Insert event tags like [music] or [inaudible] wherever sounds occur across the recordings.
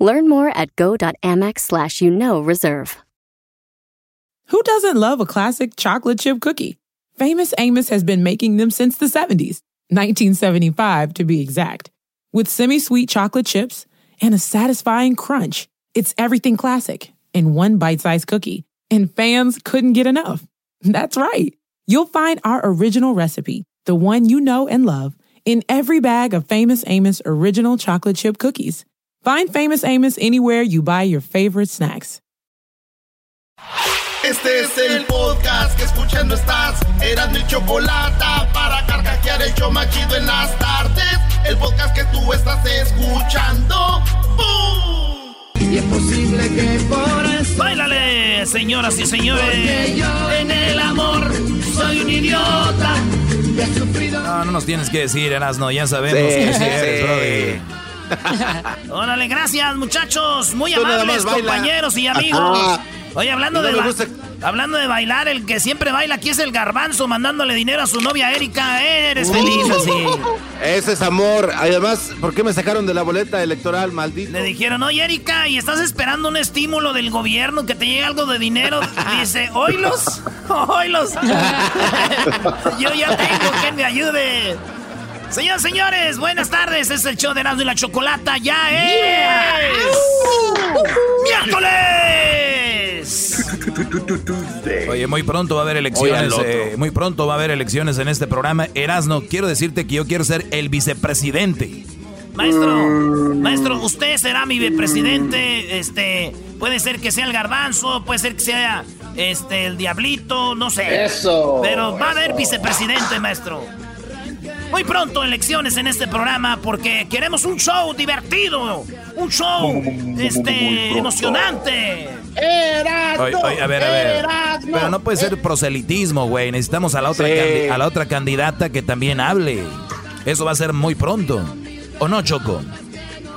Learn more at go.amex slash you know reserve. Who doesn't love a classic chocolate chip cookie? Famous Amos has been making them since the 70s, 1975 to be exact. With semi sweet chocolate chips and a satisfying crunch, it's everything classic in one bite sized cookie, and fans couldn't get enough. [laughs] That's right. You'll find our original recipe, the one you know and love, in every bag of Famous Amos original chocolate chip cookies. Find Famous Amos anywhere you buy your favorite snacks. Este es el podcast que escuchando estás. Eran mi chocolate para carcajear el show machido en las tardes. El podcast que tú estás escuchando. ¡Bum! Y es posible que por eso. ¡Báilale, señoras y señores! Yo en el amor soy un idiota. No, no nos tienes que decir, Erasno, ya sabemos que sí eres, brody. [laughs] Órale, gracias, muchachos. Muy amables, compañeros y amigos. Oye, hablando de, hablando de bailar, el que siempre baila aquí es el garbanzo, mandándole dinero a su novia Erika. Eres uh. feliz así. Ese es amor. Además, ¿por qué me sacaron de la boleta electoral, maldito? Le dijeron, oye, Erika, ¿y estás esperando un estímulo del gobierno que te llegue algo de dinero? [laughs] Dice, oílos, [laughs] oílos. Yo ya tengo quien me ayude. Señoras, señores, buenas tardes. Es el show de Erasmo y la Chocolata. Ya es. ¡Miércoles! Oye, muy pronto va a haber elecciones. Eh, muy pronto va a haber elecciones en este programa. Erasno, quiero decirte que yo quiero ser el vicepresidente. Maestro, maestro, usted será mi vicepresidente. Este, puede ser que sea el garbanzo, puede ser que sea este el diablito, no sé. Eso. Pero va a haber vicepresidente, maestro. Muy pronto elecciones en este programa porque queremos un show divertido, un show este emocionante. Oye, a ver, a ver. Pero no puede ser proselitismo, güey. Necesitamos a la otra a la otra candidata que también hable. Eso va a ser muy pronto. ¿O no, Choco?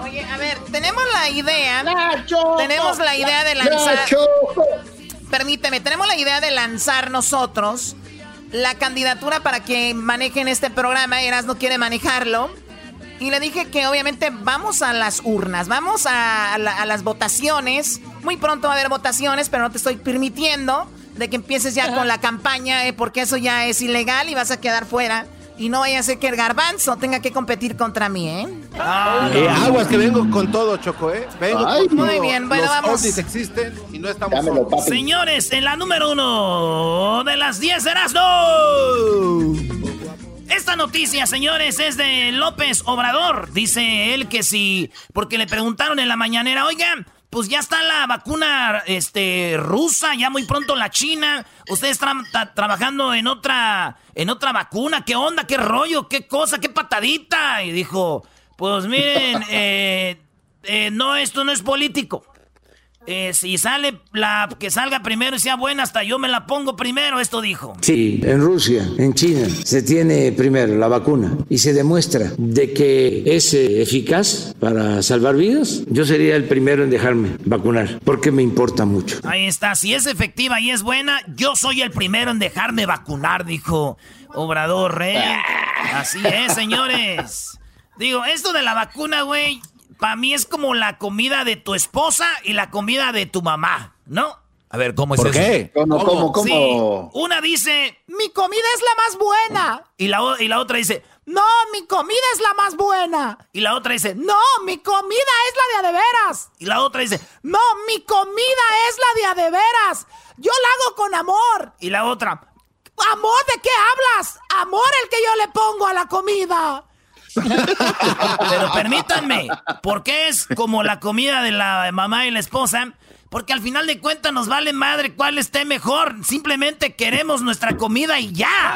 Oye, a ver, tenemos la idea. tenemos la idea de lanzar. Permíteme, tenemos la idea de lanzar nosotros la candidatura para que manejen este programa. Eras no quiere manejarlo. Y le dije que obviamente vamos a las urnas, vamos a, las votaciones. Muy pronto va a haber votaciones, pero no te estoy permitiendo de que empieces ya con la campaña, eh, porque eso ya es ilegal y vas a quedar fuera. Y no vaya a ser que el garbanzo tenga que competir contra mí, ¿eh? Ah, eh aguas que vengo con todo, Choco, ¿eh? Vengo con Muy bien, bueno, Los vamos. existen y no estamos Señores, en la número uno de las 10 no. Esta noticia, señores, es de López Obrador. Dice él que sí, porque le preguntaron en la mañanera, oigan, pues ya está la vacuna este, rusa, ya muy pronto la china. Ustedes están trabajando en otra, en otra vacuna. ¿Qué onda? ¿Qué rollo? ¿Qué cosa? ¿Qué patadita? Y dijo, pues miren, [laughs] eh, eh, no, esto no es político. Eh, si sale la que salga primero y sea buena, hasta yo me la pongo primero, esto dijo. Sí, en Rusia, en China, se tiene primero la vacuna y se demuestra de que es eh, eficaz para salvar vidas. Yo sería el primero en dejarme vacunar, porque me importa mucho. Ahí está, si es efectiva y es buena, yo soy el primero en dejarme vacunar, dijo Obrador, ¿eh? Así es, señores. Digo, esto de la vacuna, güey, para mí es como la comida de tu esposa y la comida de tu mamá, ¿no? A ver, ¿cómo es ¿Por eso? qué? ¿Cómo, cómo, cómo? una dice, mi comida es la más buena. Y la, y la otra dice, no, mi comida es la más buena. Y la otra dice, no, mi comida es la de a de veras. Y la otra dice, no, mi comida es la de a de veras. Yo la hago con amor. Y la otra, ¿amor de qué hablas? Amor el que yo le pongo a la comida. Pero permítanme, porque es como la comida de la mamá y la esposa. Porque al final de cuentas nos vale madre cuál esté mejor. Simplemente queremos nuestra comida y ya.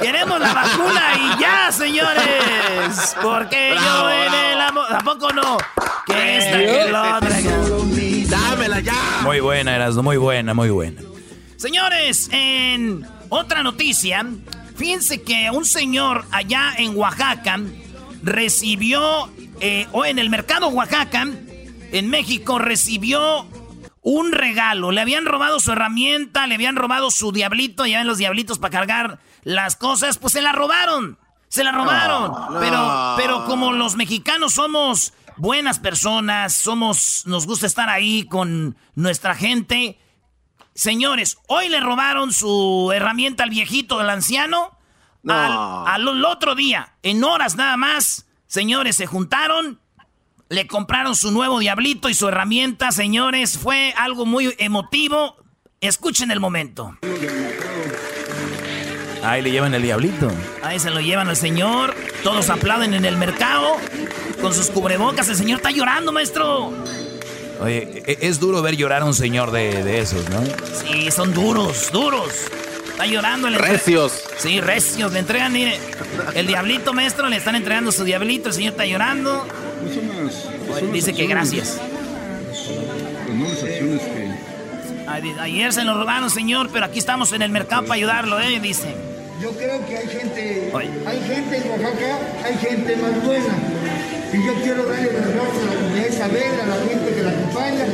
Queremos la vacuna y ya, señores. Porque yo en el amor. Tampoco no. Que esta que la otra. Dámela, ya. Muy buena, Erasmo, muy buena, muy buena. Señores, en otra noticia, fíjense que un señor allá en Oaxaca recibió, eh, o en el mercado Oaxaca, en México, recibió un regalo. Le habían robado su herramienta, le habían robado su diablito, ya ven los diablitos para cargar las cosas, pues se la robaron. Se la robaron. Pero, pero como los mexicanos somos buenas personas, somos, nos gusta estar ahí con nuestra gente. Señores, hoy le robaron su herramienta al viejito, al anciano. Al, al, otro día, en horas nada más, señores, se juntaron, le compraron su nuevo diablito y su herramienta, señores. Fue algo muy emotivo. Escuchen el momento. Ahí le llevan el diablito. Ahí se lo llevan al señor. Todos aplauden en el mercado. Con sus cubrebocas. El señor está llorando, maestro. Oye, e, es duro ver llorar a un señor de, esos, ¿no? Sí, son duros, duros. Está llorando. el recios. Sí, recios. Le entregan, mire, el diablito, maestro, le están entregando su diablito. El señor está llorando. dice que gracias. Ayer se lo robaron, señor, pero aquí estamos en el mercado para ayudarlo, ¿eh? Dice. Yo creo que hay gente, hay gente en Oaxaca, hay gente más buena. Y yo quiero darle las gracias a la comunidad Isabel, a la gente que la acompaña,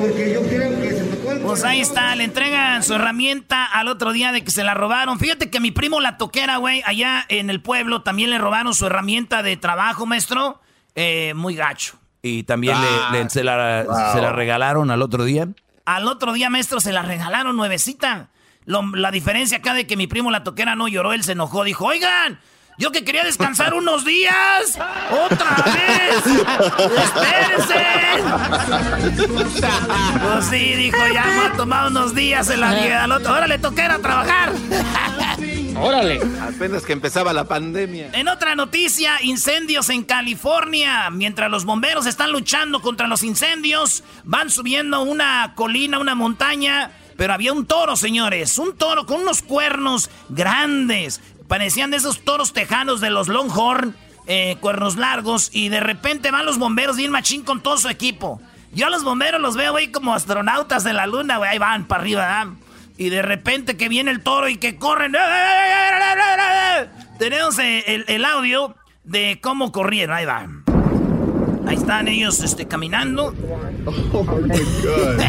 porque yo creo que se me puede... Pues ahí está, le entregan su herramienta al otro día de que se la robaron. Fíjate que mi primo la toquera, güey, allá en el pueblo también le robaron su herramienta de trabajo, maestro. Eh, muy gacho. ¿Y también le, se, la, se la regalaron al otro día? Al otro día, maestro, se la regalaron nuevecita la diferencia acá de que mi primo la toquera no lloró, él se enojó, dijo, oigan, yo que quería descansar unos días. ¡Otra vez! ¡Espérense! Pues sí, dijo, ya me ha tomado unos días en la vida al otro. Ahora le toquera a trabajar. Órale. Apenas que empezaba la pandemia. En otra noticia, incendios en California. Mientras los bomberos están luchando contra los incendios, van subiendo una colina, una montaña pero había un toro, señores. Un toro con unos cuernos grandes. Parecían de esos toros tejanos de los Longhorn. Eh, cuernos largos. Y de repente van los bomberos bien machín con todo su equipo. Yo a los bomberos los veo, güey, como astronautas de la luna, güey. Ahí van para arriba, Y de repente que viene el toro y que corren. Tenemos el, el audio de cómo corrieron. Ahí van. Ahí están ellos este, caminando. Oh my God.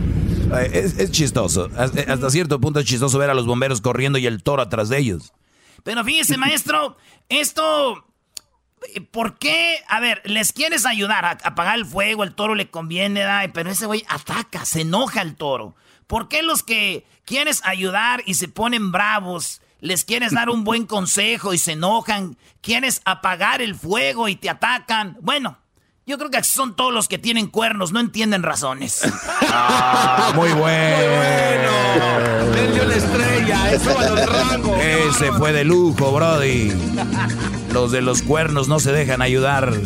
[laughs] Es, chistoso. Hasta cierto punto es chistoso ver a los bomberos corriendo y el toro atrás de ellos. Pero fíjese, maestro, esto. ¿Por qué? A ver, les quieres ayudar a apagar el fuego, el toro le conviene, pero ese güey ataca, se enoja el toro. ¿Por qué los que quieres ayudar y se ponen bravos, les quieres dar un buen consejo y se enojan, quieres apagar el fuego y te atacan? Bueno, yo creo que son todos los que tienen cuernos, no entienden razones. [laughs] Ah, muy bueno. Muy bueno. la estrella, eso va los rangos. Ese fue de lujo, Brody. Los de los cuernos no se dejan ayudar. [laughs]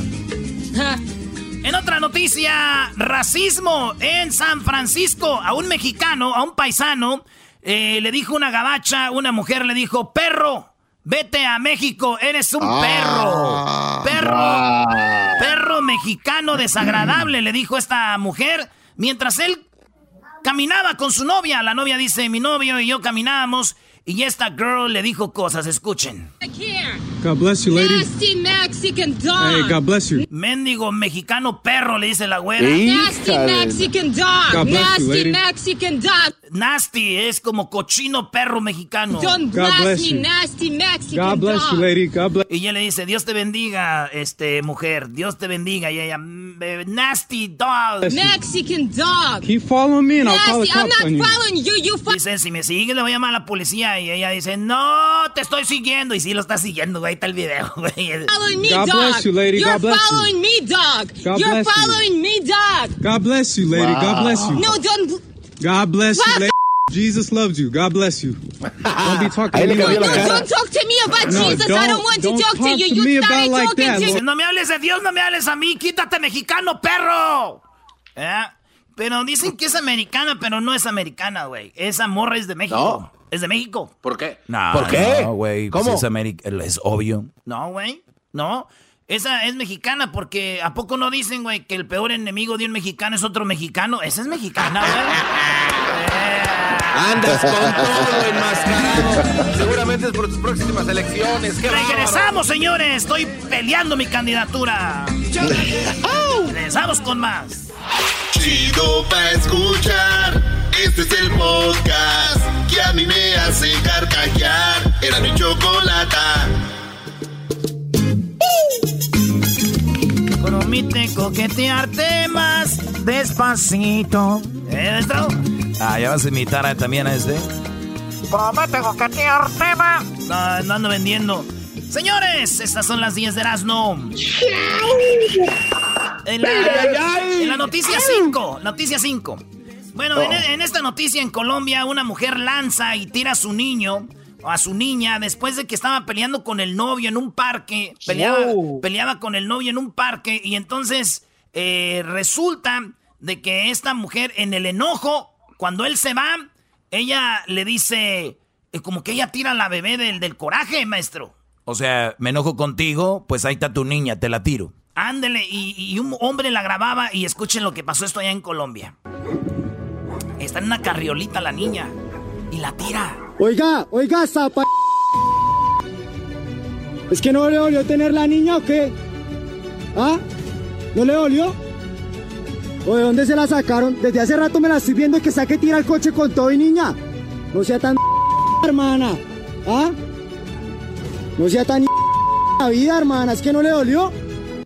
En otra noticia, racismo en San Francisco. A un mexicano, a un paisano, eh, le dijo una gabacha, una mujer le dijo, perro, Vete a México, eres un ah. perro. Perro. Ah. Perro mexicano desagradable, le dijo esta mujer. Mientras él caminaba con su novia. La novia dice, mi novio y yo caminábamos y esta girl le dijo cosas, escuchen. God bless you, lady. Nasty Mexican dog. Hey, God bless you. Mendigo mexicano perro, le dice la güera. Nasty Mexican dog. God bless Nasty you, lady. Mexican dog. Nasty es como cochino perro mexicano. Don't God bless me, you. nasty Mexican God bless you, lady. God bless Y ella le dice, Dios te bendiga, este, mujer. Dios te bendiga. Y ella, mm, nasty dog. Mexican dog. Keep following me and nasty, I'll call the cops I'm not following you. You, you Dice, si me sigue le voy a llamar a la policía. Y ella dice, no, te estoy siguiendo. Y sí lo está siguiendo, güey. Ahí está el video, [laughs] güey. Following me, God dog. bless you, lady. You're God bless following you. me, dog. God You're bless following you. me, dog. God bless you, lady. Wow. God bless you. No, don't. God bless you, lady. Jesus loves you. God bless you. Don't be talking to me. No, don't talk to me about no, Jesus. I don't want to talk, to you. You started like talking that. to me. No me hables de Dios, no me hables a mí. Quítate, mexicano, perro. ¿Eh? Pero dicen que es americana, pero no es americana, güey. Esa morra es de México. No. Es de México. ¿Por qué? No, ¿Por qué? No, güey. Pues ¿Cómo? es, es obvio. No, güey. No. Esa es mexicana porque ¿a poco no dicen, güey, que el peor enemigo de un mexicano es otro mexicano? Esa es mexicana, güey. Andas con todo enmascarado. Seguramente es por tus próximas elecciones. Regresamos, señores. Estoy peleando mi candidatura. Regresamos con más. Chido pa' escuchar. Este es el podcast que a mí me hace carcajear. Era mi chocolata. Promite coquetearte más despacito. ¿Eh, esto? Ah, ya vas a imitar a- también a este. Promete coquetearte más. No, no ando vendiendo. Señores, estas son las 10 de Erasmo. En la, en la noticia 5, noticia 5. Bueno, en, en esta noticia en Colombia, una mujer lanza y tira a su niño a su niña después de que estaba peleando con el novio en un parque. Peleaba, Wow. peleaba con el novio en un parque y entonces eh, resulta de que esta mujer en el enojo, cuando él se va, ella le dice, eh, como que ella tira la bebé del, del coraje, maestro. O sea, me enojo contigo, pues ahí está tu niña, te la tiro. Ándele, y, y un hombre la grababa y escuchen lo que pasó esto allá en Colombia. Está en una carriolita la niña y la tira. Oiga, oiga, zapa. ¿Es que no le dolió tener la niña o qué? ¿Ah? ¿No le dolió? ¿O de dónde se la sacaron? Desde hace rato me la estoy viendo que saque tira el coche con todo y niña. No sea tan [laughs] hermana. ¿Ah? No sea tan [laughs] la vida, hermana. ¿Es que no le dolió?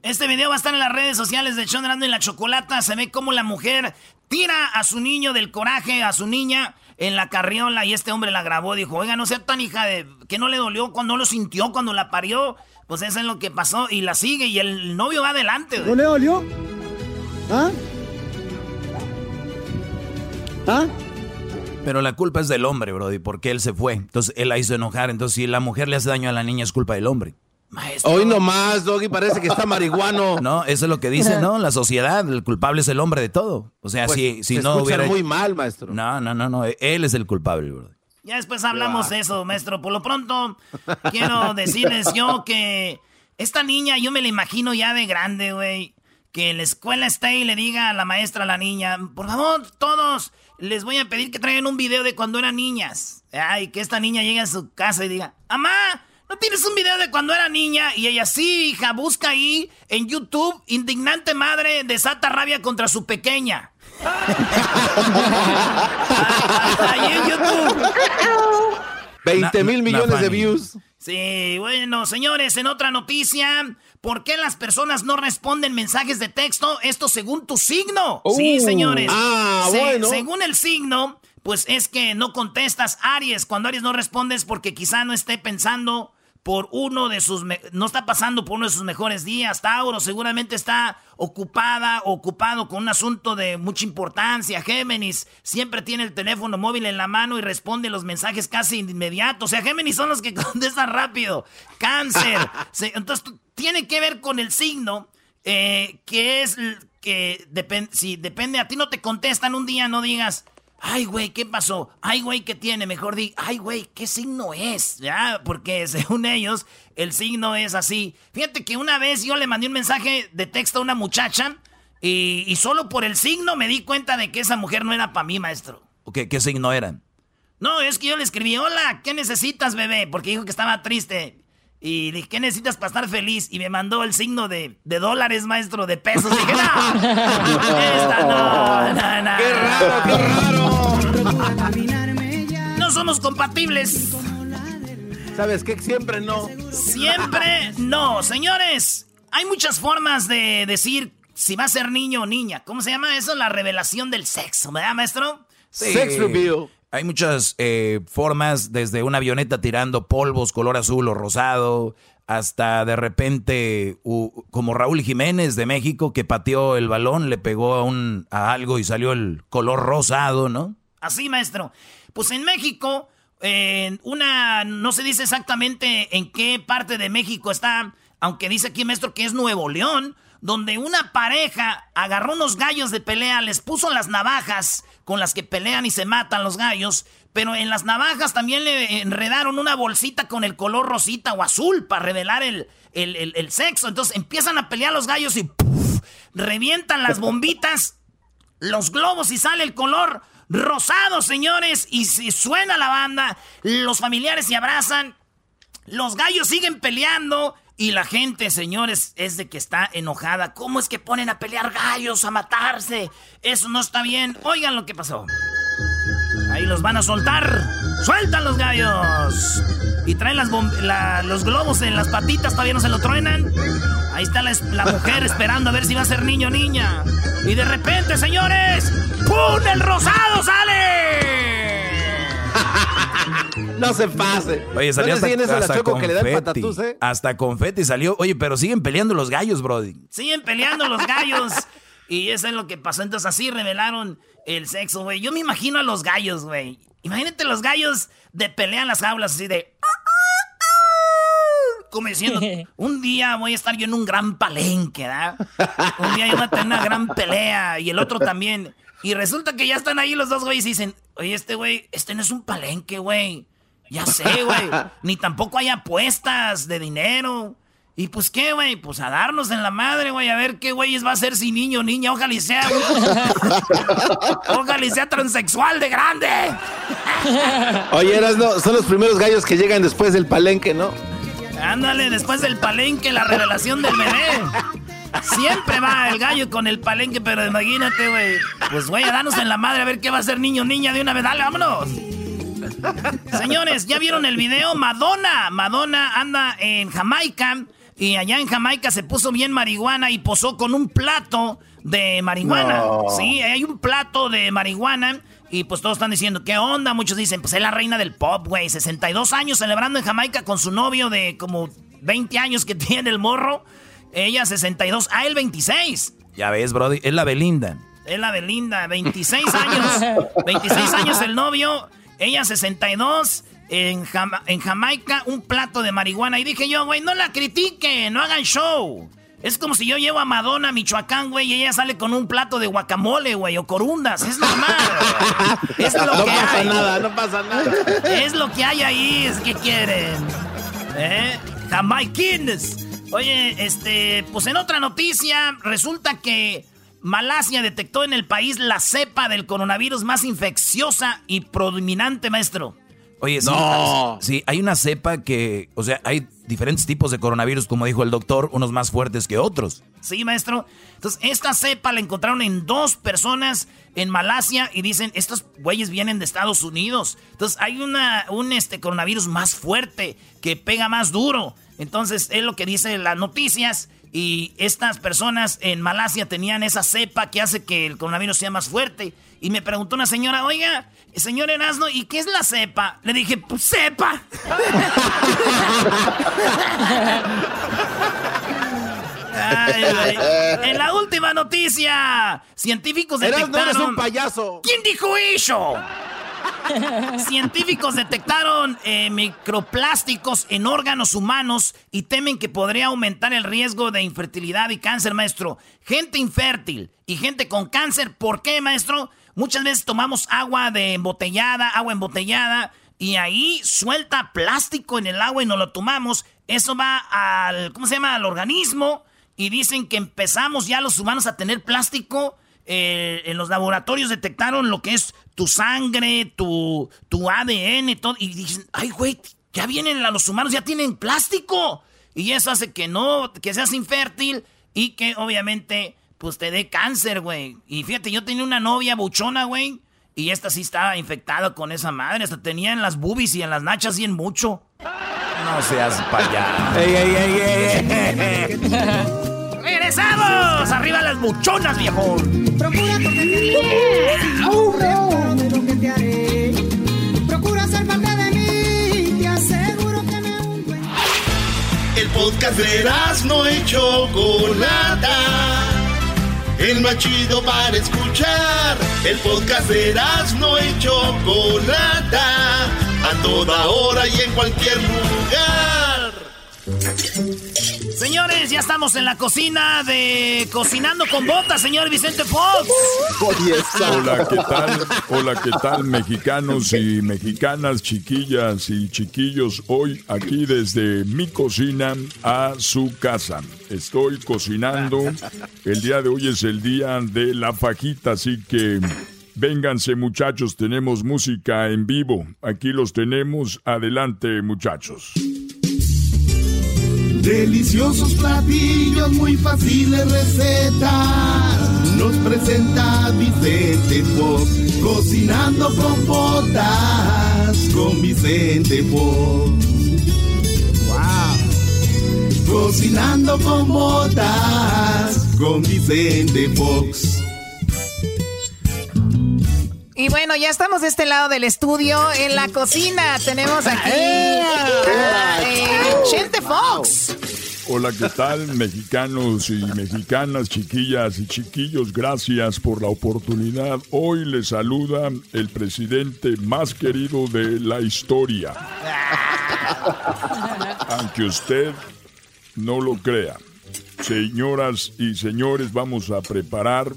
Este video va a estar en las redes sociales de Erasmo y la Chocolata. Se ve cómo la mujer tira a su niño del coraje, a su niña, en la carriola. Y este hombre la grabó. Dijo, oiga, no sea tan hija de... Que no le dolió cuando no lo sintió, cuando la parió. Pues eso es lo que pasó. Y la sigue y el novio va adelante. ¿No le dolió? ¿Ah? ¿Ah? Pero la culpa es del hombre, Brody, porque él se fue. Entonces él la hizo enojar. Entonces si la mujer le hace daño a la niña es culpa del hombre. Hoy nomás, Doggy, parece que está [laughs] marihuano. No, eso es lo que dice, ¿no? La sociedad, el culpable es el hombre de todo. O sea, Pues, si, si se no hubiera... muy mal, maestro. No, no, no, no. Él es el culpable, Brody. Ya después hablamos de eso, maestro. Por lo pronto, quiero [laughs] decirles yo que esta niña, yo me la imagino ya de grande, güey. Que en la escuela esté y le diga a la maestra a la niña, por favor, todos, les voy a pedir que traigan un video de cuando eran niñas. Ay, que esta niña llegue a su casa y diga, mamá, ¿no tienes un video de cuando era niña? Y ella, sí, hija, busca ahí en YouTube, indignante madre desata rabia contra su pequeña. Ahí en YouTube. 20 mil millones de views. Sí, bueno, señores, en otra noticia, ¿por qué las personas no responden mensajes de texto? Esto según tu signo. sí, Uh, señores. ah, bueno. Según el signo, pues es que no contestas Aries. Cuando Aries no respondes porque quizá no esté pensando por uno de sus... no está pasando por uno de sus mejores días. Tauro seguramente está ocupada, ocupado con un asunto de mucha importancia. Géminis siempre tiene el teléfono móvil en la mano y responde los mensajes casi de inmediato. O sea, Géminis son los que [laughs] contestan rápido. Cáncer. [laughs] Se- entonces, tiene que ver con el signo eh, que es que depende, si depende, a ti no te contestan un día, no digas, ay, güey, ¿qué pasó? Ay, güey, ¿qué tiene? Mejor di, ay, güey, ¿qué signo es? Ya, porque según ellos, el signo es así. Fíjate que una vez yo le mandé un mensaje de texto a una muchacha y, y solo por el signo me di cuenta de que esa mujer no era para mí, maestro. ¿O ¿Qué, qué signo eran? No, es que yo le escribí, hola, ¿qué necesitas, bebé? Porque dijo que estaba triste. Y dije, ¿qué necesitas para estar feliz? Y me mandó el signo de, de dólares, maestro, de pesos. Y dije, no, esta no, no, no. ¡Qué raro, qué raro! No somos compatibles. ¿Sabes qué? Siempre no. Siempre no. Señores, hay muchas formas de decir si va a ser niño o niña. ¿Cómo se llama eso? La revelación del sexo, ¿verdad, maestro? Sí. Sex reveal. Hay muchas eh, formas, desde una avioneta tirando polvos color azul o rosado, hasta de repente, u- como Raúl Jiménez de México, que pateó el balón, le pegó a, un, a algo y salió el color rosado, ¿no? Así, maestro. Pues en México, una, no se dice exactamente en qué parte de México está, aunque dice aquí, maestro, que es Nuevo León, donde una pareja agarró unos gallos de pelea, les puso las navajas con las que pelean y se matan los gallos. Pero en las navajas también le enredaron una bolsita con el color rosita o azul para revelar el, el, sexo. Entonces empiezan a pelear los gallos y revientan las bombitas, los globos y sale el color rosado, señores. Y si suena la banda, los familiares se abrazan, los gallos siguen peleando. Y la gente, señores, es de que está enojada. ¿Cómo es que ponen a pelear gallos, a matarse? Eso no está bien. Oigan lo que pasó. Ahí los van a soltar. ¡Sueltan los gallos! Y traen las los globos en las patitas, todavía no se lo truenan. Ahí está la, la, mujer [laughs] esperando a ver si va a ser niño o niña. Y de repente, señores, ¡pum! ¡El rosado sale! [laughs] no se pase. Oye, salió hasta, hasta, confeti, que le da el ¿eh? Hasta confeti salió. Oye, pero siguen peleando los gallos, Brody. Siguen peleando los gallos. Y eso es lo que pasó. Entonces así revelaron el sexo, güey. Yo me imagino a los gallos, güey. Imagínate los gallos de pelea en las jaulas así de... Como diciendo, [laughs] un día voy a estar yo en un gran palenque, ¿verdad? Un día yo voy a tener una gran pelea y el otro también. Y resulta que ya están ahí los dos güeyes y dicen, oye, este güey, este no es un palenque, güey. Ya sé, güey. Ni tampoco hay apuestas de dinero. Y pues qué, güey, pues a darnos en la madre, güey, a ver qué güeyes va a ser si niño o niña. Ojalá y sea. [laughs] Ojalá y sea transexual de grande. Oye, eras, no, son los primeros gallos que llegan después del palenque, ¿no? Ándale, después del palenque, la revelación del bebé. Siempre va el gallo con el palenque, pero imagínate, güey. Pues, güey, danos en la madre a ver qué va a ser niño niña de una vez. Dale, vámonos. Señores, ¿ya vieron el video? Madonna. Madonna anda en Jamaica. Y allá en Jamaica se puso bien marihuana y posó con un plato de marihuana. Sí, hay un plato de marihuana. Y pues todos están diciendo, ¿qué onda? Muchos dicen, pues es la reina del pop, güey. 62 años celebrando en Jamaica con su novio de como 20 años que [laughs] tiene el morro. Ella 62, a él 26. Ya ves, Brody, es la Belinda. Es la Belinda, 26 años. [laughs] 26 años el novio, ella 62. En, en Jamaica, un plato de marihuana. Y dije yo, güey, no la critiquen, no hagan show. Es como si yo llevo a Madonna a Michoacán, güey, y ella sale con un plato de guacamole, güey, o corundas. Es normal. es lo no que pasa nada, no pasa nada. Es lo que hay ahí, es que quieren. ¿Eh? Jamaikines. Oye, este, pues en otra noticia, resulta que Malasia detectó en el país la cepa del coronavirus más infecciosa y predominante, maestro. Oye, sí, no. sí, hay una cepa que, o sea, hay diferentes tipos de coronavirus, como dijo el doctor, unos más fuertes que otros. Sí, maestro. Entonces, esta cepa la encontraron en dos personas en Malasia y dicen, estos güeyes vienen de Estados Unidos. Entonces, hay una, un este, coronavirus más fuerte que pega más duro. Entonces, es lo que dice las noticias. Y estas personas en Malasia tenían esa cepa que hace que el coronavirus sea más fuerte. Y me preguntó una señora, oiga, señor Erasno, ¿y qué es la cepa? Le dije, pues cepa. en la última noticia, científicos detectaron... Erasno eres un payaso. ¿Quién dijo eso? Científicos detectaron eh, microplásticos en órganos humanos y temen que podría aumentar el riesgo de infertilidad y cáncer, maestro. Gente infértil y gente con cáncer, ¿por qué, maestro? Muchas veces tomamos agua de embotellada, agua embotellada, y ahí suelta plástico en el agua y no lo tomamos. Eso va al, ¿cómo se llama? Al organismo. Y dicen que empezamos ya los humanos a tener plástico eh, en los laboratorios detectaron lo que es tu sangre, tu, tu ADN, todo. Y dicen, ay, güey, ya vienen los humanos, ya tienen plástico. Y eso hace que no, que seas infértil y que obviamente, pues te dé cáncer, güey. Y fíjate, yo tenía una novia buchona, güey. Y esta sí estaba infectada con esa madre. Hasta tenía en las boobies y en las nachas y en mucho. No seas para ¡Ey, ey, ey, ey! [laughs] ¡Regresamos! ¡Arriba las buchonas, viejo! Procura porque [laughs] lo que te haré. Procura ser parte de mí, te aseguro que me. El podcast de no hecho Chocolata. El más chido para escuchar. El podcast de no hecho Chocolata. A toda hora y en cualquier lugar. Señores, ya estamos en la cocina de Cocinando con Botas, señor Vicente Fox. Hola, ¿qué tal? Hola, ¿qué tal, mexicanos y mexicanas, chiquillas y chiquillos? Hoy aquí desde mi cocina a su casa. Estoy cocinando. El día de hoy es el día de la fajita, así que vénganse muchachos, tenemos música en vivo. Aquí los tenemos. Adelante, muchachos. Deliciosos platillos, muy fáciles recetas. Nos presenta Vicente Fox, cocinando con botas, con Vicente Fox. Wow. Cocinando con botas, con Vicente Fox. Y bueno, ya estamos de este lado del estudio. En la cocina tenemos aquí a [laughs] eh, Fox. Hola, ¿qué tal, mexicanos y mexicanas, chiquillas y chiquillos? Gracias por la oportunidad. Hoy les saluda el presidente más querido de la historia. Aunque usted no lo crea. Señoras y señores, vamos a preparar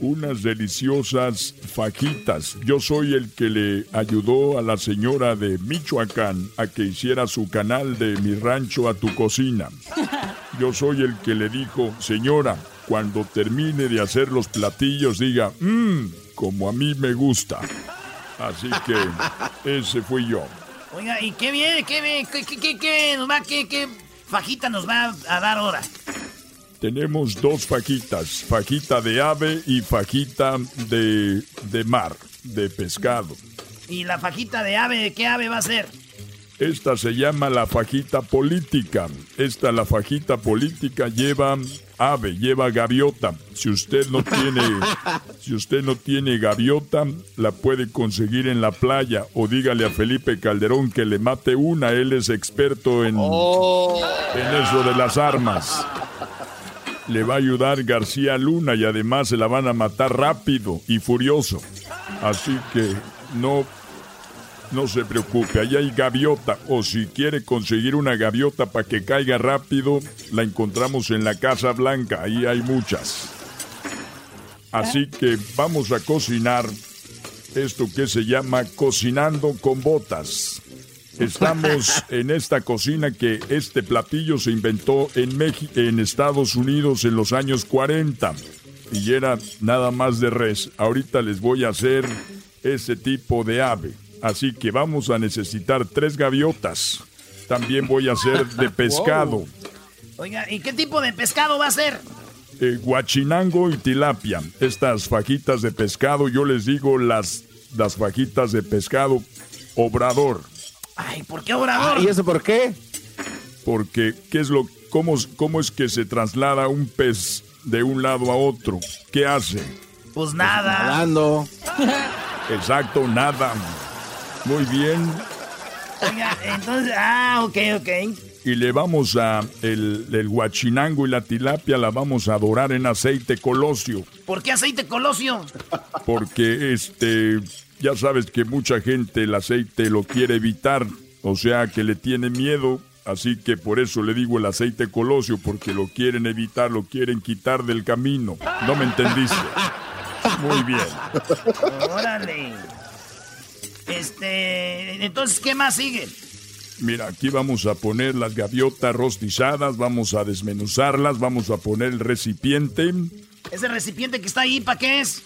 unas deliciosas fajitas. Yo soy el que le ayudó a la señora de Michoacán a que hiciera su canal de Mi Rancho a tu Cocina. Yo soy el que le dijo, señora, cuando termine de hacer los platillos diga, mmm, como a mí me gusta. Así que ese fui yo. Oiga, ¿y qué bien, qué qué, qué, qué, qué, qué fajita nos va a dar ahora? Tenemos dos fajitas, fajita de ave y fajita de, de mar, de pescado. ¿Y la fajita de ave, qué ave va a ser? Esta se llama la fajita política. Esta, la fajita política, lleva ave, lleva gaviota. Si usted no [laughs] tiene, si usted no tiene gaviota, la puede conseguir en la playa o dígale a Felipe Calderón que le mate una. Él es experto en, oh. en eso de las armas le va a ayudar García Luna y además se la van a matar rápido y furioso. Así que no, no se preocupe, ahí hay gaviota o si quiere conseguir una gaviota para que caiga rápido, la encontramos en la Casa Blanca, ahí hay muchas. Así que vamos a cocinar esto que se llama cocinando con botas. Estamos [laughs] en esta cocina que este platillo se inventó en México, en Estados Unidos en los años 40 y era nada más de res. Ahorita les voy a hacer ese tipo de ave. Así que vamos a necesitar tres gaviotas. También voy a hacer de [laughs] pescado. Oiga, ¿y qué tipo de pescado va a ser? Eh, guachinango y tilapia. Estas fajitas de pescado, yo les digo las, las fajitas de pescado obrador. Ay, ¿por qué Obrador? ¿Y eso por qué? Porque, ¿qué es lo, cómo, ¿cómo es que se traslada un pez de un lado a otro? ¿Qué hace? Pues nada. Nadando. [laughs] Exacto, nada. Muy bien. Oiga, entonces, ah, ok, ok. Y le vamos a, el, el guachinango y la tilapia la vamos a dorar en aceite colosio. ¿Por qué aceite colosio? Porque, este, ya sabes que mucha gente el aceite lo quiere evitar, o sea que le tiene miedo, así que por eso le digo el aceite colosio, porque lo quieren evitar, lo quieren quitar del camino. ¿No me entendiste? Muy bien. Órale. Este, entonces, ¿qué más sigue? Mira, aquí vamos a poner las gaviotas rostizadas, vamos a desmenuzarlas, vamos a poner el recipiente. ¿Ese recipiente que está ahí, para qué es?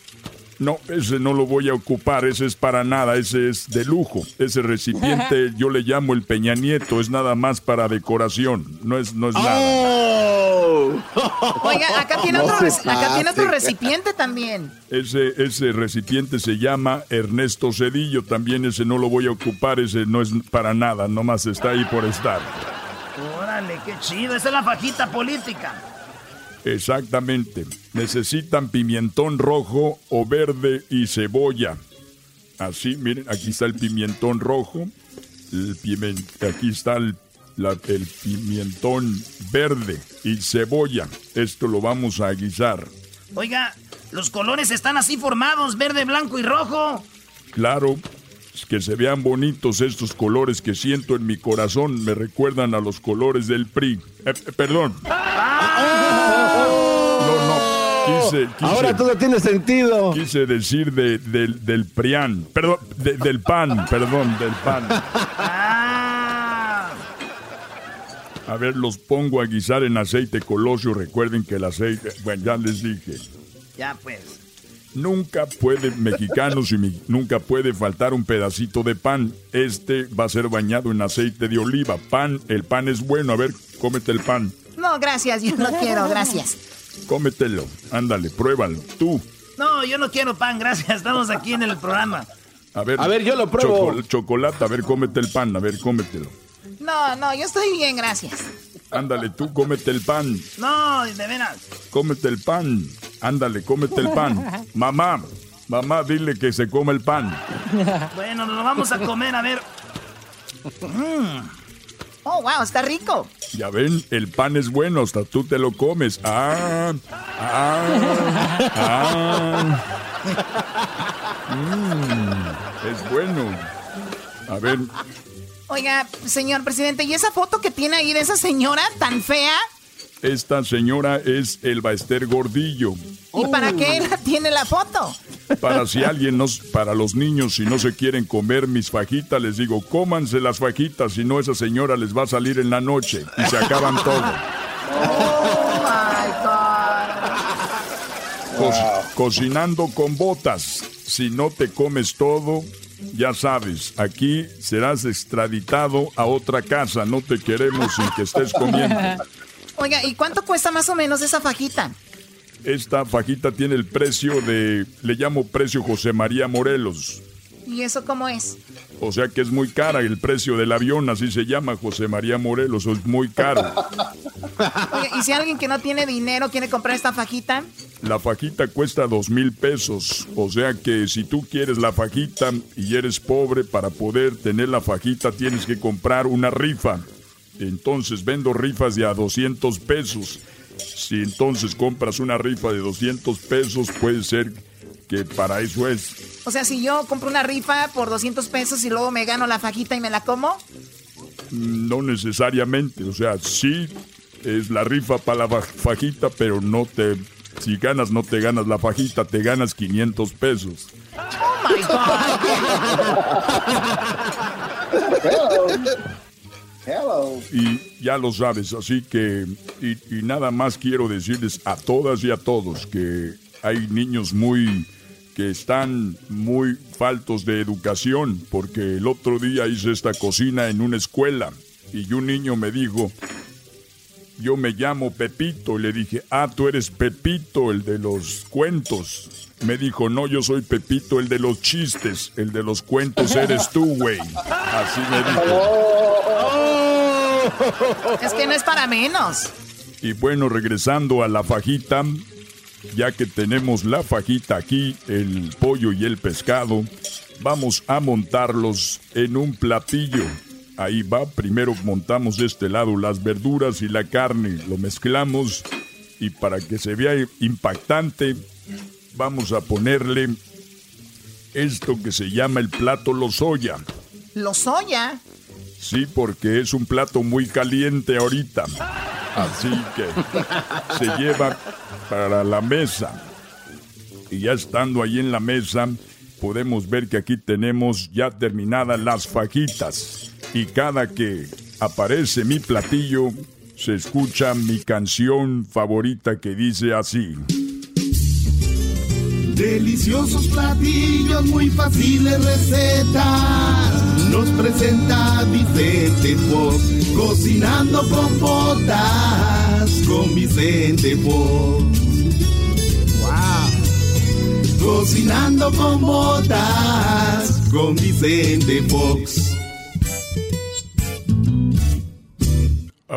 No, ese no lo voy a ocupar, ese es para nada, ese es de lujo. Ese recipiente [laughs] yo le llamo el Peña Nieto, es nada más para decoración, no es, no es nada. Oh. Oiga, acá tiene, otro, acá tiene otro recipiente también. Ese, ese recipiente se llama Ernesto Cedillo, también ese no lo voy a ocupar, ese no es para nada, nomás está ahí por estar. Órale, qué chido, esa es la fajita política. Exactamente. Necesitan pimentón rojo o verde y cebolla. Así, miren, aquí está el pimentón rojo. El aquí está el, el pimientón verde y cebolla. Esto lo vamos a guisar. Oiga, los colores están así formados, verde, blanco y rojo. Claro, que se vean bonitos estos colores que siento en mi corazón. Me recuerdan a los colores del PRI. Eh, eh, perdón. Quise, Ahora todo tiene sentido. Quise decir de, del, del PRIAN. Perdón, del PAN. Perdón, del PAN. A ver, los pongo a guisar en aceite colosio. Recuerden que el aceite. Bueno, ya les dije. Ya pues. Nunca puede, mexicanos y nunca puede faltar un pedacito de pan. Este va a ser bañado en aceite de oliva. Pan, el pan es bueno. A ver, cómete el pan. No, gracias, yo no quiero, gracias. Cómetelo, ándale, pruébalo. Tú. No, yo no quiero pan, gracias. Estamos aquí en el programa. A ver, a ver yo lo pruebo. chocolate, a ver, cómete el pan, a ver, cómetelo. No, no, yo estoy bien, gracias. Ándale, tú cómete el pan. No, de veras. Cómete el pan. Ándale, cómete el pan. Mamá, mamá, dile que se come el pan. Bueno, nos lo vamos a comer, a ver. Mm. Oh, wow, está rico. Ya ven, el pan es bueno, hasta tú te lo comes. Ah, ah, ah. Mm, es bueno. A ver, Oiga, señor presidente, ¿y esa foto que tiene ahí de esa señora tan fea? Esta señora es Elba Ester Gordillo. ¿Y para qué tiene la foto? Para si [laughs] alguien nos, para los niños, si no se quieren comer mis fajitas, les digo, cómanse las fajitas, si no esa señora les va a salir en la noche y se acaban todo. [laughs] Oh my God. cocinando con botas. Si no te comes todo, ya sabes, aquí serás extraditado a otra casa. No te queremos sin que estés comiendo. [laughs] Oiga, ¿y cuánto cuesta más o menos esa fajita? Esta fajita tiene el precio de, le llamo precio José María Morelos. ¿Y eso cómo es? O sea que es muy cara el precio del avión, así se llama José María Morelos, es muy caro. Oye, ¿y si alguien que no tiene dinero quiere comprar esta fajita? La fajita cuesta dos mil pesos, o sea que si tú quieres la fajita y eres pobre, para poder tener la fajita tienes que comprar una rifa. Entonces vendo rifas de a 200 pesos. Si entonces compras una rifa de 200 pesos, puede ser que para eso es. O sea, si yo compro una rifa por 200 pesos y luego me gano la fajita y me la como. No necesariamente, o sea, sí es la rifa para la fajita, pero no te... Si ganas, no te ganas la fajita, te ganas 500 pesos. Oh my God. [laughs] Y ya lo sabes, así que, y nada más quiero decirles a todas y a todos que hay niños muy que están muy faltos de educación, porque el otro día hice esta cocina en una escuela y un niño me dijo, yo me llamo Pepito, y le dije, ah, tú eres Pepito, el de los cuentos. Me dijo, no, yo soy Pepito, el de los chistes, el de los cuentos eres tú, güey. Así me dijo. [laughs] Es que no es para menos. Y bueno, regresando a la fajita, ya que tenemos la fajita aquí, el pollo y el pescado, vamos a montarlos en un platillo. Ahí va, primero montamos de este lado las verduras y la carne, lo mezclamos y para que se vea impactante, vamos a ponerle esto que se llama el plato lozoya. ¿Lozoya? Sí, porque es un plato muy caliente ahorita. Así que se lleva para la mesa. Y ya estando ahí en la mesa, podemos ver que aquí tenemos ya terminadas las fajitas. Y cada que aparece mi platillo, se escucha mi canción favorita que dice así. Deliciosos platillos, muy fáciles recetas. Nos presenta Vicente Fox, cocinando con botas, con Vicente Fox. Cocinando con botas con Vicente Fox.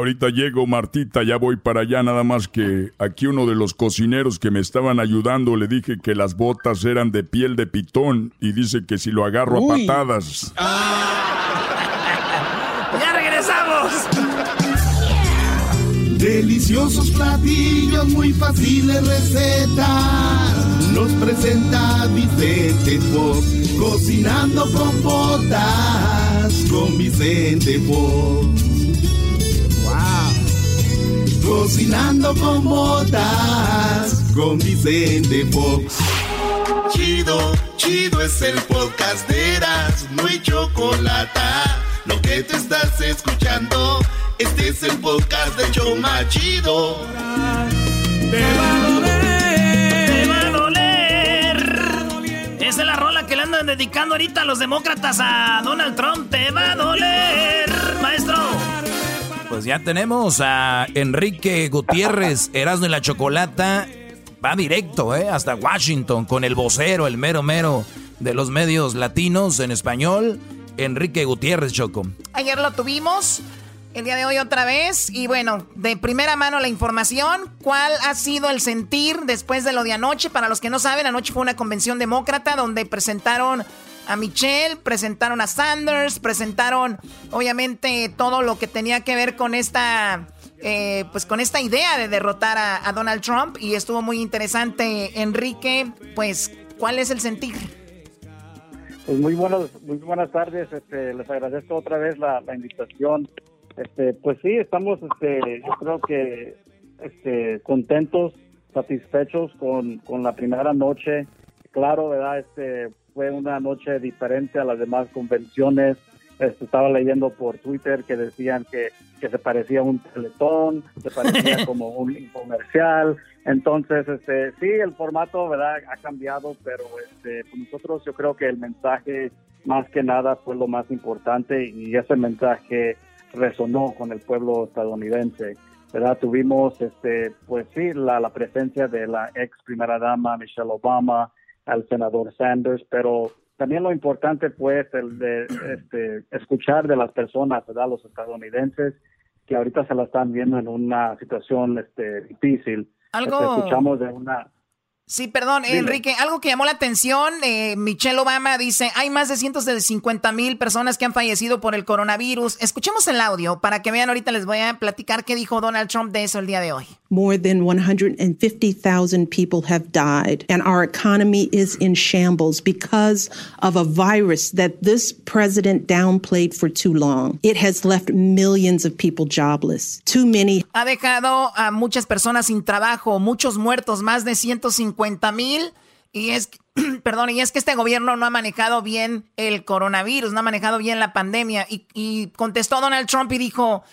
Ahorita llego, Martita, ya voy para allá, nada más que aquí uno de los cocineros que me estaban ayudando le dije que las botas eran de piel de pitón y dice que si lo agarro a patadas. [laughs] ¡Ya regresamos! Deliciosos platillos, muy fáciles recetas nos presenta Vicente Fox, cocinando con botas con Vicente Fox. Cocinando con botas con Vicente Fox. Chido, chido es el podcast de Eras, no hay chocolate. Lo que te estás escuchando, este es el podcast de Choma Chido. Te Esa es la rola que le andan dedicando ahorita a los demócratas a Donald Trump. Te va a doler, maestro. Pues ya tenemos a Enrique Gutiérrez, Erasmo y la Chocolata. Va directo, ¿eh? Hasta Washington con el vocero, el mero mero de los medios latinos en español, Enrique Gutiérrez Choco. Ayer lo tuvimos el día de hoy otra vez. Y bueno, de primera mano la información. ¿Cuál ha sido el sentir después de lo de anoche? Para los que no saben, anoche fue una convención demócrata donde presentaron a Michelle, presentaron a Sanders, presentaron obviamente todo lo que tenía que ver con esta, eh, pues con esta idea de derrotar a, Donald Trump y estuvo muy interesante. Enrique, pues, ¿cuál es el sentir? Pues muy buenas, muy buenas tardes. Este, les agradezco otra vez la, la invitación este, pues sí, estamos, este, yo creo que este, contentos, satisfechos con, con la primera noche. Claro, ¿verdad? Este, fue una noche diferente a las demás convenciones. Este, estaba leyendo por Twitter que decían que, que se parecía a un teletón, se parecía [laughs] como un comercial. Entonces, este, sí, el formato ¿verdad? ha cambiado, pero este, pues nosotros yo creo que el mensaje más que nada fue lo más importante y ese mensaje resonó con el pueblo estadounidense. ¿verdad? Tuvimos, este, pues sí, la, la presencia de la ex primera dama Michelle Obama, al senador Sanders, pero también lo importante fue el de este, escuchar de las personas, ¿verdad? los estadounidenses, que ahorita se la están viendo en una situación este, difícil. Algo... Este, escuchamos de una Sí, perdón, Enrique, algo que llamó la atención, eh, Michelle Obama dice, hay más de cientos de 50 mil personas que han fallecido por el coronavirus. Escuchemos el audio para que vean, ahorita les voy a platicar qué dijo Donald Trump de eso el día de hoy. More than 150,000 people have died and our economy is in shambles because of a virus that this president downplayed for too long. It has left millions of people jobless. Too many. Ha dejado a muchas personas sin trabajo, muchos muertos, más de 150 50 mil. Y es, [clears throat] perdón, y es que este gobierno no ha manejado bien el coronavirus, no ha manejado bien la pandemia. Y, contestó Donald Trump y dijo,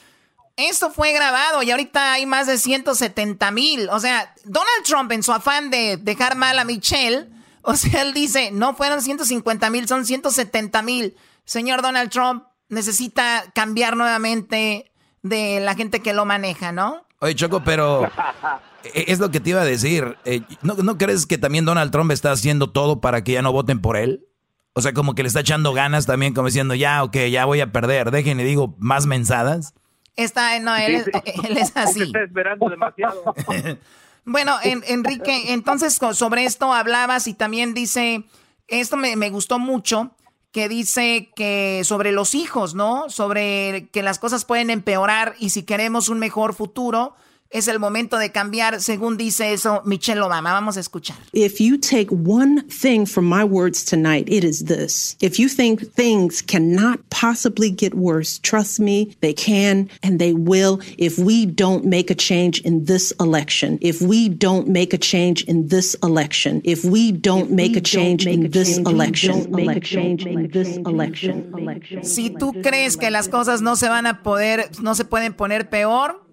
esto fue grabado y ahorita hay más de 170 mil. O sea, Donald Trump en su afán de dejar mal a Michelle, o sea, él dice, no fueron 150 mil, son 170 mil. Señor Donald Trump necesita cambiar nuevamente de la gente que lo maneja, ¿no? Oye, Choco, pero e-, es lo que te iba a decir. Eh, ¿no, ¿No crees que también Donald Trump está haciendo todo para que ya no voten por él? O sea, como que le está echando ganas también, como diciendo, ya, ok, ya voy a perder. Dejen y digo más mensadas. Está, no, él, es, él es así. Está esperando demasiado. [laughs] bueno, Enrique, entonces sobre esto hablabas y también dice, esto me, me gustó mucho, que dice que sobre los hijos, ¿no? Sobre que las cosas pueden empeorar y si queremos un mejor futuro, es el momento de cambiar, según dice eso Michelle Obama. Vamos a escuchar. If you take one thing from my words tonight, it is this. If you think things cannot possibly get worse, trust me, they can and they will if we don't make a change in this election. If we don't make a change in this election. If we don't make a change in this election. Make a change in this election. Si tú crees que las cosas no se van a poder, no se pueden poner peor,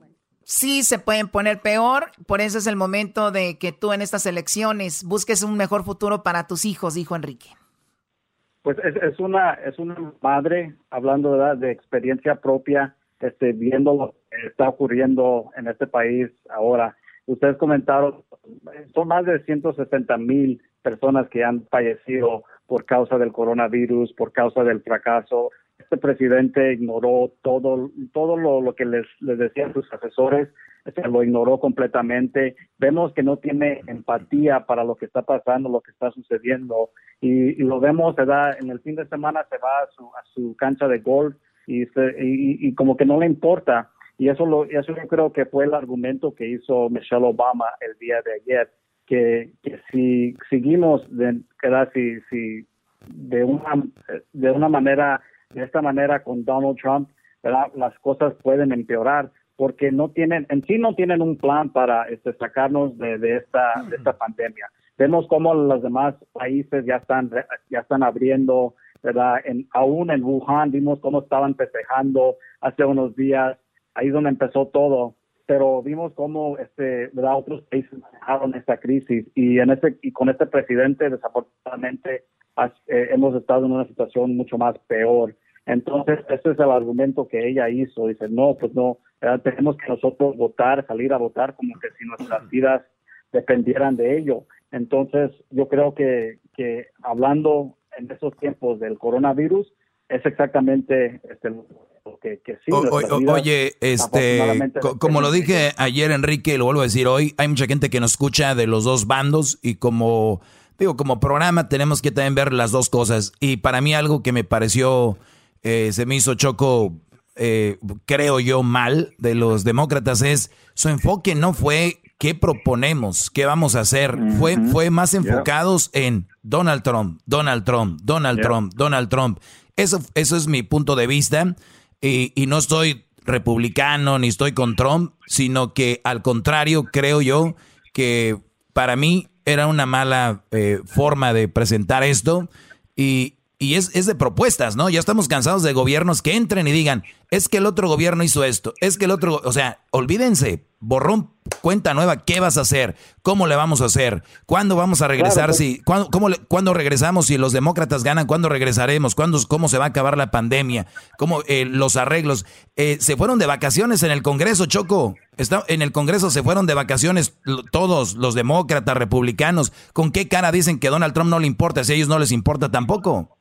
sí se pueden poner peor, por eso es el momento de que tú en estas elecciones busques un mejor futuro para tus hijos, dijo Enrique. Pues es, una es una madre hablando de experiencia propia, este, viendo lo que está ocurriendo en este país ahora. Ustedes comentaron, son más de 160 mil personas que han fallecido por causa del coronavirus, por causa del fracaso este presidente ignoró todo, todo lo, que les, les decían sus asesores, se lo ignoró completamente. Vemos que no tiene empatía para lo que está pasando, lo que está sucediendo. Y, lo vemos, se da, en el fin de semana se va a su, a su cancha de golf y, y, como que no le importa. Y eso, lo, eso yo creo que fue el argumento que hizo Michelle Obama el día de ayer. que, si seguimos de, si, si de una de una manera de esta manera con Donald Trump las cosas pueden empeorar porque no tienen en sí no tienen un plan para este, sacarnos de, esta de esta pandemia. Vemos cómo los demás países ya están ya están abriendo verdad en, aún en Wuhan vimos cómo estaban festejando hace unos días. Ahí es donde empezó todo pero vimos cómo este, ¿verdad? otros países manejaron esta crisis y en este y con este presidente desafortunadamente eh, hemos estado en una situación mucho más peor. Entonces, ese es el argumento que ella hizo. Dice, no, pues no, tenemos que nosotros votar, salir a votar como que si nuestras vidas dependieran de ello. Entonces, yo creo que, que hablando en esos tiempos del coronavirus, es exactamente este, que, sí, oye, este, como lo dije ayer, Enrique, y lo vuelvo a decir hoy, hay mucha gente que nos escucha de los dos bandos y como digo, como programa tenemos que también ver las dos cosas. Y para mí algo que me pareció, eh, se me hizo choco, eh, creo yo, mal de los demócratas es su enfoque no fue qué proponemos, qué vamos a hacer. Fue, fue más enfocados en Donald Trump, Donald Trump, Donald Trump, Donald Trump. Eso, eso es mi punto de vista. Y, y no estoy republicano ni estoy con Trump, sino que al contrario creo yo que para mí era una mala eh, forma de presentar esto y, y es, es, de propuestas, ¿no? Ya estamos cansados de gobiernos que entren y digan, es que el otro gobierno hizo esto, es que el otro, o sea, olvídense, borrón, cuenta nueva, ¿qué vas a hacer? ¿Cómo le vamos a hacer? ¿Cuándo vamos a regresar? Pues. si, ¿cuándo, cómo ¿Cuándo regresamos si los demócratas ganan? ¿Cuándo regresaremos? ¿Cuándo, ¿Cómo se va a acabar la pandemia? ¿Cómo eh, los arreglos? Eh, se fueron de vacaciones en el Congreso, Choco. Está, en el Congreso se fueron de vacaciones todos los demócratas, republicanos. ¿Con qué cara dicen que Donald Trump no le importa si a ellos no les importa tampoco?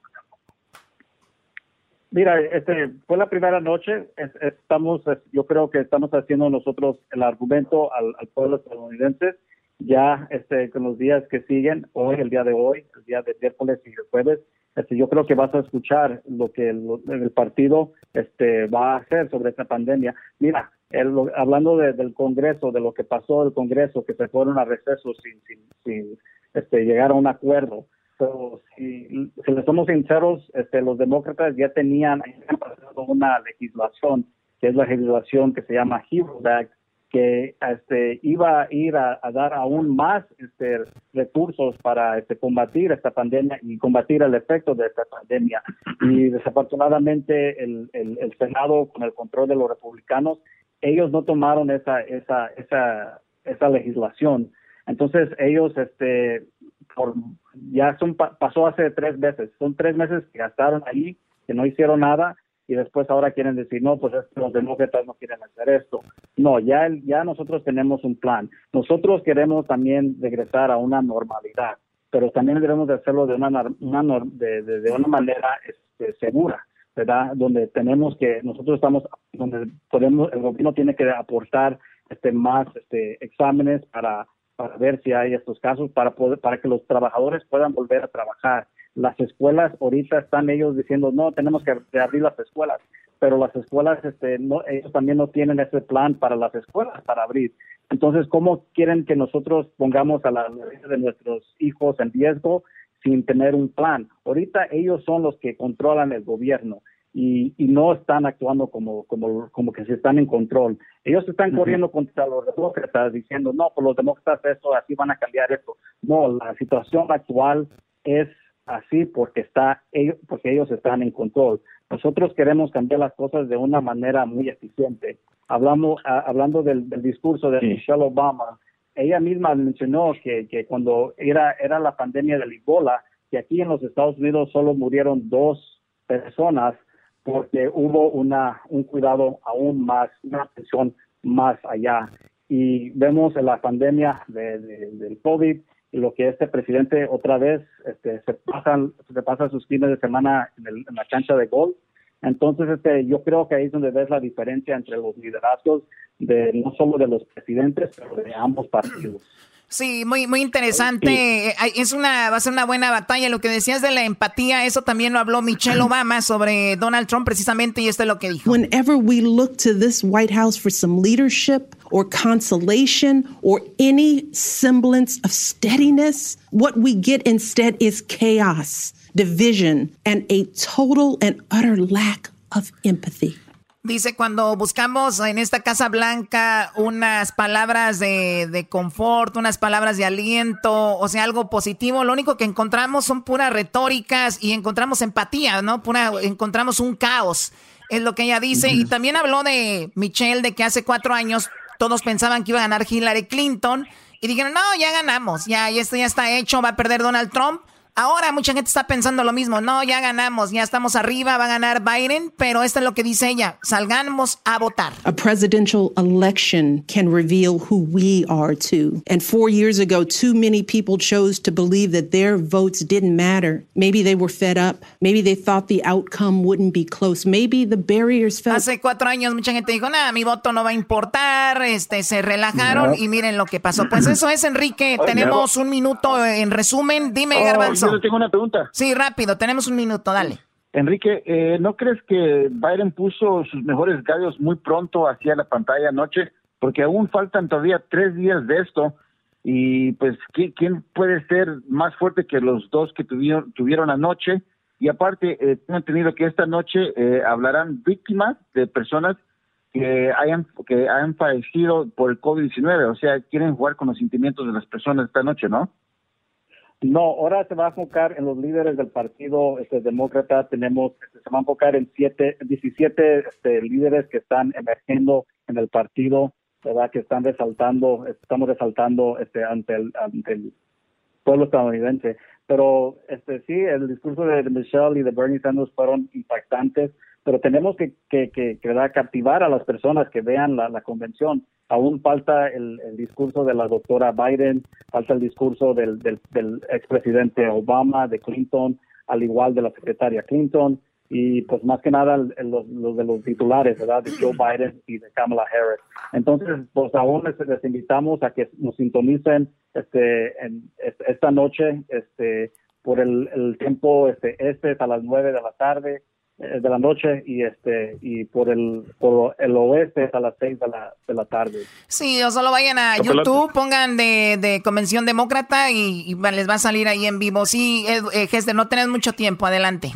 Mira, este fue la primera noche. estamos, yo creo que estamos haciendo nosotros el argumento al, pueblo estadounidense. Ya, este, con los días que siguen, hoy, el día de hoy, el día de miércoles y el jueves, este, yo creo que vas a escuchar lo que el, partido, este, va a hacer sobre esta pandemia. Mira, hablando del Congreso, de lo que pasó el Congreso, que se fueron a receso sin, sin, sin este, llegar a un acuerdo pero si, si le somos sinceros, este, los demócratas ya tenían una legislación, que es la legislación que se llama Hero Act, que este, iba a ir a, dar aún más este, recursos para este, combatir esta pandemia y combatir el efecto de esta pandemia. Y desafortunadamente el, el, el Senado, con el control de los republicanos, ellos no tomaron esa, esa, esa, esa legislación. Entonces ellos este, por, ya son pasó hace tres meses, son tres meses que gastaron ahí, que no hicieron nada y después ahora quieren decir, no, pues los demócratas no quieren hacer esto. No, ya, ya nosotros tenemos un plan. Nosotros queremos también regresar a una normalidad, pero también debemos de hacerlo de una, una de, de, una manera este, segura, ¿verdad? Donde tenemos que, nosotros estamos, donde podemos, el gobierno tiene que aportar este, más este, exámenes para para ver si hay estos casos, para, poder, para que los trabajadores puedan volver a trabajar. Las escuelas ahorita están ellos diciendo, no, tenemos que abrir las escuelas, pero las escuelas, este, no, ellos también no tienen ese plan para las escuelas para abrir. Entonces, ¿cómo quieren que nosotros pongamos a la vida de nuestros hijos en riesgo sin tener un plan? Ahorita ellos son los que controlan el gobierno y, no están actuando como, como, como que se están en control. Ellos están corriendo contra los demócratas diciendo, no, por pues los demócratas esto, así van a cambiar esto. No, la situación actual es así porque, está, ellos, porque ellos están en control. Nosotros queremos cambiar las cosas de una manera muy eficiente. Hablamos, hablando del, discurso de Michelle Obama, ella misma mencionó que, que cuando era, era la pandemia del Ebola, que aquí en los Estados Unidos solo murieron dos personas porque hubo una, un cuidado aún más, una atención más allá. Y vemos en la pandemia de, del COVID y lo que este presidente otra vez este, se, pasan, se pasa sus fines de semana en, la cancha de golf. Entonces, este, yo creo que ahí es donde ves la diferencia entre los liderazgos de no solo de los presidentes, pero de ambos partidos. Sí, muy, muy interesante. Es una, va a ser una buena batalla. Lo que decías de la empatía, eso también lo habló Michelle Obama sobre Donald Trump precisamente y esto es lo que dijo. Whenever we look to this White House for some leadership, or consolation or any semblance of steadiness. What we get instead is chaos, division, and a total and utter lack of empathy. Dice, cuando buscamos en esta Casa Blanca unas palabras de, de, confort, unas palabras de aliento, o sea, algo positivo, lo único que encontramos son puras retóricas y encontramos empatía, ¿no? Pura, encontramos un caos, es lo que ella dice. Y también habló de Michelle, de que hace cuatro años todos pensaban que iba a ganar Hillary Clinton y dijeron, no, ya ganamos, ya, ya esto ya está hecho, va a perder Donald Trump. Ahora mucha gente está pensando lo mismo. No, ya ganamos, ya estamos arriba, va a ganar Biden, pero esto es lo que dice ella. Salgamos a votar. A presidential election can reveal who we are too. And four years ago, too many people chose to believe that their votes didn't matter. Maybe they were fed up. Maybe they thought the outcome wouldn't be close. Maybe the barriers felt... Hace cuatro años mucha gente dijo, nada, mi voto no va a importar. Este, se relajaron y miren lo que pasó. Pues eso es, Enrique. Tenemos un minuto en resumen. Dime, Garbanzo. Yo tengo una pregunta. Sí, rápido, tenemos un minuto, dale. Enrique, eh, ¿no crees que Biden puso sus mejores gallos muy pronto hacia la pantalla anoche? Porque aún faltan todavía tres días de esto y pues ¿quién puede ser más fuerte que los dos que tuvieron, tuvieron anoche? Y aparte, eh, tengo entendido que esta noche eh, hablarán víctimas de personas que hayan, que hayan fallecido por el COVID-19, o sea, quieren jugar con los sentimientos de las personas esta noche, ¿no? No, ahora se va a enfocar en los líderes del partido este, demócrata. Tenemos, este, se va a enfocar en siete, 17 este, líderes que están emergiendo en el partido, ¿verdad? Que están resaltando, estamos resaltando este, ante, el, ante el pueblo estadounidense. Pero este, sí, el discurso de Michelle y de Bernie Sanders fueron impactantes pero tenemos que, que, que, captivar a las personas que vean la, convención. Aún falta el, el, discurso de la doctora Biden, falta el discurso del, del, del expresidente Obama, de Clinton, al igual de la secretaria Clinton, y pues más que nada los, de los titulares, ¿verdad? De Joe Biden y de Kamala Harris. Entonces, pues aún les, invitamos a que nos sintonicen este, en, esta noche este, por el, el tiempo este, este a las nueve de la tarde de la noche y este y por el por el oeste a las seis de la, de la tarde. Sí, o solo vayan a YouTube, pongan de, de Convención Demócrata y, les va a salir ahí en vivo. Sí, eh, Gester, no tenés mucho tiempo, adelante.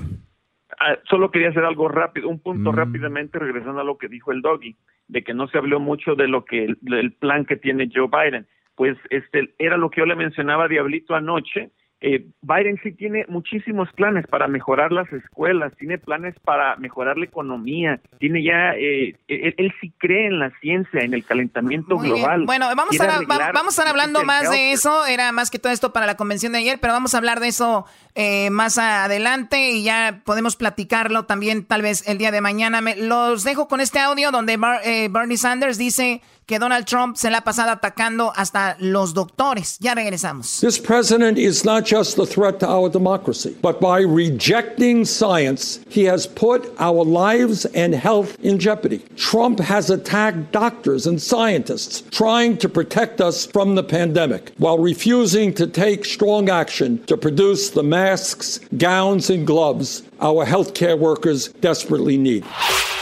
Ah, solo quería hacer algo rápido, un punto mm. rápidamente regresando a lo que dijo el Doggy, de que no se habló mucho de lo que el plan que tiene Joe Biden. Pues este era lo que yo le mencionaba Diablito anoche, eh, Biden sí tiene muchísimos planes para mejorar las escuelas, tiene planes para mejorar la economía, tiene ya, eh, él, sí cree en la ciencia, en el calentamiento global. Bueno, vamos a, vamos a estar hablando más de eso, era más que todo esto para la convención de ayer, pero vamos a hablar de eso eh, más adelante y ya podemos platicarlo también tal vez el día de mañana. Me, los dejo con este audio donde eh, Bernie Sanders dice que Donald Trump se la ha pasado atacando hasta los doctores. Ya regresamos. This president is not just a threat to our democracy, but by rejecting science, he has put our lives and health in jeopardy. Trump has attacked doctors and scientists trying to protect us from the pandemic while refusing to take strong action to produce the masks, gowns, and gloves our healthcare workers desperately need.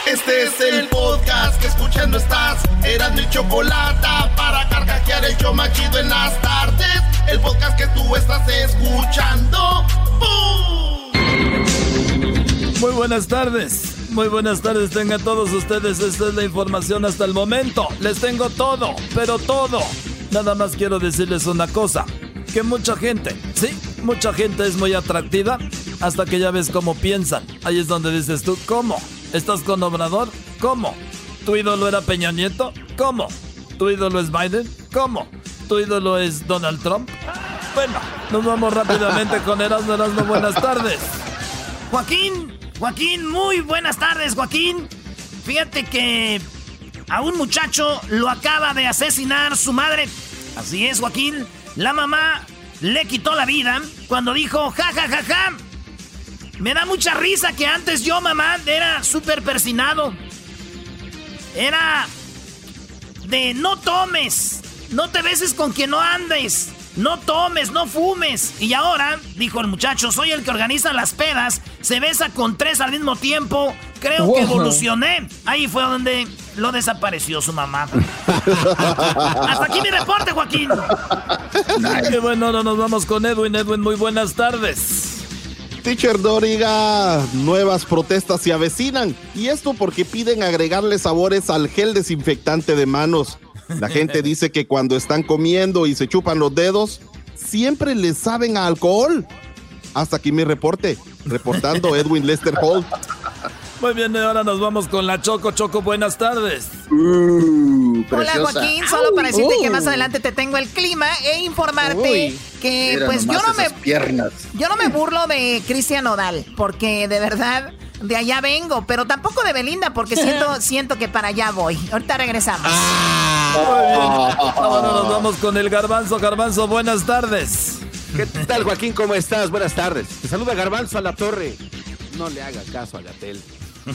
Este es el podcast que escuchando estás. Eran mi chocolate para carcajear el yo machido en las tardes. El podcast que tú estás escuchando. Muy buenas tardes. Muy buenas tardes tengan todos ustedes. Esta es la información hasta el momento. Les tengo todo, pero todo. Nada más quiero decirles una cosa. Que mucha gente, sí, mucha gente es muy atractiva hasta que ya ves cómo piensan. Ahí es donde dices tú, ¿cómo? ¿Estás con Obrador? ¿Cómo? ¿Tu ídolo era Peña Nieto? ¿Cómo? ¿Tu ídolo es Biden? ¿Cómo? ¿Tu ídolo es Donald Trump? Bueno, nos vamos rápidamente con Erasmo Erasmo. Buenas tardes. Joaquín, Joaquín, muy buenas tardes, Joaquín. Fíjate que a un muchacho lo acaba de asesinar su madre. Así es, Joaquín. La mamá le quitó la vida cuando dijo, ja, ja, ja, ja. Me da mucha risa que antes yo, mamá, era súper persinado. Era de no tomes, no te beses con quien no andes, no tomes, no fumes. Y ahora, dijo el muchacho, soy el que organiza las pedas, se besa con tres al mismo tiempo. Creo que evolucioné. Ahí fue donde lo desapareció su mamá. [laughs] Hasta aquí mi reporte, Joaquín. Y bueno, ahora nos vamos con Edwin. Edwin, muy buenas tardes. Teacher Doriga, nuevas protestas se avecinan. Y esto porque piden agregarle sabores al gel desinfectante de manos. La gente [laughs] dice que cuando están comiendo y se chupan los dedos, siempre les saben a alcohol. Hasta aquí mi reporte. Reportando [laughs] Edwin Lester Hall. Muy bien, ahora nos vamos con la Choco. Choco, buenas tardes. Uh, Hola Joaquín, solo para decirte que más adelante te tengo el clima e informarte que pues yo no me piernas. yo no me burlo de Cristian Odal porque de verdad de allá vengo, pero tampoco de Belinda porque siento [laughs] siento que para allá voy. Ahorita regresamos. Ah, ahora nos vamos con el Garbanzo. Garbanzo, buenas tardes. ¿Qué tal Joaquín? ¿Cómo estás? Buenas tardes. Te saluda Garbanzo a la torre. No le haga caso a Gatel.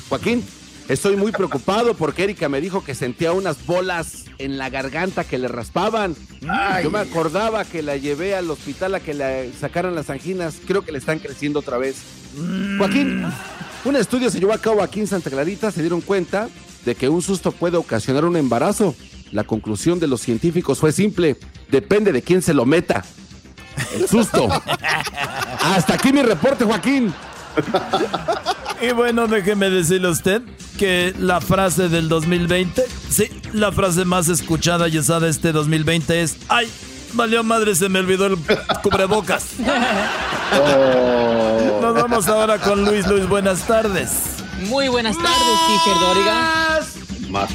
Joaquín, estoy muy preocupado porque Erika me dijo que sentía unas bolas en la garganta que le raspaban. Yo me acordaba que la llevé al hospital a que le sacaran las anginas. Creo que le están creciendo otra vez. Mm. Joaquín, un estudio se llevó a cabo aquí en Santa Clarita. Se dieron cuenta de que un susto puede ocasionar un embarazo. La conclusión de los científicos fue simple. Depende de quién se lo meta. El susto. [laughs] Hasta aquí mi reporte, Joaquín. Y bueno, déjeme decirle a usted que la frase del 2020, sí, la frase más escuchada y usada este 2020 es, ay, valió madre, se me olvidó el cubrebocas. Oh. Nos vamos ahora con Luis. Luis, buenas tardes. Muy buenas tardes, teacher Doriga. Más.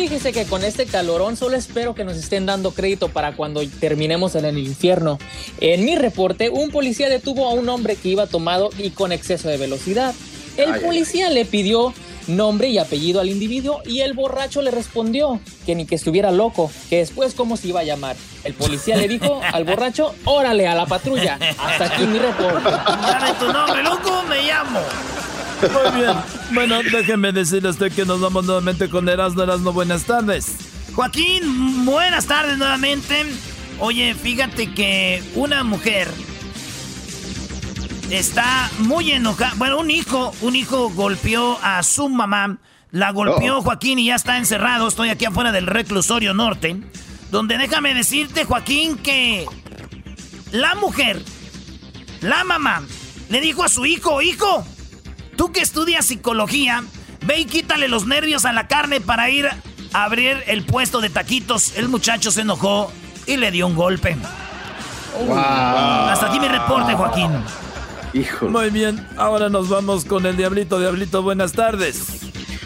Fíjese que con este calorón solo espero que nos estén dando crédito para cuando terminemos en el infierno. En mi reporte, un policía detuvo a un hombre que iba tomado y con exceso de velocidad. El policía le pidió nombre y apellido al individuo y el borracho le respondió que ni que estuviera loco, que después cómo se iba a llamar. El policía le dijo [laughs] al borracho, órale a la patrulla. Hasta aquí mi reporte. Dame tu nombre, loco, me llamo. Muy bien. Bueno, déjeme decirle a usted que nos vamos nuevamente con Erasmo. Erasmo, buenas tardes. Joaquín, buenas tardes nuevamente. Oye, fíjate que una mujer está muy enojada. Bueno, un hijo, un hijo golpeó a su mamá. La golpeó oh. Joaquín y ya está encerrado. Estoy aquí afuera del reclusorio norte. Donde déjame decirte, Joaquín, que la mujer, la mamá, le dijo a su hijo, hijo, Tú que estudias psicología, ve y quítale los nervios a la carne para ir a abrir el puesto de taquitos. El muchacho se enojó y le dio un golpe. Hasta aquí mi reporte, Joaquín. Hijo. Muy bien, ahora nos vamos con el Diablito. Diablito, buenas tardes.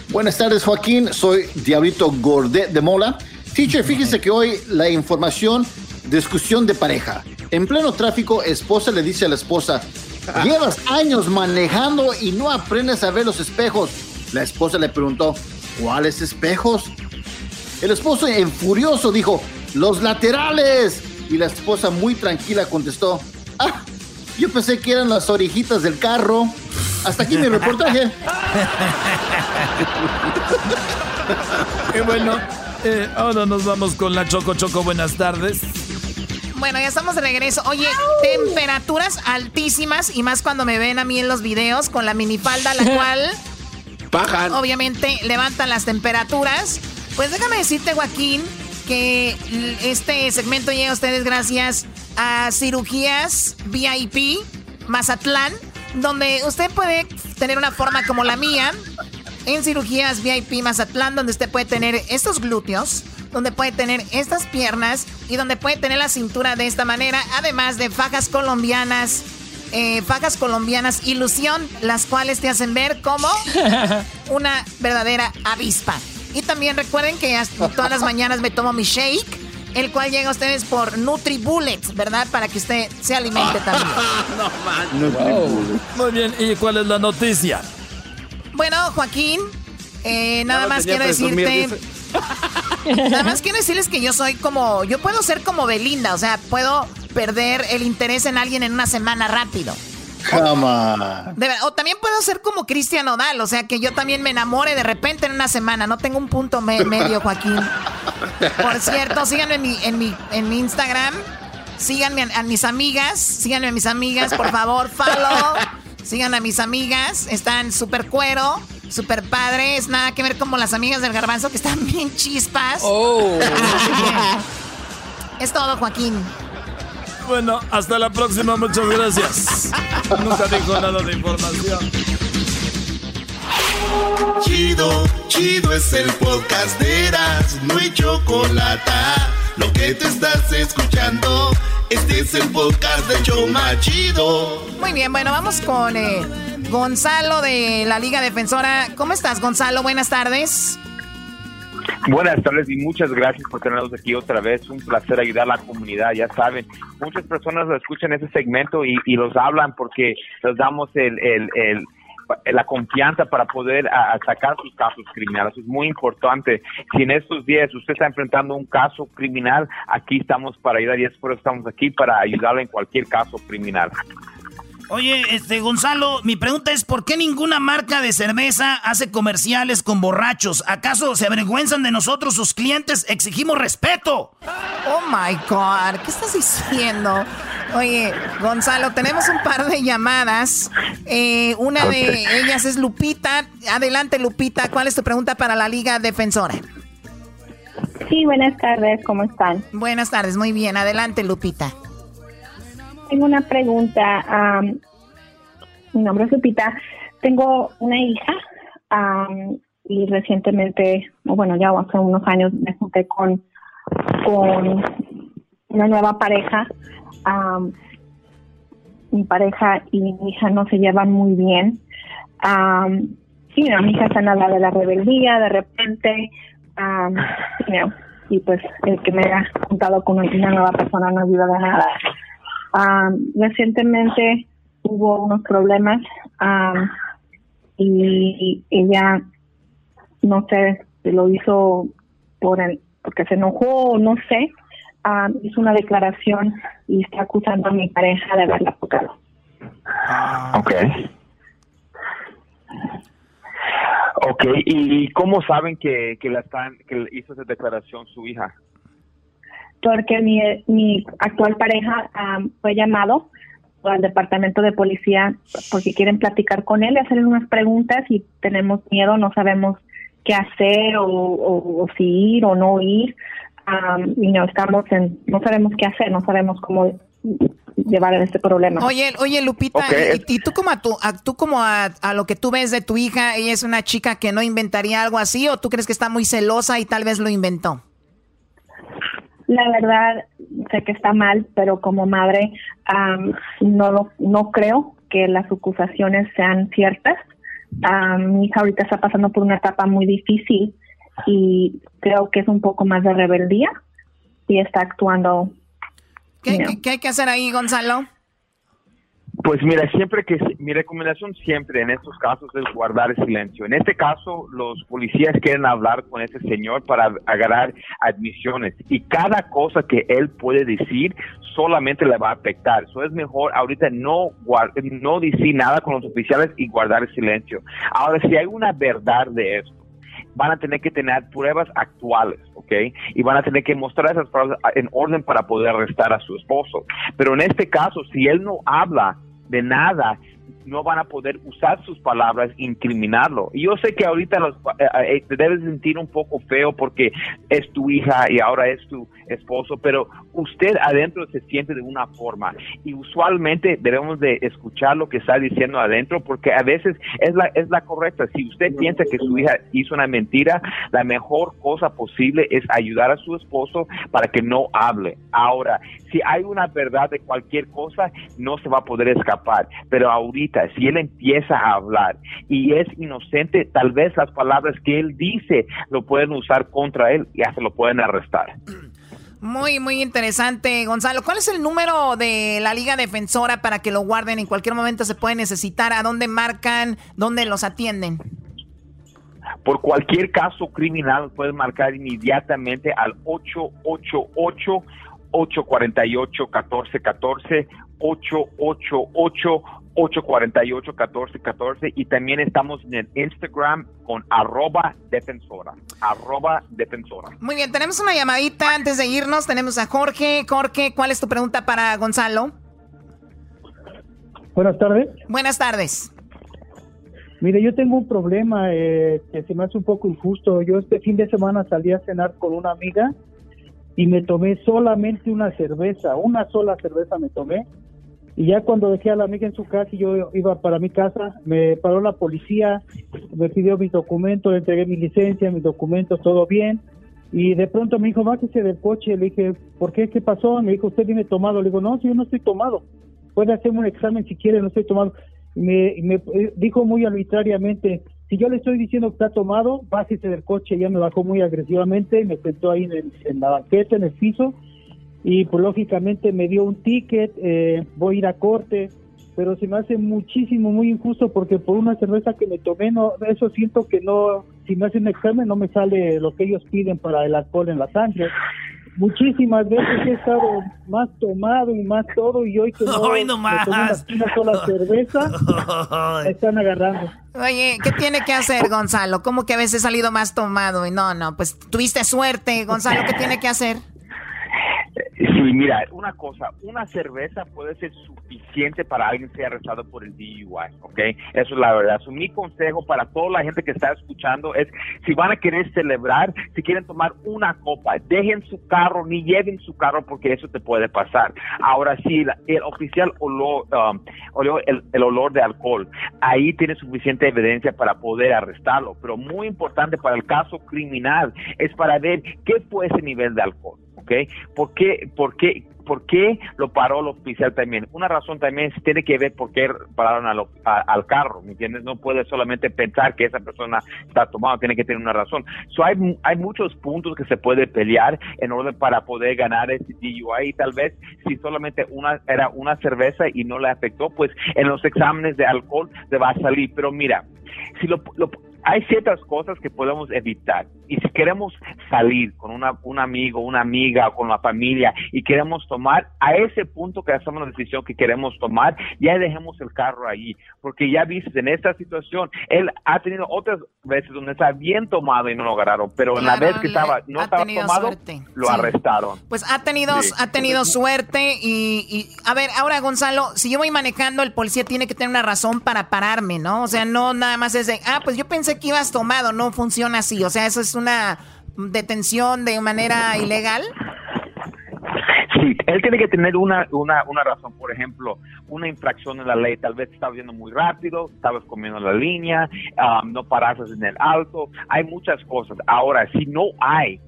Buenas tardes, Joaquín. Soy Diablito Gordet de Mola. Teacher, fíjese que hoy la información, discusión de pareja. En pleno tráfico, esposa le dice a la esposa, Llevas años manejando y no aprendes a ver los espejos. La esposa le preguntó, ¿cuáles espejos? El esposo, en furioso, dijo, los laterales. Y la esposa, muy tranquila, contestó, ah, yo pensé que eran las orejitas del carro. Hasta aquí mi reportaje. [laughs] y bueno, eh, ahora nos vamos con la Choco Choco. Buenas tardes. Bueno, ya estamos de regreso. Oye, temperaturas altísimas y más cuando me ven a mí en los videos con la minifalda, la [laughs] cual Bajan. obviamente levantan las temperaturas. Pues déjame decirte, Joaquín, que este segmento llega a ustedes gracias a Cirugías VIP Mazatlán, donde usted puede tener una forma como la mía en Cirugías VIP Mazatlán, donde usted puede tener estos glúteos donde puede tener estas piernas y donde puede tener la cintura de esta manera, además de fajas colombianas. Eh, fajas colombianas ilusión, las cuales te hacen ver como [laughs] una verdadera avispa. Y también recuerden que todas las mañanas me tomo mi shake, el cual llega a ustedes por NutriBullet, ¿verdad? Para que usted se alimente también. [laughs] no, Muy bien, ¿y cuál es la noticia? Bueno, Joaquín, eh, nada más quiero decirte... [laughs] Nada más quiero decirles que yo soy como, yo puedo ser como Belinda, o sea, puedo perder el interés en alguien en una semana rápido. Cama. o también puedo ser como Cristian Odal, o sea, que yo también me enamore de repente en una semana. No tengo un punto medio, Joaquín. Por cierto, síganme en mi, en mi, en mi Instagram. Síganme a, a, mis amigas. Síganme a mis amigas, por favor. Follow. Sigan a mis amigas. Están súper cuero super padres, nada que ver como las amigas del garbanzo que están bien chispas. Oh. es todo, Joaquín. Bueno, hasta la próxima, muchas gracias. Nunca dijo nada de información. Chido, chido es el podcast de Eras, no hay chocolate. Lo que te estás escuchando, este es el podcast de Choma Chido. Muy bien, bueno, vamos con eh, Gonzalo de la Liga Defensora. ¿Cómo estás, Gonzalo? Buenas tardes. Buenas tardes y muchas gracias por tenernos aquí otra vez. Un placer ayudar a la comunidad. Ya saben, muchas personas escuchan ese segmento y, los hablan porque les damos el, la confianza para poder sacar sus casos criminales. Es muy importante. Si en estos días usted está enfrentando un caso criminal, aquí estamos para ayudar y es por eso estamos aquí para ayudarle en cualquier caso criminal. Oye, este Gonzalo, mi pregunta es ¿por qué ninguna marca de cerveza hace comerciales con borrachos? ¿Acaso se avergüenzan de nosotros, sus clientes? Exigimos respeto. Oh my god, ¿qué estás diciendo? Oye, Gonzalo, tenemos un par de llamadas. Eh, una de ellas es Lupita. Adelante, Lupita. ¿Cuál es tu pregunta para la Liga Defensora? Sí, buenas tardes. ¿Cómo están? Buenas tardes. Muy bien. Adelante, Lupita. Tengo una pregunta. mi nombre es Lupita. Tengo una hija y recientemente, bueno, ya hace unos años me junté con, con una nueva pareja. mi pareja y mi hija no se llevan muy bien. sí, mi hija está en la de la rebeldía, de repente, y pues el que me ha juntado con una nueva persona no ayuda de nada recientemente hubo unos problemas y ella, no sé, si lo hizo por el, porque se enojó o no sé, hizo una declaración y está acusando a mi pareja de haberla tocado. Ok. Ok, ¿y cómo saben que, que, la están, que hizo esa declaración su hija? Porque mi, mi actual pareja fue llamado al departamento de policía porque quieren platicar con él y hacerle unas preguntas y tenemos miedo, no sabemos qué hacer o, si ir o no ir. y no estamos en, no sabemos qué hacer, no sabemos cómo llevar este problema. Oye, oye Lupita, y, tú como a tu, tú como a, a, lo que tú ves de tu hija, ella es una chica que no inventaría algo así o tú crees que está muy celosa y tal vez lo inventó. La verdad, sé que está mal, pero como madre no, no creo que las acusaciones sean ciertas. mi hija ahorita está pasando por una etapa muy difícil y creo que es un poco más de rebeldía y está actuando. ¿Qué, ¿qué hay que hacer ahí, Gonzalo? Pues mira, siempre que mi recomendación siempre en estos casos es guardar silencio. En este caso, los policías quieren hablar con ese señor para agarrar admisiones y cada cosa que él puede decir solamente le va a afectar. Eso es mejor ahorita no no decir nada con los oficiales y guardar silencio. Ahora, si hay una verdad de esto, van a tener que tener pruebas actuales, ¿ok? Y van a tener que mostrar esas pruebas en orden para poder arrestar a su esposo. Pero en este caso, si él no habla de nada no van a poder usar sus palabras incriminarlo. Y yo sé que ahorita los, eh, eh, te debes sentir un poco feo porque es tu hija y ahora es tu esposo, pero usted adentro se siente de una forma y usualmente debemos de escuchar lo que está diciendo adentro porque a veces es la, es la correcta. Si usted piensa que su hija hizo una mentira, la mejor cosa posible es ayudar a su esposo para que no hable. Ahora, si hay una verdad de cualquier cosa, no se va a poder escapar, pero ahorita si él empieza a hablar y es inocente, tal vez las palabras que él dice lo pueden usar contra él y hasta lo pueden arrestar. Muy, muy interesante, Gonzalo. ¿Cuál es el número de la Liga Defensora para que lo guarden? En cualquier momento se puede necesitar. ¿A dónde marcan? ¿Dónde los atienden? Por cualquier caso criminal pueden marcar inmediatamente al 888 848 1414 888 848-1414 y también estamos en el Instagram con arroba defensora, arroba defensora. Muy bien, tenemos una llamadita antes de irnos, tenemos a Jorge. Jorge, ¿cuál es tu pregunta para Gonzalo? Buenas tardes. Buenas tardes. Mire, yo tengo un problema eh, que se me hace un poco injusto. Yo este fin de semana salí a cenar con una amiga y me tomé solamente una cerveza, una sola cerveza me tomé. Y ya cuando dejé a la amiga en su casa y yo iba para mi casa, me paró la policía, me pidió mis documentos, le entregué mi licencia, mis documentos, todo bien. Y de pronto me dijo, bájese del coche. Le dije, ¿por qué? ¿Qué pasó? Me dijo, ¿usted viene tomado? Le digo, no, si yo no estoy tomado. Puede hacerme un examen si quiere, no estoy tomado. Me, me dijo muy arbitrariamente, si yo le estoy diciendo que está tomado, bájese del coche. Ya me bajó muy agresivamente y me sentó ahí en, en la banqueta, en el piso y pues lógicamente me dio un ticket, eh, voy a ir a corte, pero se me hace muchísimo, muy injusto porque por una cerveza que me tomé, no, eso siento que no, si me hacen un examen no me sale lo que ellos piden para el alcohol en la sangre. Muchísimas veces he estado más tomado y más todo y hoy que [laughs] no, Hoy no más. una, sola [laughs] cerveza, me están agarrando. Oye, ¿qué tiene que hacer Gonzalo? ¿Cómo que a veces he salido más tomado? Y no, no, pues tuviste suerte, Gonzalo, ¿qué tiene que hacer? Sí, mira, una cosa, una cerveza puede ser suficiente para alguien ser arrestado por el DUI, ¿ok? Eso es la verdad. mi consejo para toda la gente que está escuchando es, si van a querer celebrar, si quieren tomar una copa, dejen su carro, ni lleven su carro porque eso te puede pasar. Ahora sí, el oficial olor, um, el, el olor de alcohol, ahí tiene suficiente evidencia para poder arrestarlo, pero muy importante para el caso criminal es para ver qué fue ese nivel de alcohol. ¿Ok? ¿Por qué, por qué, por qué lo paró el oficial también? Una razón también tiene que ver por qué pararon al, carro, ¿me entiendes? No puede solamente pensar que esa persona está tomada, tiene que tener una razón. So hay, hay muchos puntos que se puede pelear en orden para poder ganar ese DUI tal vez si solamente una era una cerveza y no le afectó, pues en los exámenes de alcohol se va a salir. Pero mira, si lo, lo hay ciertas cosas que podemos evitar. Y si queremos salir con una, un amigo, una amiga o con la familia y queremos tomar, a ese punto que hacemos la decisión que queremos tomar, ya dejemos el carro ahí. Porque ya viste, en esta situación, él ha tenido otras veces donde está bien tomado y no lo agarraron, pero en la vez que estaba no estaba tomado, lo arrestaron. Pues ha tenido, ha tenido suerte y, y, a ver, ahora Gonzalo, si yo voy manejando, el policía tiene que tener una razón para pararme, ¿no? O sea, no nada más es de, ah, pues yo pensé que ibas tomado, no funciona así. O sea, eso es una detención de manera ilegal. Sí, él tiene que tener una, una, una razón, por ejemplo, una infracción en la ley, tal vez estabas yendo muy rápido, estabas comiendo la línea, um, no paraste en el alto, hay muchas cosas. Ahora, si no hay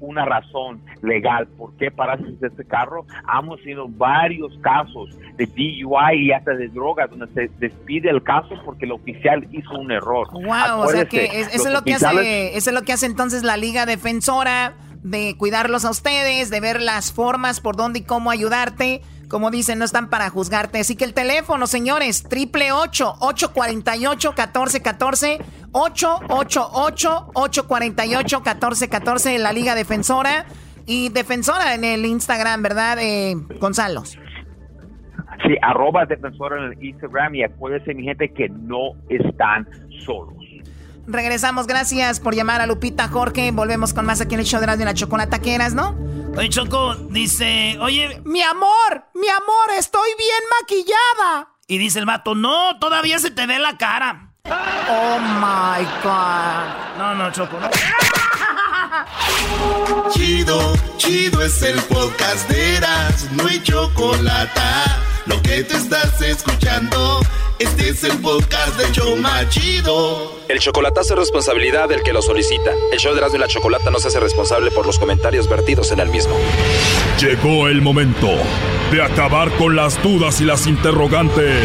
una razón legal por qué paraste este carro. Hemos tenido varios casos de DUI y hasta de drogas donde se despide el caso porque el oficial hizo un error. Wow, o sea que eso es lo que hace, eso es lo que hace entonces la Liga Defensora de cuidarlos a ustedes, de ver las formas por dónde y cómo ayudarte. Como dicen, no están para juzgarte. Así que el teléfono, señores, triple ocho, ocho cuarenta y ocho, catorce, catorce, ocho, ocho, ocho, ocho cuarenta y ocho, catorce, catorce, la Liga Defensora. Y Defensora en el Instagram, ¿verdad, eh, Gonzalo? Sí, arroba Defensora en el Instagram y acuérdense, mi gente, que no están solos. Regresamos, gracias por llamar a Lupita Jorge. Volvemos con más aquí en el show de las de la chocolata quieras, ¿no? Oye, Choco, dice, oye, mi amor, mi amor, estoy bien maquillada. Y dice el mato, no, todavía se te ve la cara. Oh my God. No, no, Choco, no. Chido, chido es el podcast de Eras, no hay chocolate. Lo que te estás escuchando, este es el podcast de Choma Chido. El chocolatazo es responsabilidad del que lo solicita. El show de Erasmo y la Chocolata no se hace responsable por los comentarios vertidos en el mismo. Llegó el momento de acabar con las dudas y las interrogantes.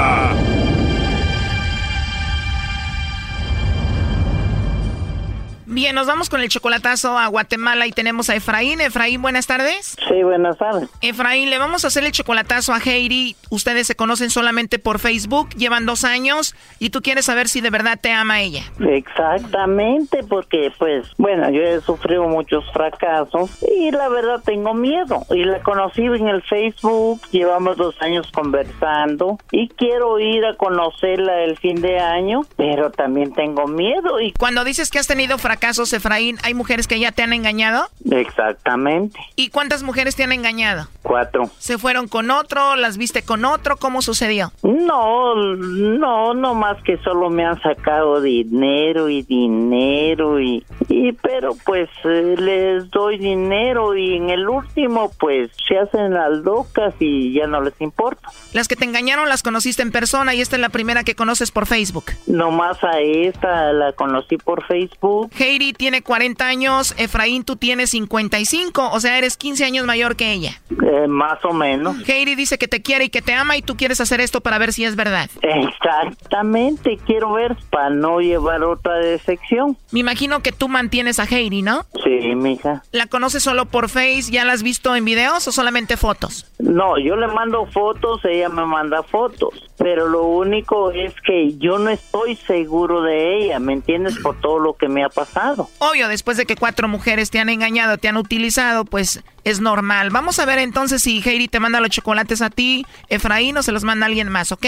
Bien, nos vamos con el chocolatazo a Guatemala y tenemos a Efraín. Efraín, buenas tardes. Sí, buenas tardes. Efraín, le vamos a hacer el chocolatazo a Heidi. Ustedes se conocen solamente por Facebook, llevan dos años y tú quieres saber si de verdad te ama ella. Exactamente, porque pues, bueno, yo he sufrido muchos fracasos y la verdad tengo miedo. Y la conocí en el Facebook, llevamos dos años conversando y quiero ir a conocerla el fin de año, pero también tengo miedo. Y cuando dices que has tenido fracasos, Efraín, ¿hay mujeres que ya te han engañado? Exactamente. ¿Y cuántas mujeres te han engañado? Cuatro. ¿Se fueron con otro? ¿Las viste con otro? ¿Cómo sucedió? No, no, no más que solo me han sacado dinero y dinero y, y pero pues eh, les doy dinero y en el último pues se hacen las locas y ya no les importa. Las que te engañaron las conociste en persona y esta es la primera que conoces por Facebook. No más a esta la conocí por Facebook. Heidi tiene 40 años, Efraín tú tienes 55, o sea, eres 15 años mayor que ella. Eh, más o menos. Heidi dice que te quiere y que te ama y tú quieres hacer esto para ver si es verdad. Exactamente, quiero ver para no llevar otra decepción. Me imagino que tú mantienes a Heidi, ¿no? Sí, mija. ¿La conoces solo por Face? ¿Ya la has visto en videos o solamente fotos? No, yo le mando fotos, ella me manda fotos, pero lo único es que yo no estoy seguro de ella, ¿me entiendes? Por todo lo que me ha pasado. Obvio, después de que cuatro mujeres te han engañado, te han utilizado, pues es normal. Vamos a ver entonces si Heidi te manda los chocolates a ti, Efraín, o se los manda alguien más, ¿ok?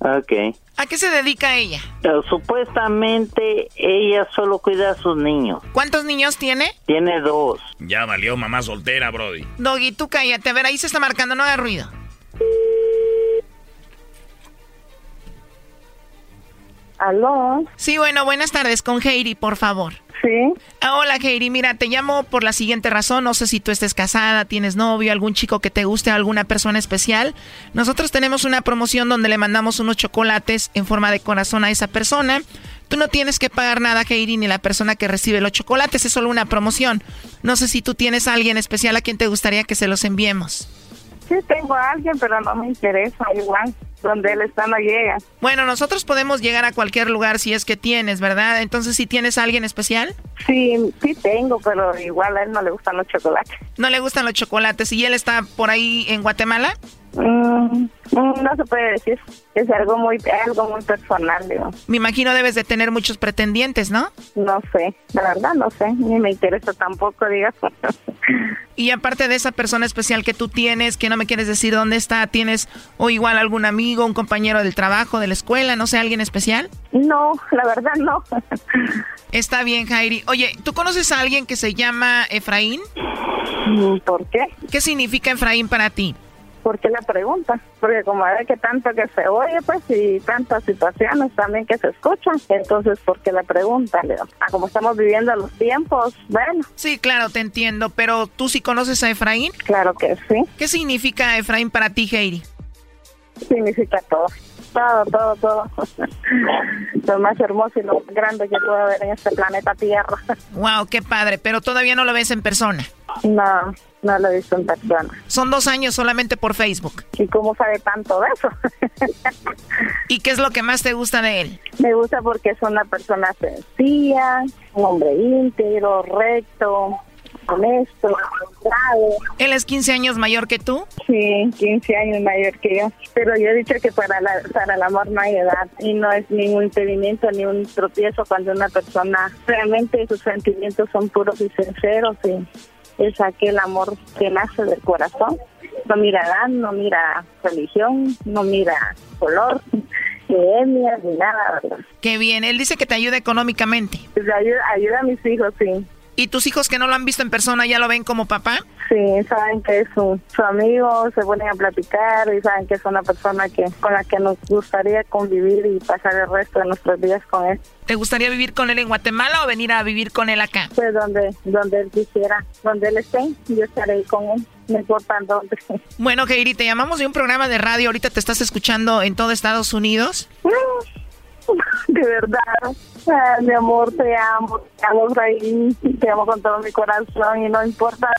Ok. ¿A qué se dedica ella? Uh, supuestamente ella solo cuida a sus niños. ¿Cuántos niños tiene? Tiene dos. Ya valió mamá soltera, Brody. Doggy, tú cállate. A ver, ahí se está marcando, no haga ruido. ¿Aló? Sí, bueno, buenas tardes con Heidi, por favor. Sí. Ah, hola, Heidi. Mira, te llamo por la siguiente razón. No sé si tú estés casada, tienes novio, algún chico que te guste, alguna persona especial. Nosotros tenemos una promoción donde le mandamos unos chocolates en forma de corazón a esa persona. Tú no tienes que pagar nada, Heidi, ni la persona que recibe los chocolates. Es solo una promoción. No sé si tú tienes a alguien especial a quien te gustaría que se los enviemos. Sí, tengo a alguien, pero no me interesa igual donde él está no llega. Bueno, nosotros podemos llegar a cualquier lugar si es que tienes, ¿verdad? Entonces, ¿si tienes a alguien especial? Sí, sí tengo, pero igual a él no le gustan los chocolates. No le gustan los chocolates. ¿Y él está por ahí en Guatemala? Mm, mm, no se puede decir. Es algo muy, algo muy personal, digo. Me imagino debes de tener muchos pretendientes, ¿no? No sé, la verdad no sé. Ni me interesa tampoco, digas. y aparte de esa persona especial que tú tienes, que no me quieres decir dónde está, ¿tienes o igual algún amigo, un compañero del trabajo, de la escuela, no sé, alguien especial? No, la verdad no. Está bien, Jairi. Oye, ¿tú conoces a alguien que se llama Efraín? Mm, ¿Por qué? ¿Qué significa Efraín para ti? ¿Por qué la pregunta? Porque como ve que tanto que se oye, pues, y tantas situaciones también que se escuchan, entonces, ¿por qué la pregunta, Leo? Ah, como estamos viviendo los tiempos, bueno. Sí, claro, te entiendo, pero ¿tú sí conoces a Efraín? Claro que sí. ¿Qué significa Efraín para ti, Heidi? Significa todo. Todo, todo, todo. [laughs] lo más hermoso y lo más grande que puedo ver en este planeta Tierra. [laughs] Wow, qué padre, pero todavía no lo ves en persona. No, no lo he visto en persona. Son dos años solamente por Facebook. ¿Y cómo sabe tanto de eso? ¿Y qué es lo que más te gusta de él? [laughs] Me gusta porque es una persona sencilla, un hombre íntegro, recto, honesto, ¿Él es 15 años mayor que tú? Sí, 15 años mayor que yo. Pero yo he dicho que para, la, para el amor no hay edad y no es ningún impedimento ni un tropiezo cuando una persona realmente sus sentimientos son puros y sinceros y es aquel amor que nace del corazón. No mira edad, no mira religión, no mira color, ni etnia, ni nada. Qué bien, él dice que te ayuda económicamente. Pues ayuda, ayuda a mis hijos, sí. ¿Y tus hijos que no lo han visto en persona ya lo ven como papá? Sí, saben que es su, amigo, se ponen a platicar y saben que es una persona que con la que nos gustaría convivir y pasar el resto de nuestros días con él. ¿Te gustaría vivir con él en Guatemala o venir a vivir con él acá? Pues donde, donde él quisiera, donde él esté, yo estaré ahí con él. No importa dónde. Bueno, Heidi, te llamamos de un programa de radio. Ahorita te estás escuchando en todo Estados Unidos. [laughs] [laughs] De verdad. Ah, mi amor, te amo, te amo, te amo con todo mi corazón y no importa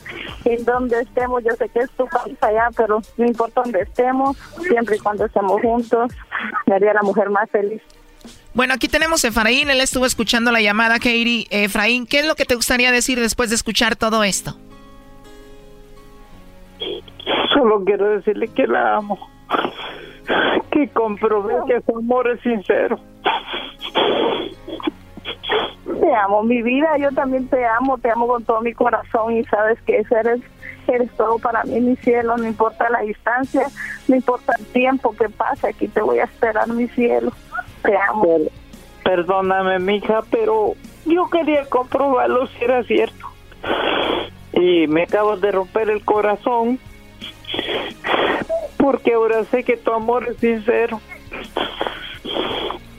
en dónde estemos, yo sé que es tu país allá, pero no importa dónde estemos, siempre y cuando estemos juntos, me haría la mujer más feliz. Bueno, aquí tenemos a Efraín, él estuvo escuchando la llamada, Katie. Efraín, ¿qué es lo que te gustaría decir después de escuchar todo esto? Solo quiero decirle que la amo, que comprobé que su amor es sincero. Te amo, mi vida, yo también te amo, te amo con todo mi corazón y sabes que eres, eres todo para mí, mi cielo, no importa la distancia, no importa el tiempo que pase, aquí te voy a esperar, mi cielo. Te amo. Perdóname, mija, pero yo quería comprobarlo si era cierto. Y me acabo de romper el corazón porque ahora sé que tu amor es sincero.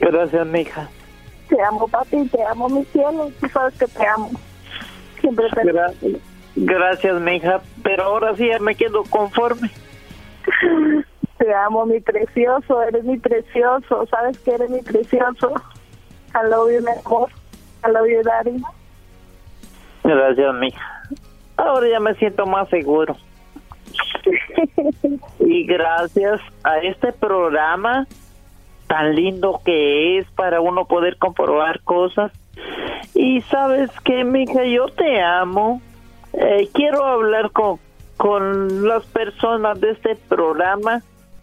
Gracias, mija. Te amo, papi, te amo, mi cielo. Tú sabes que te amo. Siempre te Gracias, gracias mija, pero ahora sí ya me quedo conforme. Te amo, mi precioso, eres mi precioso, sabes que eres mi precioso. I love you, mi amor. I love you, daddy. Gracias, mija. Ahora ya me siento más seguro. [laughs] y gracias a este programa tan lindo que es para uno poder comprobar cosas. Y sabes que, mija, yo te amo. Eh, quiero hablar con, con las personas de este programa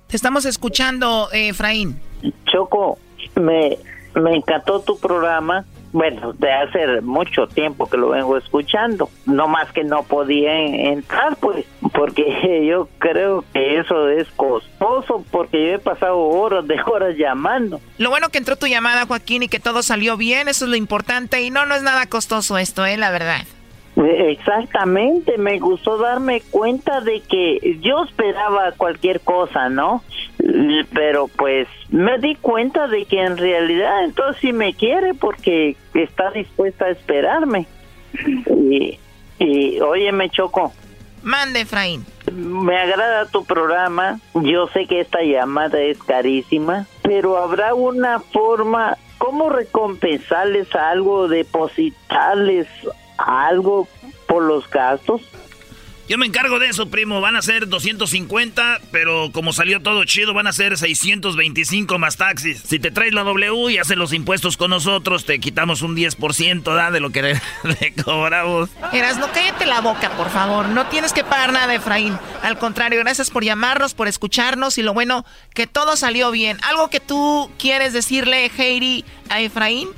te estamos escuchando, eh, Efraín. Choco, me, me encantó tu programa. Bueno, de hace mucho tiempo que lo vengo escuchando. No más que no podía entrar, pues, porque [laughs] yo creo que eso es costoso, porque yo he pasado horas de horas llamando. Lo bueno que entró tu llamada, Joaquín, y que todo salió bien, eso es lo importante. Y no, no es nada costoso esto, ¿eh? La verdad. Exactamente, me gustó darme cuenta de que yo esperaba cualquier cosa, ¿no? Pero pues me di cuenta de que en realidad entonces sí me quiere porque está dispuesta a esperarme. Y, y oye, me choco. Mande, Efraín. Me agrada tu programa. Yo sé que esta llamada es carísima, pero habrá una forma, ¿cómo recompensarles algo, depositarles algo por los gastos? Yo me encargo de eso, primo. Van a ser 250, pero como salió todo chido, van a ser 625 más taxis. Si te traes la W y haces los impuestos con nosotros, te quitamos un 10% ¿da? de lo que [laughs] le, cobramos. Eras, no cállate la boca, por favor. No tienes que pagar nada, Efraín. Al contrario, gracias por llamarnos, por escucharnos y lo bueno, que todo salió bien. ¿Algo que tú quieres decirle, Heidi, a Efraín?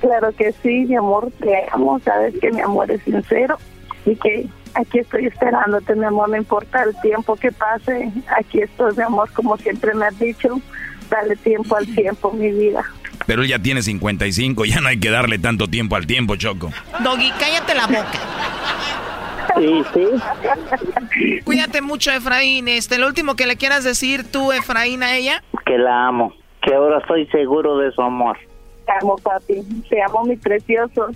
Claro que sí, mi amor, te amo, sabes que mi amor es sincero y que aquí estoy esperándote, mi amor, no importa el tiempo que pase, aquí estoy, mi amor, como siempre me has dicho, dale tiempo al tiempo, mi vida. Pero él ya tiene 55, ya no hay que darle tanto tiempo al tiempo, Choco. Doggy, cállate la boca. Sí, sí. Cuídate mucho, Efraín. Este, lo último que le quieras decir tú, Efraín, a ella. Que la amo, que ahora estoy seguro de su amor. Te amo, papi. Te amo, mi precioso.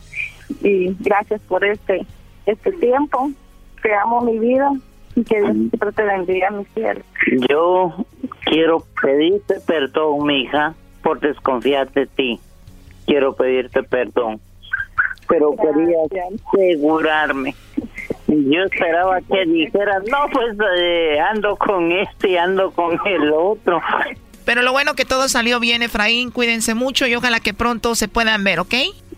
Y gracias por este, este tiempo. Te amo, mi vida. Y que Dios siempre te bendiga, mi cielo. Yo quiero pedirte perdón, mija, por desconfiar de ti. Quiero pedirte perdón. Pero quería asegurarme. Yo esperaba que [laughs] dijeras, no, pues eh, ando con este, ando con el otro. Pero lo bueno que todo salió bien, Efraín. Cuídense mucho y ojalá que pronto se puedan ver, ¿ok?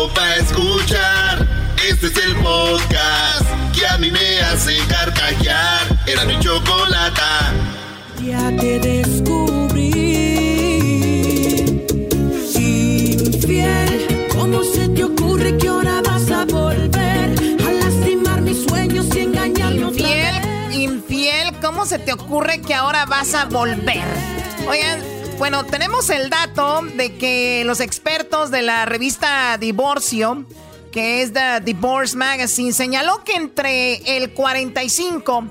Chido pa' escuchar. Este es el podcast que a mí me hace carcajear. Era mi chocolata. Ya te descubrí. Infiel, ¿cómo se te ocurre que ahora vas a volver a lastimar mis sueños y engañarme Infiel, infiel, ¿cómo se te ocurre que ahora vas a volver? Oigan, bueno, tenemos el dato de que los expertos de la revista Divorcio que es The Divorce Magazine, señaló que entre el 45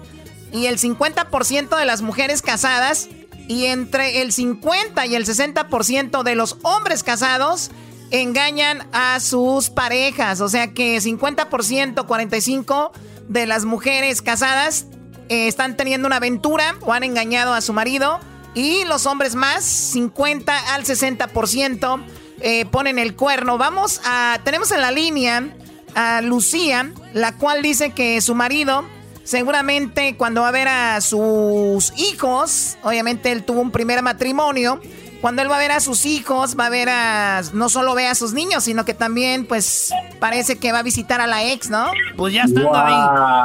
y el 50% de las mujeres casadas Y entre el 50 y el 60% de los hombres casados engañan a sus parejas. O sea que 50%, 45% de las mujeres casadas eh, están teniendo una aventura o han engañado a su marido. Y los hombres más, 50 al 60%, eh, ponen el cuerno. Vamos a... Tenemos en la línea a Lucía, la cual dice que su marido seguramente cuando va a ver a sus hijos, obviamente él tuvo un primer matrimonio, cuando él va a ver a sus hijos, va a ver a. No solo ve a sus niños, sino que también, pues, parece que va a visitar a la ex, ¿no? Pues ya estando ahí.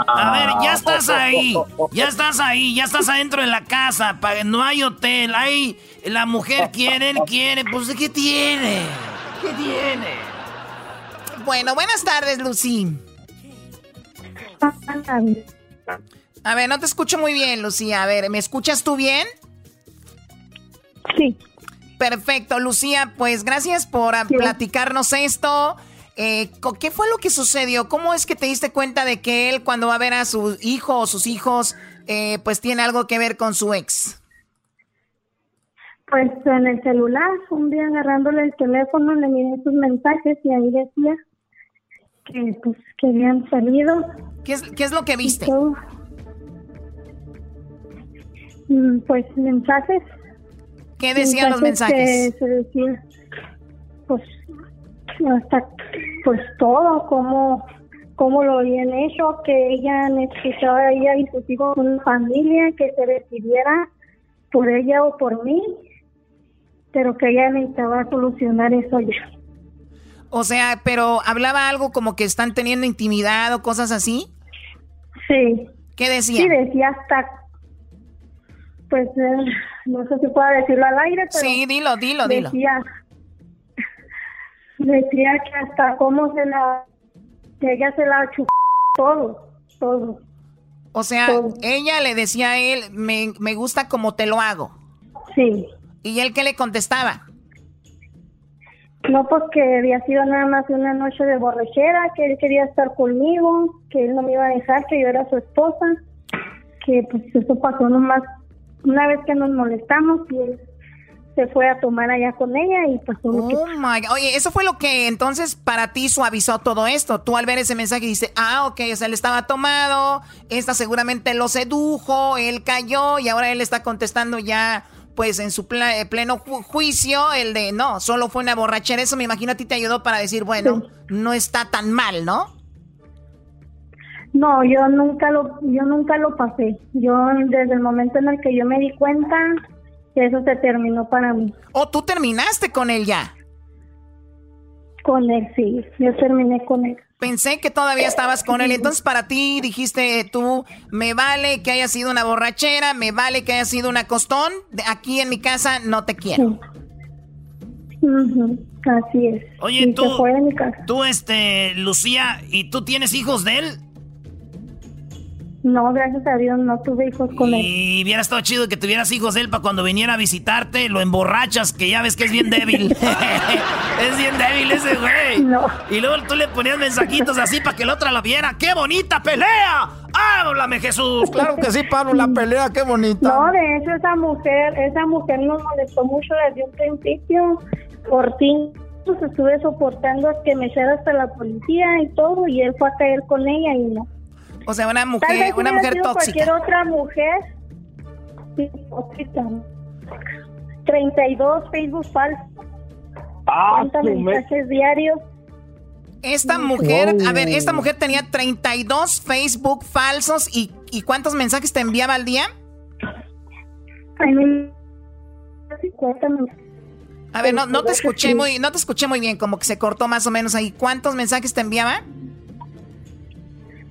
A ver, ya estás ahí. Ya estás ahí. Ya estás adentro de la casa. No hay hotel. Hay. La mujer quiere, él quiere. Pues, ¿qué tiene? ¿Qué tiene? Bueno, buenas tardes, Lucy. A ver, no te escucho muy bien, Lucía. A ver, ¿me escuchas tú bien? Sí. Perfecto, Lucía, pues gracias por platicarnos esto. Eh, ¿Qué fue lo que sucedió? ¿Cómo es que te diste cuenta de que él cuando va a ver a su hijo o sus hijos, eh, pues tiene algo que ver con su ex? Pues en el celular, un día agarrándole el teléfono, le miré sus mensajes y ahí decía que pues que habían salido. ¿Qué es, qué es lo que viste? Mm, pues mensajes ¿Qué decían los mensajes? se decía, pues, hasta, pues todo, como cómo lo habían hecho, que ella necesitaba, ella y sus hijos, una familia, que se decidiera por ella o por mí, pero que ella necesitaba solucionar eso ya. O sea, pero hablaba algo como que están teniendo intimidad o cosas así. Sí. ¿Qué decía? Sí, decía hasta, pues, eh, no sé si puedo decirlo al aire, pero... Sí, dilo, dilo, dilo. Decía, decía que hasta cómo se la... que ella se la chupó todo, todo. O sea, ella le decía a él, me, me gusta como te lo hago. Sí. ¿Y él qué le contestaba? No, porque había sido nada más una noche de borrachera, que él quería estar conmigo, que él no me iba a dejar, que yo era su esposa, que pues eso pasó nomás una vez que nos molestamos y él se fue a tomar allá con ella y pues... Oh my God. Oye, eso fue lo que entonces para ti suavizó todo esto. Tú al ver ese mensaje dices, ah, ok, o sea, él estaba tomado, esta seguramente lo sedujo, él cayó y ahora él está contestando ya pues en su eh, pleno juicio el de no, solo fue una borrachera. Eso me imagino a ti te ayudó para decir, bueno, no está tan mal, ¿no? No, yo nunca lo, yo nunca lo pasé. Yo desde el momento en el que yo me di cuenta que eso se terminó para mí. ¿O tú terminaste con él ya? Con él, sí. Yo terminé con él. Pensé que todavía estabas con él. Entonces para ti dijiste tú, me vale que haya sido una borrachera, me vale que haya sido una costón. Aquí en mi casa no te quiero. Así es. Oye, tú, tú, este, Lucía, ¿y tú tienes hijos de él? No, gracias a Dios no tuve hijos con él. Y hubiera estado chido que tuvieras hijos de él para cuando viniera a visitarte, lo emborrachas, que ya ves que es bien débil. [laughs] [laughs] es bien débil ese güey. No. Y luego tú le ponías mensajitos así para que la otra la viera. ¡Qué bonita pelea! ¡Háblame, Jesús! Claro que sí, Pablo, la pelea, qué bonita. No, de hecho esa mujer, esa mujer nos molestó mucho desde un principio. Por fin pues, estuve soportando que me echara hasta la policía y todo, y él fue a caer con ella y no. O sea, una mujer, una mujer tóxica. Cualquier otra mujer. Sí, 32 Facebook falsos. Ah, mensajes diarios. Esta mujer, a ver, esta mujer tenía 32 Facebook falsos y, y ¿cuántos mensajes te enviaba al día? A ver, no, no te escuché muy, no te escuché muy bien, como que se cortó más o menos ahí. ¿Cuántos mensajes te enviaba?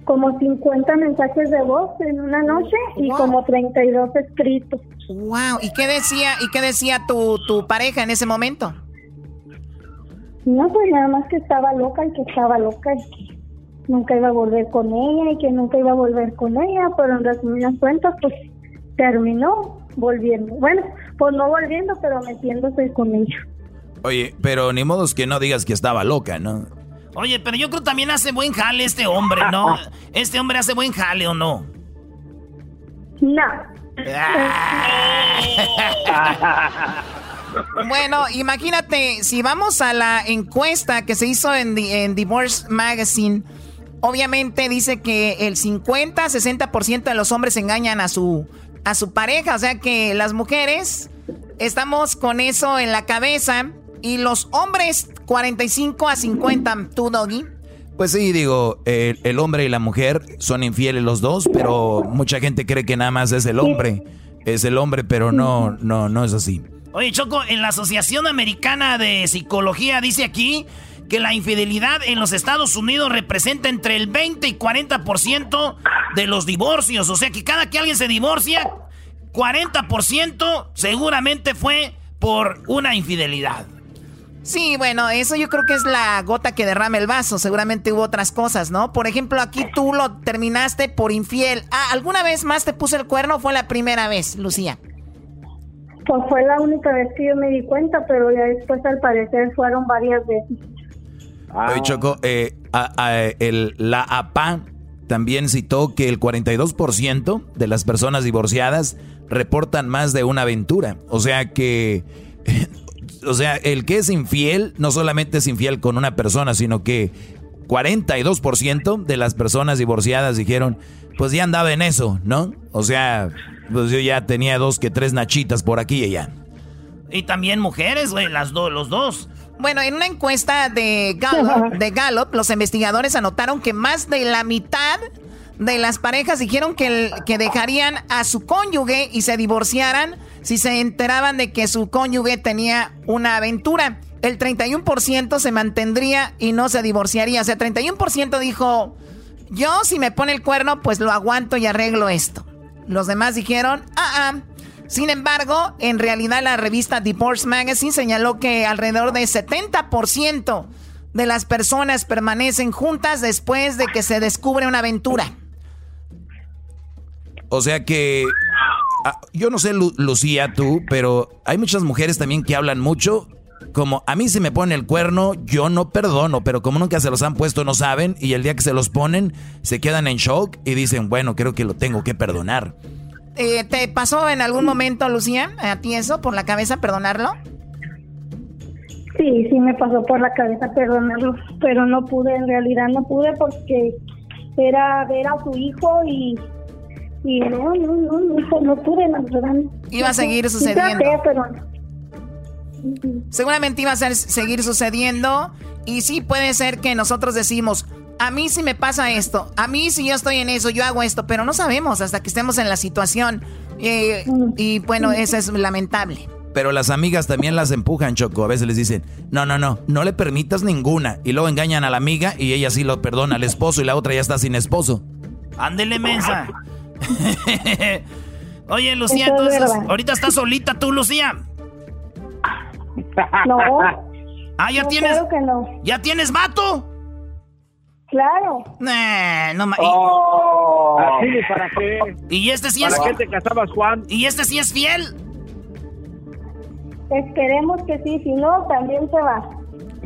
Como 50 mensajes de voz en una noche y como 32 escritos. Wow, ¿y qué decía y qué decía tu, tu pareja en ese momento? No, pues nada más que estaba loca y que estaba loca y que nunca iba a volver con ella y que nunca iba a volver con ella, pero en resumidas cuentas pues terminó volviendo. Bueno, pues no volviendo, pero metiéndose con ella. Oye, pero ni modo que no digas que estaba loca, ¿no? Oye, pero yo creo que también hace buen jale este hombre, ¿no? [laughs] este hombre hace buen jale o no. No, [laughs] bueno, imagínate, si vamos a la encuesta que se hizo en, en Divorce Magazine, obviamente dice que el 50-60% de los hombres engañan a su, a su pareja, o sea que las mujeres estamos con eso en la cabeza y los hombres 45 a 50, tú Doggy. Pues sí, digo, el, hombre y la mujer son infieles los dos, pero mucha gente cree que nada más es el hombre. Es el hombre, pero no, no, no es así. Oye, Choco, en la Asociación Americana de Psicología dice aquí que la infidelidad en los Estados Unidos representa entre el 20 y 40% de los divorcios. O sea que cada que alguien se divorcia, 40% seguramente fue por una infidelidad. Sí, bueno, eso yo creo que es la gota que derrama el vaso. Seguramente hubo otras cosas, ¿no? Por ejemplo, aquí tú lo terminaste por infiel. Ah, ¿Alguna vez más te puse el cuerno o fue la primera vez, Lucía? Pues fue la única vez que yo me di cuenta, pero ya después al parecer fueron varias veces. Oye, Choco, eh, el, la APA también citó que el 42% de las personas divorciadas reportan más de una aventura. O sea que o sea, el que es infiel no solamente es infiel con una persona, sino que 42% de las personas divorciadas dijeron, pues ya andaba en eso, ¿no? O sea, pues yo ya tenía dos que tres nachitas por aquí y allá. Y también mujeres, güey, las dos, los dos. Bueno, en una encuesta de Gallup, de Gallup, los investigadores anotaron que más de la mitad de las parejas dijeron que, que dejarían a su cónyuge y se divorciaran si se enteraban de que su cónyuge tenía una aventura. El 31% se mantendría y no se divorciaría. O sea, 31% dijo, yo si me pone el cuerno, pues lo aguanto y arreglo esto. Los demás dijeron, ah, ah. Sin embargo, en realidad la revista Divorce Magazine señaló que alrededor de 70% de las personas permanecen juntas después de que se descubre una aventura. O sea que yo no sé, Lucía, tú, pero hay muchas mujeres también que hablan mucho. Como a mí se me pone el cuerno, yo no perdono, pero como nunca se los han puesto, no saben. Y el día que se los ponen, se quedan en shock y dicen, bueno, creo que lo tengo que perdonar. Eh, ¿Te pasó en algún momento, Lucía, a ti eso, por la cabeza, perdonarlo? Sí, sí me pasó por la cabeza perdonarlo, pero no pude, en realidad no pude porque era ver a su hijo y y no, no, no, no, no pude, la verdad. Iba a seguir sucediendo. Seguramente iba a ser, seguir sucediendo. Y sí puede ser que nosotros decimos, a mí si me pasa esto, a mí si yo estoy en eso, yo hago esto, pero no sabemos hasta que estemos en la situación. Eh, y bueno, eso es lamentable. Pero las amigas también las empujan, Choco. A veces les dicen, no, no, no, no le permitas ninguna. Y luego engañan a la amiga y ella sí lo perdona al esposo y la otra ya está sin esposo. Ándele, mensa. [laughs] Oye, Lucía, entonces, ahorita estás solita tú, Lucía. No. Ah, ya tienes. Claro que no. ¿Ya tienes vato? Claro. no oh, ¿Para qué? ¿Y este sí es. ¿Para qué te casabas, Juan? ¿Y este sí es fiel? Esperemos que sí, si no, también se va.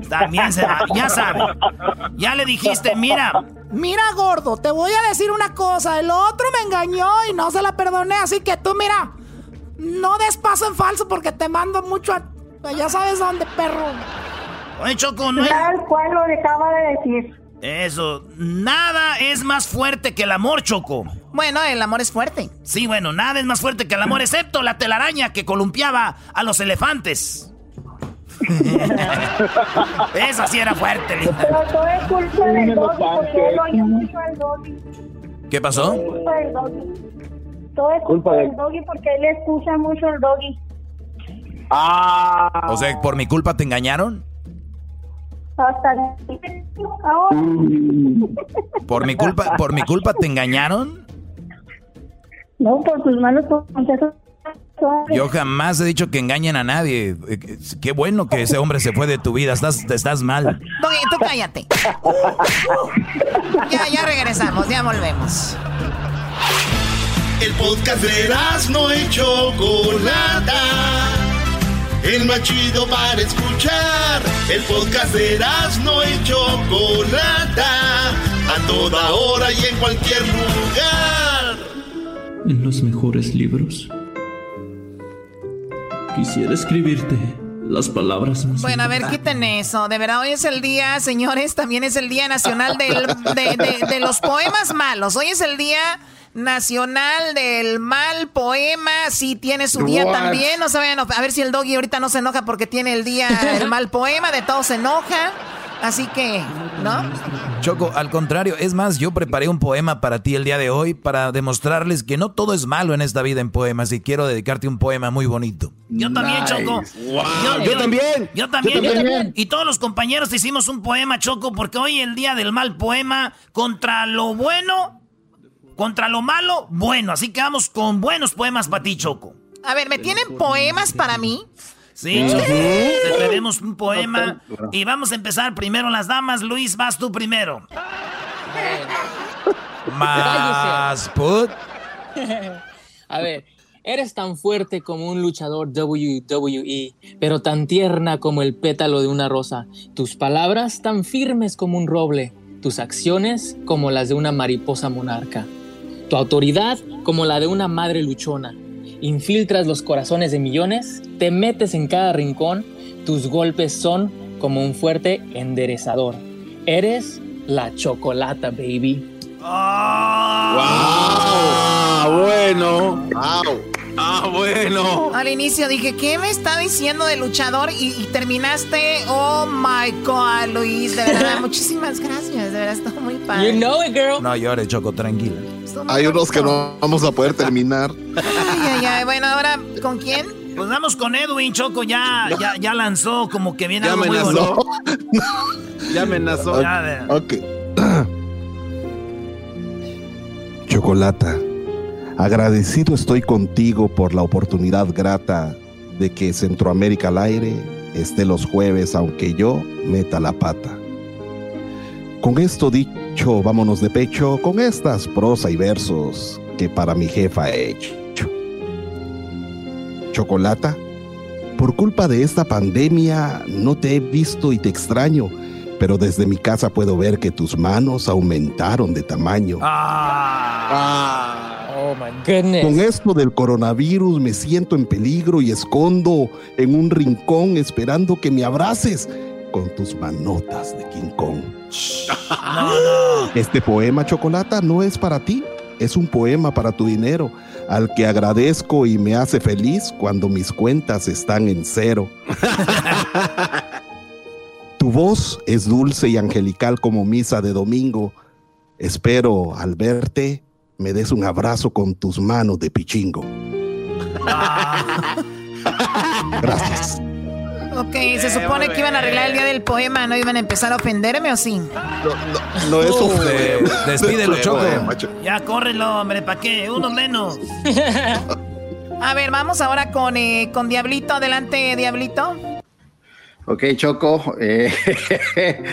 También se va, ya sabe. Ya le dijiste, mira, Mira, gordo, te voy a decir una cosa. El otro me engañó y no se la perdoné. Así que tú, mira, no des paso en falso porque te mando mucho a. Ya sabes dónde, perro. Oye, Choco, no Tal cual lo dejaba de decir. Eso, nada es más fuerte que el amor, Choco. Bueno, el amor es fuerte. Sí, bueno, nada es más fuerte que el amor, excepto la telaraña que columpiaba a los elefantes. [laughs] Esa sí era fuerte, linda. Pero todo es culpa del doggy porque él oye mucho al doggy. ¿Qué pasó? Todo es culpa del doggy. Todo es culpa del doggy porque él escucha mucho al doggy. Ah. O sea, ¿por mi culpa te engañaron? Hasta ahora. [laughs] ¿Por mi culpa, por mi culpa te engañaron? No, por tus malos consejos yo jamás he dicho que engañen a nadie. Qué bueno que ese hombre se fue de tu vida. Estás, estás mal. tú cállate. ya, ya regresamos, ya volvemos. El podcast de no hecho Chocolata. El más chido para escuchar. El podcast de no hecho Chocolata. A toda hora y en cualquier lugar. en los mejores libros. Quisiera escribirte las palabras más Bueno, a ver, quiten eso. De verdad, hoy es el día, señores, también es el Día Nacional del- de, de- de los Poemas Malos. Hoy es el Día Nacional del Mal Poema. Sí, tiene su día What? también. No se vayan a a ver si el doggy ahorita no se enoja porque tiene el día del mal poema. De todo se enoja. Así que, ¿no? Choco, al contrario, es más, yo preparé un poema para ti el día de hoy para demostrarles que no todo es malo en esta vida en poemas y quiero dedicarte un poema muy bonito. Yo también, Choco. Yo también. Yo también. Yo también. Y todos los compañeros hicimos un poema, Choco, porque hoy es el día del mal poema contra lo bueno, contra lo malo, bueno. Así que vamos con buenos poemas para ti, Choco. A ver, ¿me tienen poemas para mí? Sí. Te tenemos un poema. Y vamos a empezar primero las damas. Luis, vas tú primero. [laughs] Más put. [laughs] A ver, eres tan fuerte como un luchador WWE, pero tan tierna como el pétalo de una rosa. Tus palabras tan firmes como un roble, tus acciones como las de una mariposa monarca. Tu autoridad como la de una madre luchona. Infiltras los corazones de millones, te metes en cada rincón, tus golpes son como un fuerte enderezador. Eres la chocolata, baby. Ah, bueno. Ah, bueno. Al inicio dije, ¿qué me está diciendo de luchador? Y, y terminaste, oh my god, Luis, de verdad, [laughs] muchísimas gracias, de verdad, estuvo muy padre. girl. No llores, Choco, tranquila. Hay unos que no vamos a poder terminar. Ay, ay, ay, bueno, ahora, ¿con quién? Pues vamos con Edwin, Choco. Ya, ya, ya lanzó como que viene Ya algo muy amenazó. bonito. [laughs] Ya amenazó. Ya, a ver. Ok. [clears throat] Chocolata, agradecido estoy contigo por la oportunidad grata de que Centroamérica al aire esté los jueves, aunque yo meta la pata. Con esto dicho, vámonos de pecho con estas prosa y versos que para mi jefa he hecho. Chocolata, por culpa de esta pandemia no te he visto y te extraño, pero desde mi casa puedo ver que tus manos aumentaron de tamaño. Oh my goodness. Con esto del coronavirus me siento en peligro y escondo en un rincón esperando que me abraces con tus manotas de King Kong. [laughs] Este poema, Chocolata, no es para ti, es un poema para tu dinero, al que agradezco y me hace feliz cuando mis cuentas están en cero. [laughs] Tu voz es dulce y angelical como misa de domingo. Espero al verte me des un abrazo con tus manos de pichingo. Gracias. Ok, se supone que iban a arreglar el día del poema, ¿no iban a empezar a ofenderme o sí? No es un Eh, despídelo, Choco. Ya, córrelo, hombre, ¿para qué? Uno menos. A ver, vamos ahora con, eh, con Diablito. Adelante, Diablito. Ok, Choco. eh, [laughs]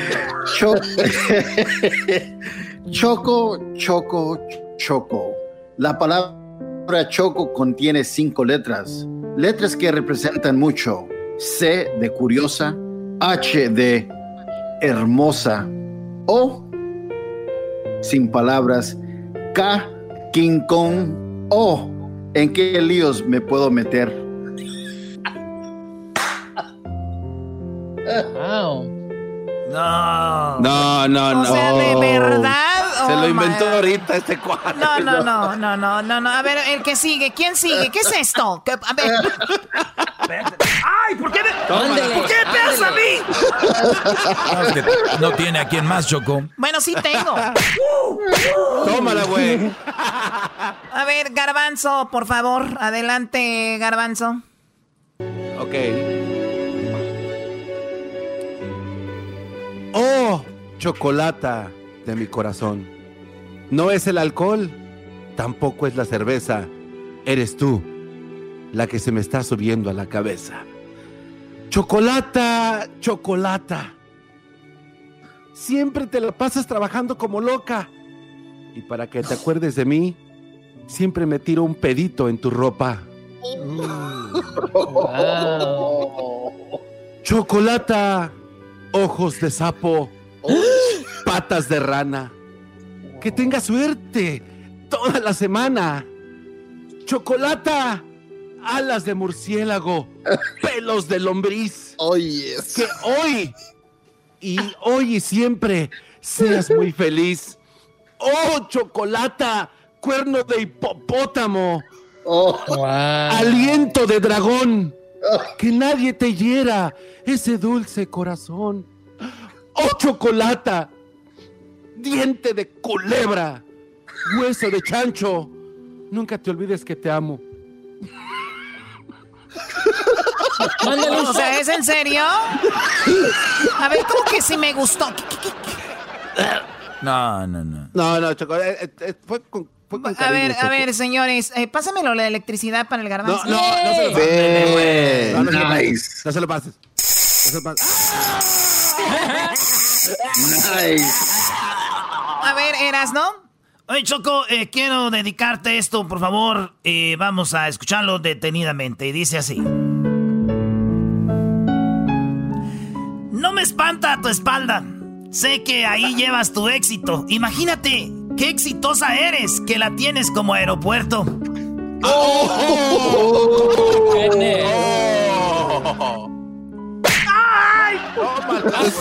Cho- [laughs] choco, Choco, Choco. La palabra Choco contiene cinco letras. Letras que representan mucho. C de curiosa, H de hermosa, O sin palabras, K, King Kong, O. ¿En qué líos me puedo meter? Wow. No. No, no, no. O sea, de verdad. Se Oh, lo inventó my- ahorita este cuadro. No, no, no, no, no, no, no. A ver, el que sigue. ¿Quién sigue? ¿Qué es esto? ¿Qué- A ver. ¡Ay! ¿Por qué me, Ándele, ¿por qué me pegas a mí? No, es que no tiene a quién más, Choco. Bueno, sí tengo. [laughs] Tómala, güey. A ver, Garbanzo, por favor. Adelante, Garbanzo. Ok. Oh, chocolata de mi corazón. No es el alcohol, tampoco es la cerveza. Eres tú la que se me está subiendo a la cabeza. Chocolata, chocolata. Siempre te la pasas trabajando como loca. Y para que te acuerdes de mí, siempre me tiro un pedito en tu ropa. Chocolata, ojos de sapo, patas de rana. Que tenga suerte toda la semana. chocolata, alas de murciélago, pelos de lombriz. Oye, que hoy y hoy y siempre seas muy feliz. Oh, chocolata, cuerno de hipopótamo, Oh. aliento de dragón, que nadie te hiera ese dulce corazón. Oh, chocolata, diente de culebra, hueso de chancho, nunca te olvides que te amo. O sea, ¿es en serio? A ver, ¿cómo que sí me gustó? ¿Qué- qué- qué- No, no, no. No, no, chocolata, eh, eh, fue con, fue con A cariño, ver, a Choco. ver, señores, eh, pásamelo la electricidad para el garbanzo. No, no, no se lo Bien, No, no se lo pases. nice. No se lo pases. No se lo pases. Nice. A ver, Eras, ¿no? Oye, Choco, eh, quiero dedicarte esto, por favor. eh, vamos a escucharlo detenidamente. Y dice así. No me espanta tu espalda. Sé que ahí llevas tu éxito. Imagínate qué exitosa eres que la tienes como aeropuerto. ¡Ay!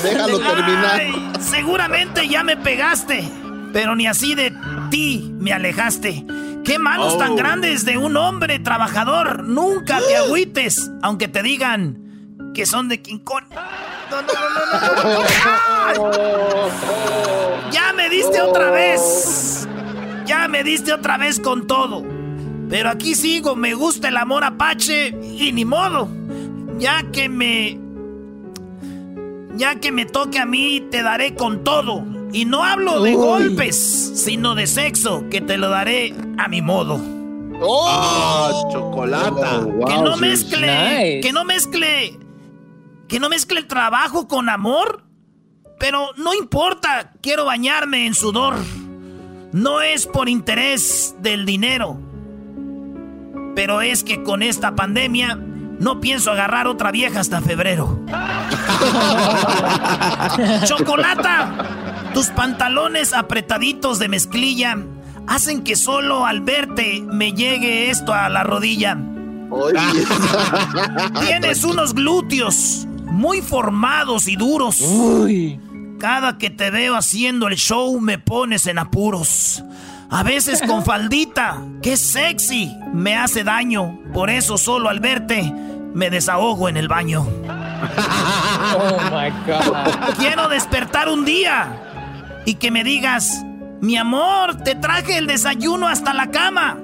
Déjalo terminar. Ay, seguramente ya me pegaste, pero ni así de ti me alejaste. Qué manos Oh. tan grandes de un hombre trabajador. Nunca te agüites, aunque te digan que son de King Kong. No, no, no, no, no, no. ¡Ay! Ya me diste otra vez. Ya me diste otra vez con todo. Pero aquí sigo, me gusta el amor apache y ni modo. Ya que me ya que me toque a mí, te daré con todo. Y no hablo de Uy. golpes, sino de sexo, que te lo daré a mi modo. Ah, chocolata. que no mezcle, que no mezcle, que no mezcle el trabajo con amor. Pero no importa, quiero bañarme en sudor. No es por interés del dinero. Pero es que con esta pandemia no pienso agarrar otra vieja hasta febrero. [laughs] Chocolata, tus pantalones apretaditos de mezclilla hacen que solo al verte me llegue esto a la rodilla. [laughs] Tienes unos glúteos muy formados y duros. Cada que te veo haciendo el show me pones en apuros. A veces con [laughs] faldita, que sexy, me hace daño. Por eso solo al verte me desahogo en el baño. Oh my God. Quiero despertar un día y que me digas, mi amor, te traje el desayuno hasta la cama.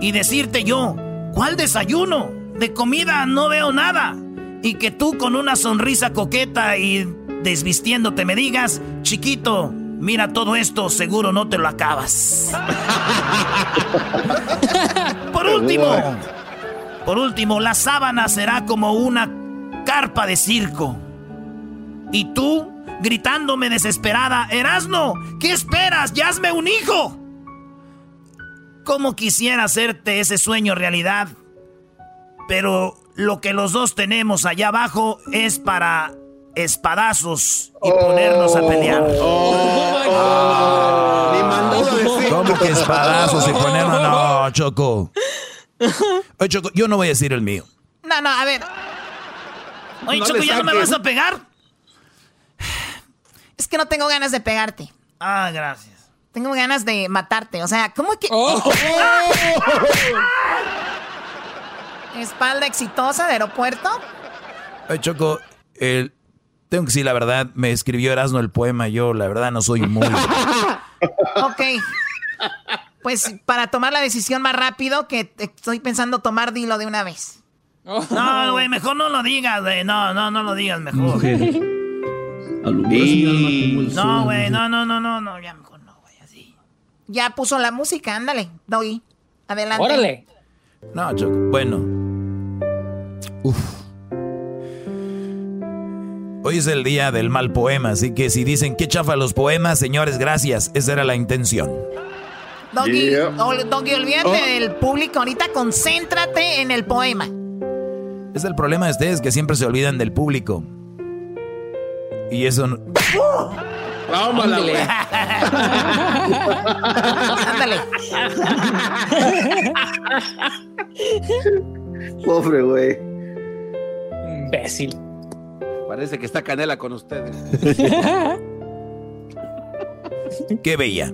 Y decirte yo, ¿cuál desayuno? De comida no veo nada. Y que tú con una sonrisa coqueta y desvistiéndote me digas, chiquito, mira todo esto, seguro no te lo acabas. [laughs] Por último, por último, la sábana será como una carpa de circo. Y tú, gritándome desesperada, Erasno, ¿qué esperas? ¡Ya hazme un hijo! ¿Cómo quisiera hacerte ese sueño realidad? Pero lo que los dos tenemos allá abajo es para espadazos y ponernos a pelear. ¿Cómo que espadazos y ponernos? No, Choco. [laughs] Oye, Choco, yo no voy a decir el mío. No, no, a ver. Oye, No Choco, ¿ya no me vas a pegar? Es que no tengo ganas de pegarte. Ah, gracias. Tengo ganas de matarte. O sea, ¿cómo que...? [laughs] Espalda exitosa de aeropuerto. Oye, Choco, el- tengo que decir la verdad, me escribió Erasmo el poema, yo la verdad no soy muy... [laughs] Ok. Pues para tomar la decisión más rápido que estoy pensando tomar, dilo de una vez. No, güey, mejor no lo digas, güey. No, no, no lo digas mejor. No, güey, no, no, no, no, no, ya mejor no. Ya puso la música, ándale, Doggy. Adelante. No, Choco, bueno. Uf. Hoy es el día del mal poema, así que si dicen que chafa los poemas, señores, gracias. Esa era la intención. Doggy, Yeah. ol- Doggy, olvídate Oh. del público ahorita, concéntrate en el poema. Es el problema de ustedes que siempre se olvidan del público. Y eso no... Ándale. Ándale. Pobre güey. Imbécil. Parece que está Canela con ustedes. Qué bella.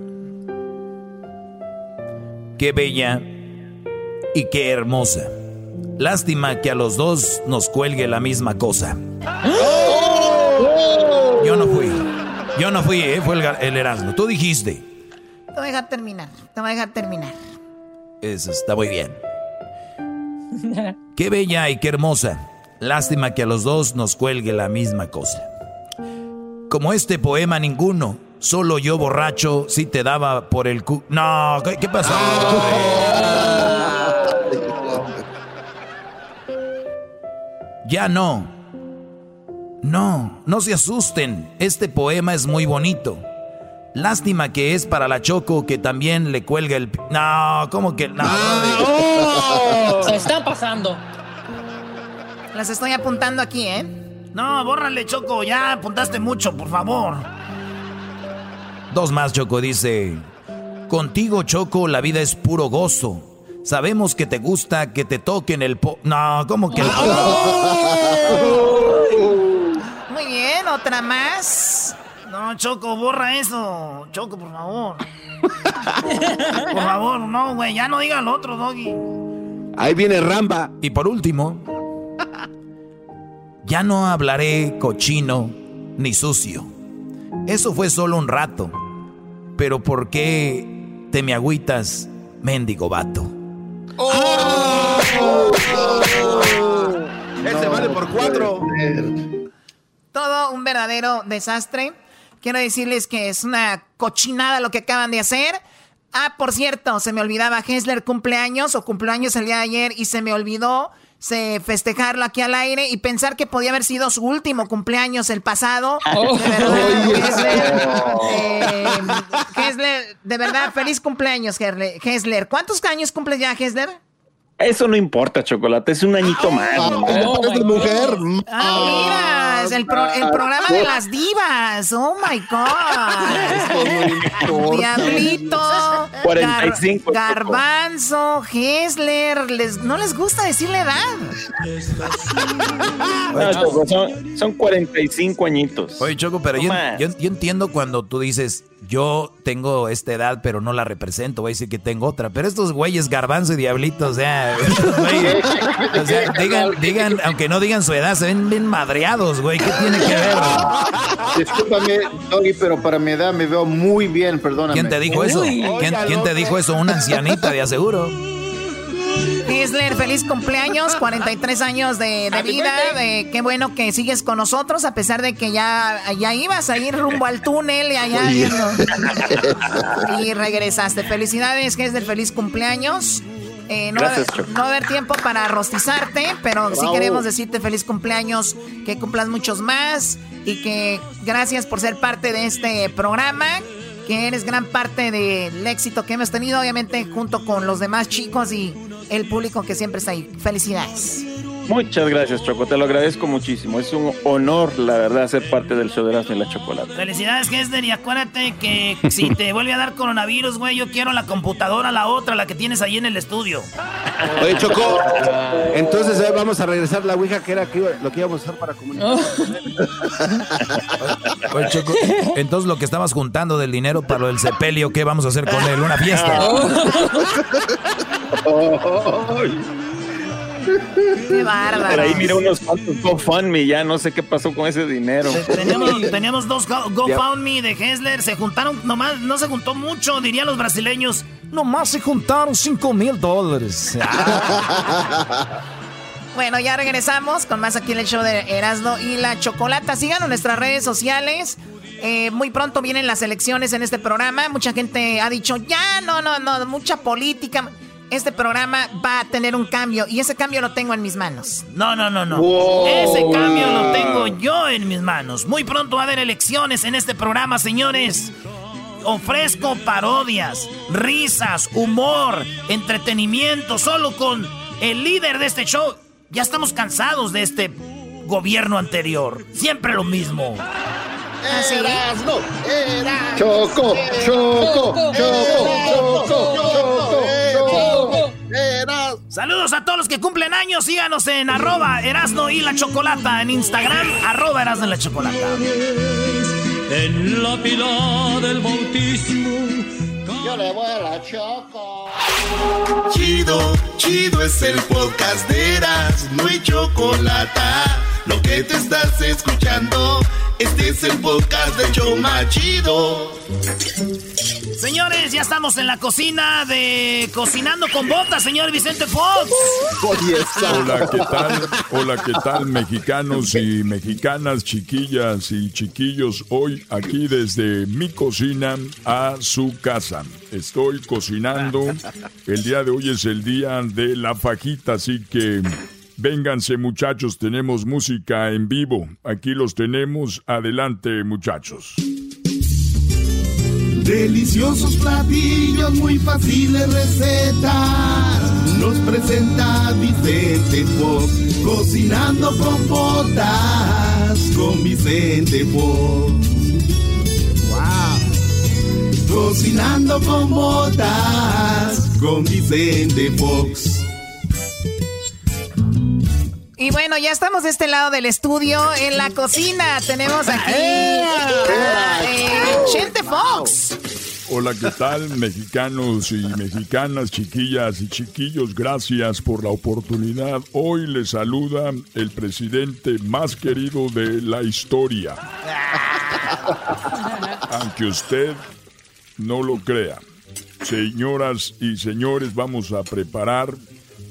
Qué bella y qué hermosa. Lástima que a los dos nos cuelgue la misma cosa. Yo no fui. Yo no fui, ¿eh? fue el, el Erasmo. Tú dijiste. Te voy a dejar terminar. Te voy a dejar terminar. Eso está muy bien. Qué bella y qué hermosa. Lástima que a los dos nos cuelgue la misma cosa. Como este poema ninguno, solo yo borracho si te daba por el cu... No, ¿qué, qué pasó? Ya no. No, no se asusten. Este poema es muy bonito. Lástima que es para la Choco que también le cuelga el... No, ¿cómo que no? Se está pasando. Las estoy apuntando aquí, ¿eh? No, bórrale, Choco, ya apuntaste mucho, por favor. Dos más, Choco, dice. Contigo, Choco, la vida es puro gozo. Sabemos que te gusta que te toquen el po... No, ¿cómo que el [laughs] Muy bien, otra más. No, Choco, borra eso. Choco, por favor. por favor, no, güey, ya no diga el otro, Doggy. Ahí viene Ramba. Y por último, ya no hablaré cochino ni sucio. Eso fue solo un rato. Pero ¿por qué te me agüitas, mendigo vato? Este vale por cuatro. Todo un verdadero desastre. Quiero decirles que es una cochinada lo que acaban de hacer. Ah, por cierto, se me olvidaba, Hessler cumpleaños o cumpleaños el día de ayer y se me olvidó se festejarlo aquí al aire y pensar que podía haber sido su último cumpleaños el pasado. [laughs] Oh. De verdad, eh, Hessler, de verdad, feliz cumpleaños. Hessler. ¿Cuántos años cumples ya, Hessler? Eso no importa, Chocolate, es un añito más. ¿no? de mujer. Ah, mira, es el, pro- el programa de las divas. Oh my God. Diablito, 45, Gar- Garbanzo, Hessler. Les, no les gusta decir la edad. No, Choco, son, son 45 añitos. Oye, Choco, pero yo- yo entiendo cuando tú dices, yo tengo esta edad, pero no la represento, voy a decir que tengo otra. Pero estos güeyes, garbanzo y diablito, o sea, [laughs] güeyes, o sea, digan, [laughs] digan, aunque no digan su edad, se ven bien madreados, güey, ¿qué tiene que ver? Discúlpame, Doggy, pero para mi edad me veo muy bien, perdóname. ¿Quién te dijo eso? ¿Quién, quién te dijo eso? Una ancianita, de aseguro. Hessler, feliz cumpleaños, 43 años de, de vida. de- qué bueno que sigues con nosotros, a pesar de que ya, ya ibas a ir rumbo al túnel y allá. [laughs] Y regresaste. Felicidades, Hessler, feliz cumpleaños. Eh, no, Gracias, va- no va a haber tiempo para rostizarte, pero sí queremos decirte feliz cumpleaños, que cumplas muchos más y que gracias por ser parte de este programa, que eres gran parte del éxito que hemos tenido, obviamente junto con los demás chicos y el público que siempre está ahí. Felicidades. Muchas gracias, Choco, te lo agradezco muchísimo. Es un honor, la verdad, ser parte del show de Erasmo y la Chocolate. Felicidades, Hesler, y acuérdate que si te vuelve a dar coronavirus, güey, yo quiero la computadora, la otra, la que tienes ahí en el estudio. Oye, Choco, entonces eh, vamos a regresar la Ouija, que era lo que íbamos a usar para comunicar. [laughs] Oye, Choco, entonces lo que estabas juntando del dinero para lo del sepelio, ¿qué vamos a hacer con él? ¿Una fiesta? [laughs] Qué bárbaro. Por ahí mira unos cuantos GoFundMe, ya no sé qué pasó con ese dinero. Teníamos, [laughs] teníamos dos Go- GoFundMe de Hesler, se juntaron, nomás, no se juntó mucho, dirían los brasileños. Nomás se juntaron 5 mil dólares. [laughs] Bueno, ya regresamos con más aquí en el show de Erasmo y la Chocolata. Síganos en nuestras redes sociales. Eh, muy pronto vienen las elecciones en este programa. Mucha gente ha dicho, ya, no, no, no, mucha política. Este programa va a tener un cambio y ese cambio lo tengo en mis manos. No, no, no, no. Wow. Ese cambio lo tengo yo en mis manos. Muy pronto va a haber elecciones en este programa, señores. Ofrezco parodias, risas, humor, entretenimiento, solo con el líder de este show. Ya estamos cansados de este gobierno anterior. Siempre lo mismo. Erasno. Choco, Choco, Choco, Choco, Choco, Choco. Saludos a todos los que cumplen años. Síganos en arroba Erasno y la Chocolata. En Instagram, arroba Erasno y la Chocolata. En la pila del bautismo. Yo le voy a la Choco. Chido, chido es el podcast de Erasno y Chocolata. Lo que te estás escuchando, este es el podcast de Choma Chido. Señores, ya estamos en la cocina de Cocinando con Botas, señor Vicente Fox. Hola, ¿qué tal? Hola, ¿qué tal, mexicanos y mexicanas, chiquillas y chiquillos? Hoy aquí desde mi cocina a su casa. Estoy cocinando. El día de hoy es el día de la fajita, así que vénganse muchachos, tenemos música en vivo. Aquí los tenemos. Adelante, muchachos. Deliciosos platillos, muy fáciles recetas. Nos presenta Vicente Fox, cocinando con botas, con Vicente Fox. Wow. Cocinando con botas, con Vicente Fox. Y bueno, ya estamos de este lado del estudio, en la cocina. Tenemos aquí a eh, Chente Fox. Hola, ¿qué tal, mexicanos y mexicanas, chiquillas y chiquillos? Gracias por la oportunidad. Hoy les saluda el presidente más querido de la historia. Aunque usted no lo crea. Señoras y señores, vamos a preparar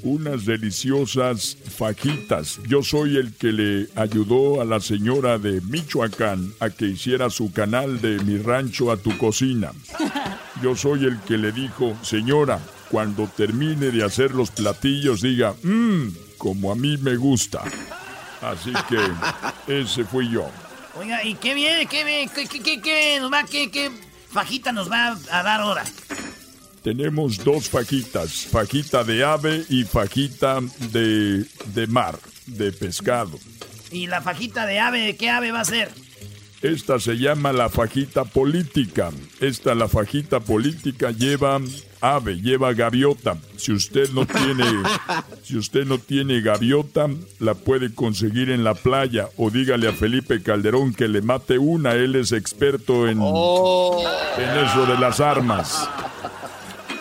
unas deliciosas fajitas. Yo soy el que le ayudó a la señora de Michoacán a que hiciera su canal de Mi Rancho a tu Cocina. Yo soy el que le dijo, señora, cuando termine de hacer los platillos diga, mmm, como a mí me gusta. Así que ese fui yo. Oiga, ¿y qué bien, qué bien, qué, qué, qué, qué fajita nos va a dar ahora? Tenemos dos fajitas, fajita de ave y fajita de, de mar, de pescado. ¿Y la fajita de ave, qué ave va a ser? Esta se llama la fajita política. Esta, la fajita política, lleva ave, lleva gaviota. Si usted no tiene, [laughs] si usted no tiene gaviota, la puede conseguir en la playa o dígale a Felipe Calderón que le mate una. Él es experto en, en eso de las armas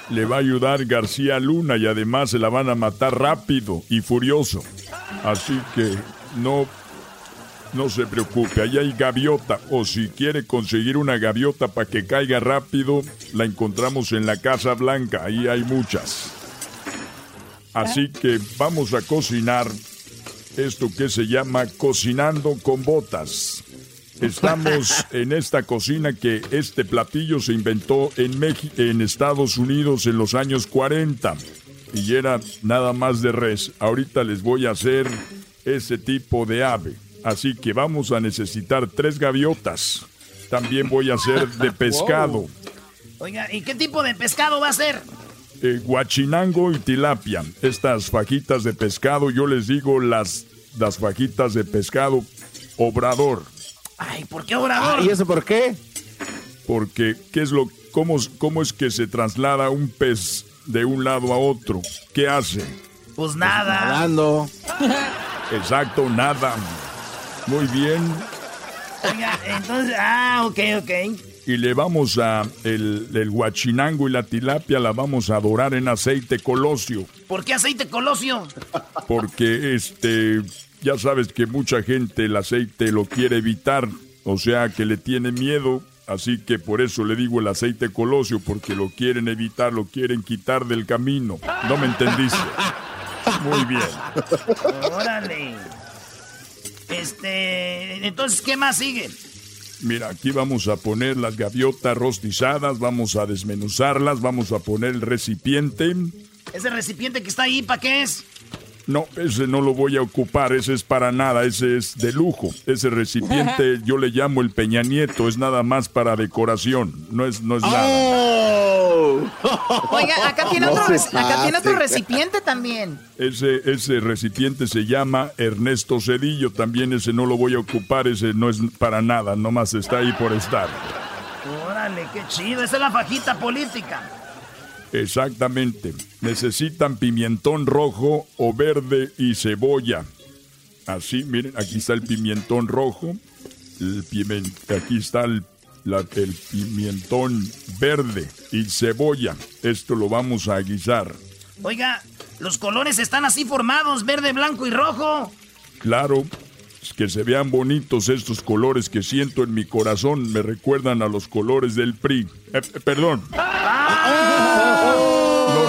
le va a ayudar García Luna y además se la van a matar rápido y furioso. Así que no, no se preocupe, ahí hay gaviota o si quiere conseguir una gaviota para que caiga rápido, la encontramos en la Casa Blanca, ahí hay muchas. Así que vamos a cocinar esto que se llama cocinando con botas. Estamos en esta cocina que este platillo se inventó en, México, en Estados Unidos en los años 40 y era nada más de res. Ahorita les voy a hacer ese tipo de ave. Así que vamos a necesitar tres gaviotas. También voy a hacer de [laughs] pescado. Oiga, ¿y qué tipo de pescado va a ser? Eh, guachinango y tilapia. Estas fajitas de pescado, yo les digo las, las fajitas de pescado obrador. Ay, ¿por qué obrador? ¿Y eso por qué? Porque, ¿qué es lo, cómo, ¿cómo es que se traslada un pez de un lado a otro? ¿Qué hace? Pues nada. Nadando. Exacto, nada. Muy bien. Oiga, entonces, ah, ok, ok. Y le vamos a, el, el guachinango y la tilapia la vamos a dorar en aceite colosio. ¿Por qué aceite colosio? Porque, este, ya sabes que mucha gente el aceite lo quiere evitar, o sea que le tiene miedo, así que por eso le digo el aceite colosio, porque lo quieren evitar, lo quieren quitar del camino. ¿No me entendiste? Muy bien. Órale. Este, entonces, ¿qué más sigue? Mira, aquí vamos a poner las gaviotas rostizadas, vamos a desmenuzarlas, vamos a poner el recipiente. ¿Ese recipiente que está ahí, para qué es? No, ese no lo voy a ocupar, ese es para nada, ese es de lujo. Ese recipiente [laughs] yo le llamo el Peña Nieto, es nada más para decoración, no es, no es nada. Oh. Oiga, [laughs] acá tiene, otro, acá tiene otro recipiente también. Ese, ese recipiente se llama Ernesto Cedillo, también ese no lo voy a ocupar, ese no es para nada, nomás está ahí por estar. Órale, qué chido, esa es la fajita política. Exactamente. Necesitan pimientón rojo o verde y cebolla. Así, miren, aquí está el pimientón rojo. El aquí está el, el pimentón verde y cebolla. Esto lo vamos a guisar. Oiga, los colores están así formados, verde, blanco y rojo. Claro, que se vean bonitos estos colores que siento en mi corazón me recuerdan a los colores del PRI. Eh, eh, perdón. No,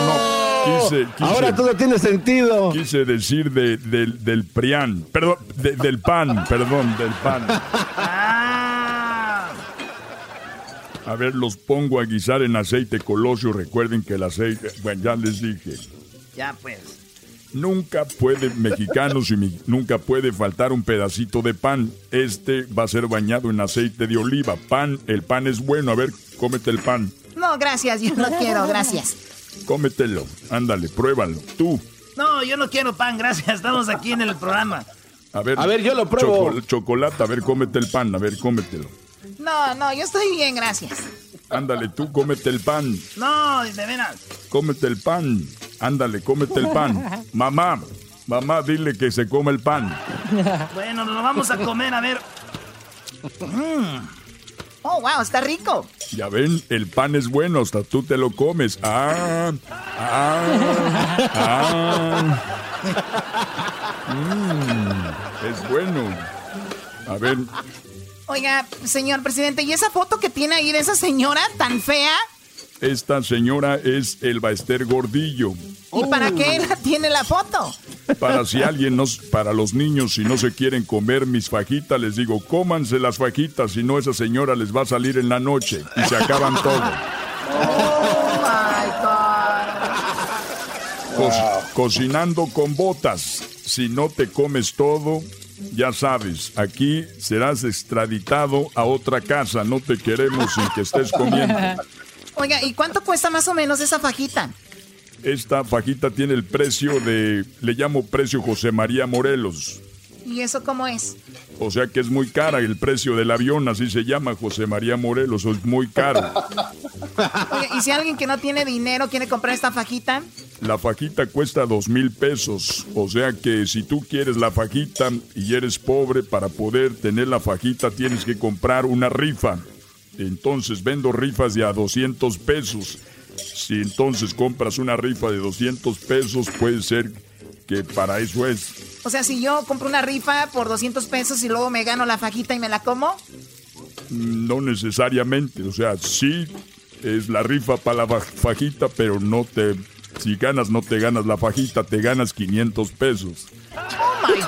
no. Quise, Ahora todo tiene sentido. Quise decir de, del PRIAN. Perdón, del PAN, perdón, del PAN. A ver, los pongo a guisar en aceite colosio. Recuerden que el aceite. Bueno, ya les dije. Ya pues. Nunca puede, mexicanos y nunca puede faltar un pedacito de pan. Este va a ser bañado en aceite de oliva. Pan, el pan es bueno. A ver, cómete el pan. No, gracias, yo no quiero, gracias. Cómetelo, ándale, pruébalo. Tú. No, yo no quiero pan, gracias. Estamos aquí en el programa. A ver, a ver, yo lo pruebo. chocolate, a ver, cómete el pan, a ver, cómetelo. No, no, yo estoy bien, gracias. Ándale, tú cómete el pan. No, de veras. Cómete el pan. Ándale, cómete el pan. [laughs] Mamá, mamá, dile que se come el pan. Bueno, nos lo vamos a comer, a ver. Mm. Oh, wow, está rico. Ya ven, el pan es bueno, hasta tú te lo comes. Ah, ah, ah. Mm, es bueno. A ver, Oiga, señor presidente, ¿y esa foto que tiene ahí de esa señora tan fea? Esta señora es el Baester Gordillo. ¿Y para qué tiene la foto? Para si [laughs] alguien nos, para los niños, si no se quieren comer mis fajitas, les digo, cómanse las fajitas, si no esa señora les va a salir en la noche y se acaban [laughs] todo. Oh my God. cocinando con botas. Si no te comes todo, ya sabes, aquí serás extraditado a otra casa. No te queremos sin que estés comiendo. [laughs] Oiga, ¿y cuánto cuesta más o menos esa fajita? Esta fajita tiene el precio de, le llamo precio José María Morelos. ¿Y eso cómo es? O sea que es muy cara el precio del avión, así se llama José María Morelos, es muy caro. Oye, ¿y si alguien que no tiene dinero quiere comprar esta fajita? La fajita cuesta dos mil pesos, o sea que si tú quieres la fajita y eres pobre, para poder tener la fajita tienes que comprar una rifa. Entonces vendo rifas de a 200 pesos. Si entonces compras una rifa de 200 pesos, puede ser que para eso es. O sea, si yo compro una rifa por 200 pesos y luego me gano la fajita y me la como. No necesariamente, o sea, sí es la rifa para la fajita, pero no te... Si ganas, no te ganas la fajita, te ganas 500 pesos. Oh my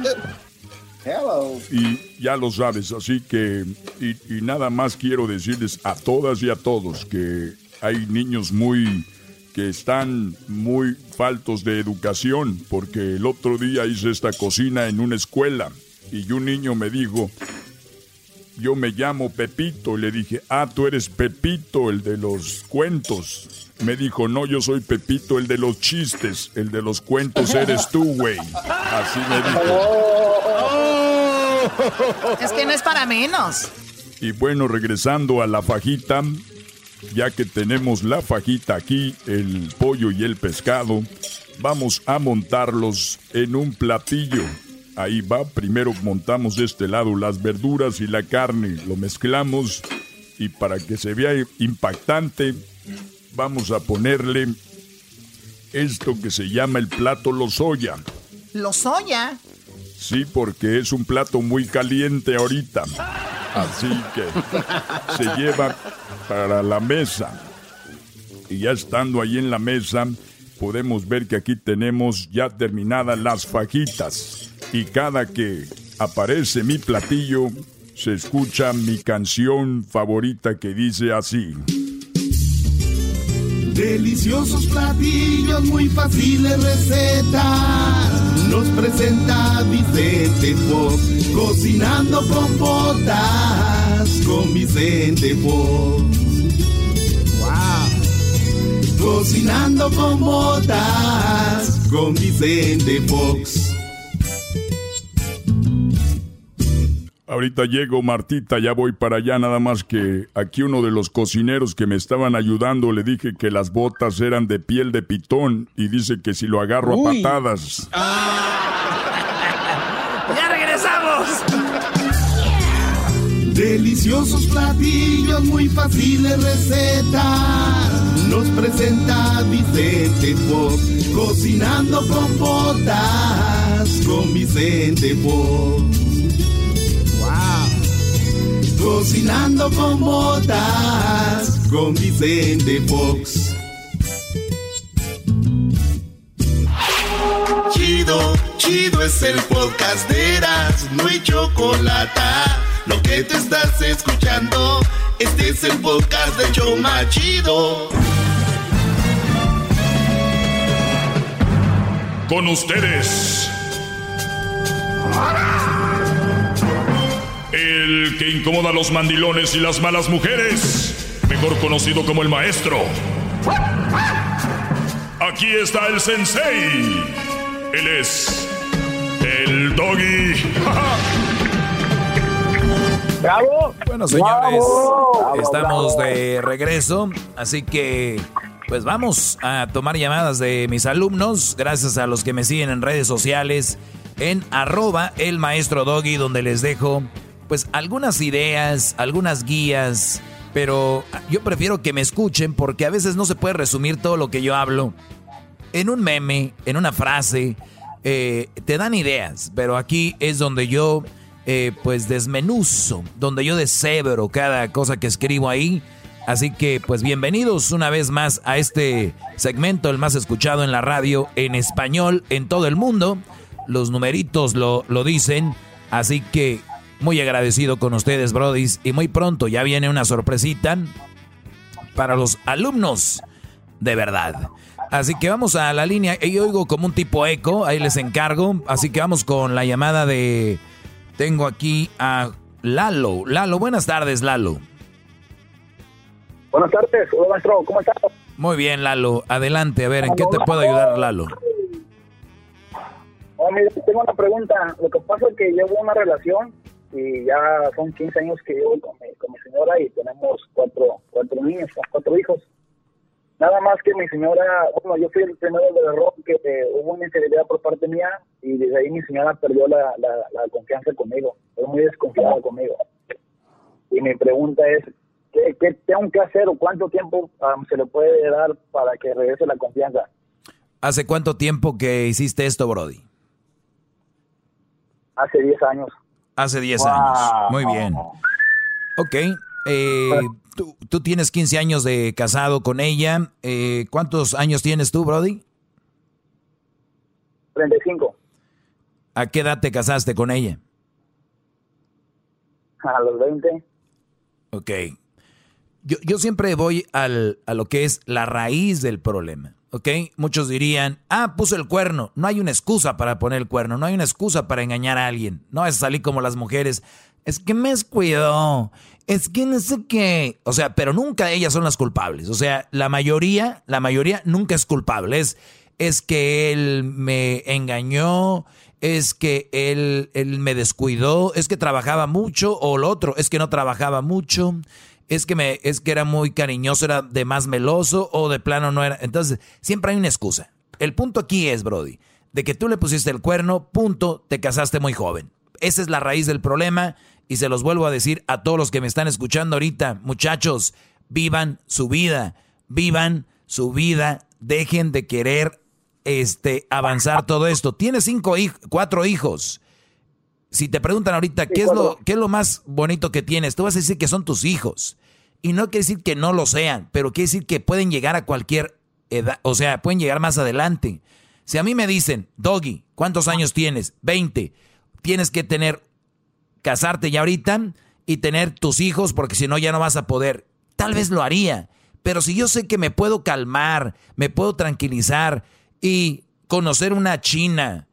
God. [laughs] Hello. Y ya lo sabes, así que, y nada más quiero decirles a todas y a todos que hay niños muy que están muy faltos de educación, porque el otro día hice esta cocina en una escuela y un niño me dijo, yo me llamo Pepito, le dije, ah, tú eres Pepito, el de los cuentos. Me dijo, no, yo soy Pepito, el de los chistes, el de los cuentos eres tú, güey. Así me dijo. Es que no es para menos. Y bueno, regresando a la fajita, ya que tenemos la fajita aquí, el pollo y el pescado, vamos a montarlos en un platillo. Ahí va, primero montamos de este lado las verduras y la carne, lo mezclamos y para que se vea impactante, vamos a ponerle esto que se llama el plato lozoya. ¿Lozoya? Sí, porque es un plato muy caliente ahorita. Así que se lleva para la mesa. Y ya estando ahí en la mesa, podemos ver que aquí tenemos ya terminadas las fajitas. Y cada que aparece mi platillo, se escucha mi canción favorita que dice así. Deliciosos platillos, muy fáciles recetas. Nos presenta Vicente Fox, cocinando con botas con Vicente Fox. Wow. Cocinando con botas con Vicente Fox. Ahorita llego, Martita, ya voy para allá, nada más que aquí uno de los cocineros que me estaban ayudando le dije que las botas eran de piel de pitón y dice que si lo agarro a patadas. ¡Ya regresamos! Deliciosos platillos, muy fáciles recetas. Nos presenta Vicente Fox, cocinando con botas con Vicente Fox. Cocinando con botas con Vicente Fox. Chido, chido es el podcast de Eras, no hay chocolate. Lo que te estás escuchando, este es el podcast de Choma Chido. Con ustedes. El que incomoda a los mandilones y las malas mujeres, mejor conocido como el maestro. Aquí está el sensei. Él es el doggy. [laughs] ¡Bravo! Bueno, señores, estamos de regreso, así que pues vamos a tomar llamadas de mis alumnos, gracias a los que me siguen en redes sociales, en arroba el maestro doggy, donde les dejo pues algunas ideas, algunas guías, pero yo prefiero que me escuchen porque a veces no se puede resumir todo lo que yo hablo en un meme, en una frase. Eh, te dan ideas, pero aquí es donde yo eh, pues desmenuzo, donde yo desebro cada cosa que escribo ahí. Así que pues bienvenidos una vez más a este segmento, el más escuchado en la radio en español en todo el mundo. Los numeritos lo, lo dicen. Así que muy agradecido con ustedes, brodis. Y muy pronto ya viene una sorpresita para los alumnos de verdad. Así que vamos a la línea. Yo oigo como un tipo eco, ahí les encargo. Así que vamos con la llamada de... Tengo aquí a Lalo. Lalo, buenas tardes, Lalo. Buenas tardes, hola maestro, ¿cómo estás? Muy bien, Lalo. Adelante, a ver, ¿en qué te puedo ayudar, Lalo? Mira, tengo una pregunta. Lo que pasa es que llevo una relación y ya son 15 años que llevo con mi, con mi señora y tenemos cuatro, cuatro niños, cuatro hijos. Nada más que mi señora, bueno, yo fui el primero del error que eh, hubo una infidelidad por parte mía y desde ahí mi señora perdió la, la, confianza conmigo, es muy desconfiada conmigo. Y mi pregunta es, ¿qué, qué tengo que hacer o cuánto tiempo um, se le puede dar para que regrese la confianza? ¿Hace cuánto tiempo que hiciste esto, Brody? Hace 10 años. Hace 10 años. Muy bien. Ok. Eh, tú, tú, tienes 15 años de casado con ella. Eh, ¿Cuántos años tienes tú, Brody? 35. ¿A qué edad te casaste con ella? A los 20. Ok. Yo, yo siempre voy al, a lo que es la raíz del problema. ¿Ok? Muchos dirían, ah, puso el cuerno. No hay una excusa para poner el cuerno, no hay una excusa para engañar a alguien. No es salir como las mujeres. Es que me descuidó, es que no sé qué. O sea, pero nunca ellas son las culpables. O sea, la mayoría, la mayoría nunca es culpable. Es, que él me engañó, es que él, él me descuidó, es que trabajaba mucho, o lo otro, es que no trabajaba mucho es que me es que era muy cariñoso, era de más meloso o de plano no era. Entonces, siempre hay una excusa. El punto aquí es, Brody, de que tú le pusiste el cuerno, punto, te casaste muy joven. Esa es la raíz del problema y se los vuelvo a decir a todos los que me están escuchando ahorita, muchachos, vivan su vida, vivan su vida, dejen de querer este avanzar todo esto. Tienes cinco hijos, cuatro hijos si te preguntan ahorita qué es lo qué es lo más bonito que tienes, tú vas a decir que son tus hijos. Y no quiere decir que no lo sean, pero quiere decir que pueden llegar a cualquier edad, o sea, pueden llegar más adelante. Si a mí me dicen, Doggy, ¿cuántos años tienes? 20. Tienes que tener casarte ya ahorita y tener tus hijos porque si no ya no vas a poder. Tal vez lo haría, Pero si yo sé que me puedo calmar, me puedo tranquilizar y conocer una china,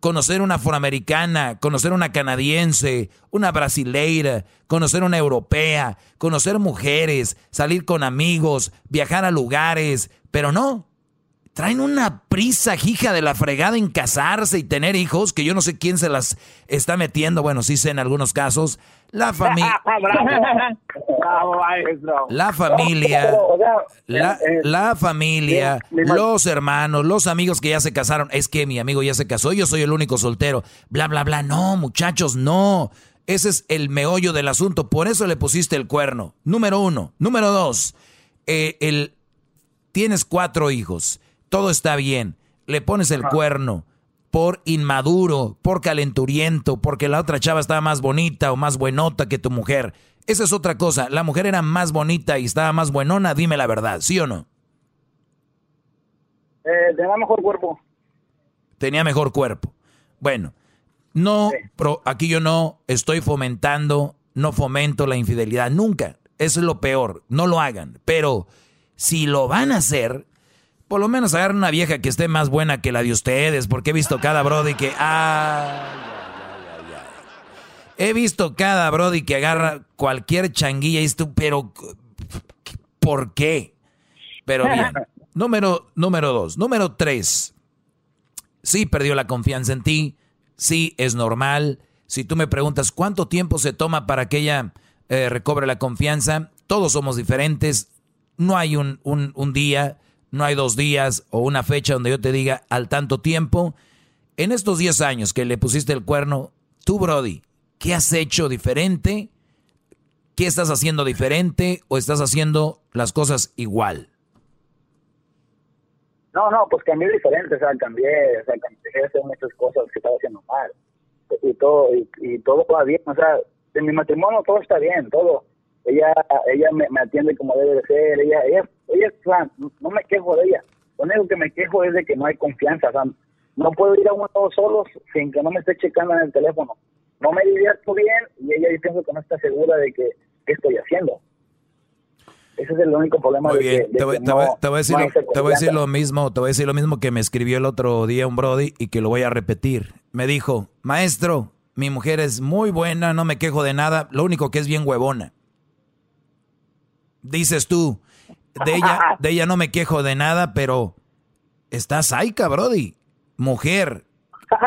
conocer una afroamericana, conocer una canadiense, una brasileira, conocer una europea, conocer mujeres, salir con amigos, viajar a lugares, pero no, traen una prisa hija de la fregada en casarse y tener hijos que yo no sé quién se las está metiendo. Bueno, sí sé en algunos casos. La familia. [laughs] la familia. [laughs] La, la familia, los hermanos, los amigos que ya se casaron. Es que mi amigo ya se casó, yo soy el único soltero. Bla, bla, bla. No, muchachos, no. Ese es el meollo del asunto. Por eso le pusiste el cuerno. Número uno. Número dos. Eh, el, tienes cuatro hijos todo está bien, le pones el cuerno por inmaduro, por calenturiento, porque la otra chava estaba más bonita o más buenota que tu mujer. Esa es otra cosa. La mujer era más bonita y estaba más buenona, dime la verdad, ¿sí o no? Eh, tenía mejor cuerpo. Tenía mejor cuerpo. Bueno, no, pero aquí yo no estoy fomentando, no fomento la infidelidad, nunca. Eso es lo peor, no lo hagan. Pero si lo van a hacer, por lo menos agarren una vieja que esté más buena que la de ustedes, porque he visto cada brody que... he visto cada brody que agarra cualquier changuilla y tú, pero ¿por qué? Pero bien. [laughs] Número, número dos. Número tres. Sí perdió la confianza en ti. Sí, es normal. Si tú me preguntas cuánto tiempo se toma para que ella eh, recobre la confianza, todos somos diferentes. No hay un, un, un día no hay dos días o una fecha donde yo te diga al tanto tiempo. En estos 10 años que le pusiste el cuerno, tú, Brody, ¿qué has hecho diferente? ¿Qué estás haciendo diferente o estás haciendo las cosas igual? No, no, pues cambié diferente, o sea, cambié, o sea, cambié hacer muchas cosas que estaba haciendo mal. Y todo, y, todo va bien, o sea, en mi matrimonio todo está bien, todo. Ella, ella me, me atiende como debe de ser, ella, ella ella, no me quejo de ella. Lo único que me quejo es de que no hay confianza. O sea, no puedo ir a uno solo sin que no me esté checando en el teléfono. No me divierto bien y ella yo pienso que no está segura de que qué estoy haciendo. Ese es el único problema. Muy bien, te, voy, a decir, lo mismo, te voy a decir lo mismo que me escribió el otro día un Brody y que lo voy a repetir. Me dijo, maestro, mi mujer es muy buena, no me quejo de nada, lo único que es bien huevona. Dices tú, de ella, de ella no me quejo de nada, pero está saica, Brody. Mujer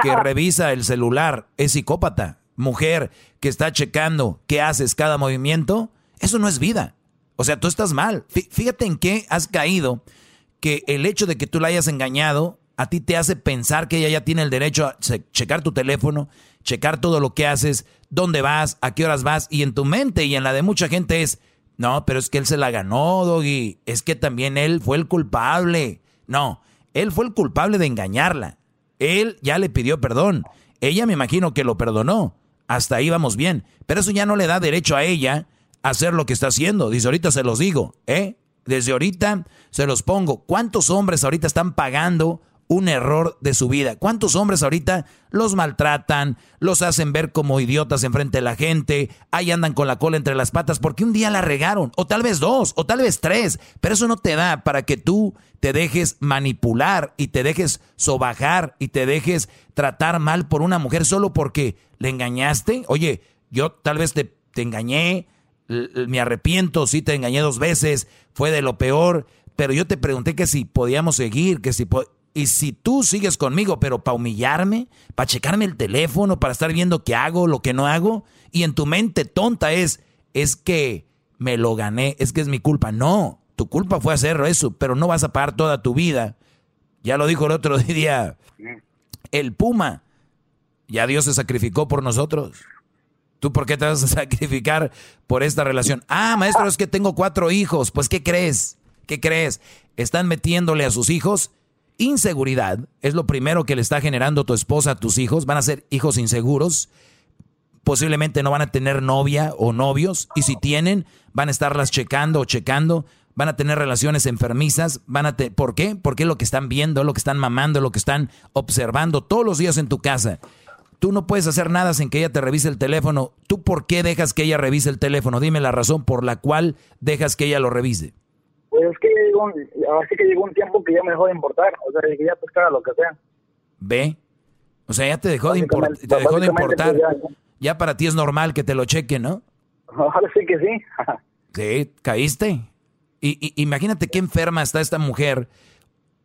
que [laughs] revisa el celular es psicópata. Mujer que está checando qué haces cada movimiento, eso no es vida. O sea, tú estás mal. Fíjate en qué has caído, que el hecho de que tú la hayas engañado a ti te hace pensar que ella ya tiene el derecho a checar tu teléfono, checar todo lo que haces, dónde vas, a qué horas vas, y en tu mente y en la de mucha gente es, no, pero es que él se la ganó, Doggy. Es que también él fue el culpable. No, él fue el culpable de engañarla. Él ya le pidió perdón. Ella me imagino que lo perdonó. Hasta ahí vamos bien. Pero eso ya no le da derecho a ella a hacer lo que está haciendo. Dice, ahorita se los digo, ¿eh? Desde ahorita se los pongo. ¿Cuántos hombres ahorita están pagando un error de su vida. ¿Cuántos hombres ahorita los maltratan, los hacen ver como idiotas enfrente de la gente, ahí andan con la cola entre las patas porque un día la regaron, o tal vez dos, o tal vez tres, pero eso no te da para que tú te dejes manipular y te dejes sobajar y te dejes tratar mal por una mujer solo porque le engañaste. Oye, yo tal vez te, te engañé, me arrepiento, sí te engañé dos veces, fue de lo peor, pero yo te pregunté que si podíamos seguir, que si y si tú sigues conmigo, pero para humillarme, para checarme el teléfono, para estar viendo qué hago, lo que no hago, y en tu mente tonta es, es que me lo gané, es que es mi culpa. No, tu culpa fue hacer eso, pero no vas a pagar toda tu vida. Ya lo dijo el otro [laughs] día el Puma. Ya Dios se sacrificó por nosotros. ¿Tú por qué te vas a sacrificar por esta relación? Ah, maestro, es que tengo cuatro hijos. Pues, ¿qué crees? ¿Qué crees? Están metiéndole a sus hijos Inseguridad es lo primero que le está generando tu esposa a tus hijos. Van a ser hijos inseguros. Posiblemente no van a tener novia o novios. Y si tienen, van a estarlas checando o checando. Van a tener relaciones enfermizas. Van a ¿Por qué? Porque es lo que están viendo, lo que están mamando, lo que están observando todos los días en tu casa. Tú no puedes hacer nada sin que ella te revise el teléfono. ¿Tú por qué dejas que ella revise el teléfono? Dime la razón por la cual dejas que ella lo revise. Pues es que llegó un, así que llegó un tiempo que ya me dejó de importar, o sea, que ya pescara lo que sea. ¿Ve? O sea, ya te dejó de, import- te dejó de importar. pues, ya- Ya para ti es normal que te lo chequen, ¿no? [laughs] Ahora sí que sí. [laughs] Sí, caíste. Y, y- imagínate qué enferma está esta mujer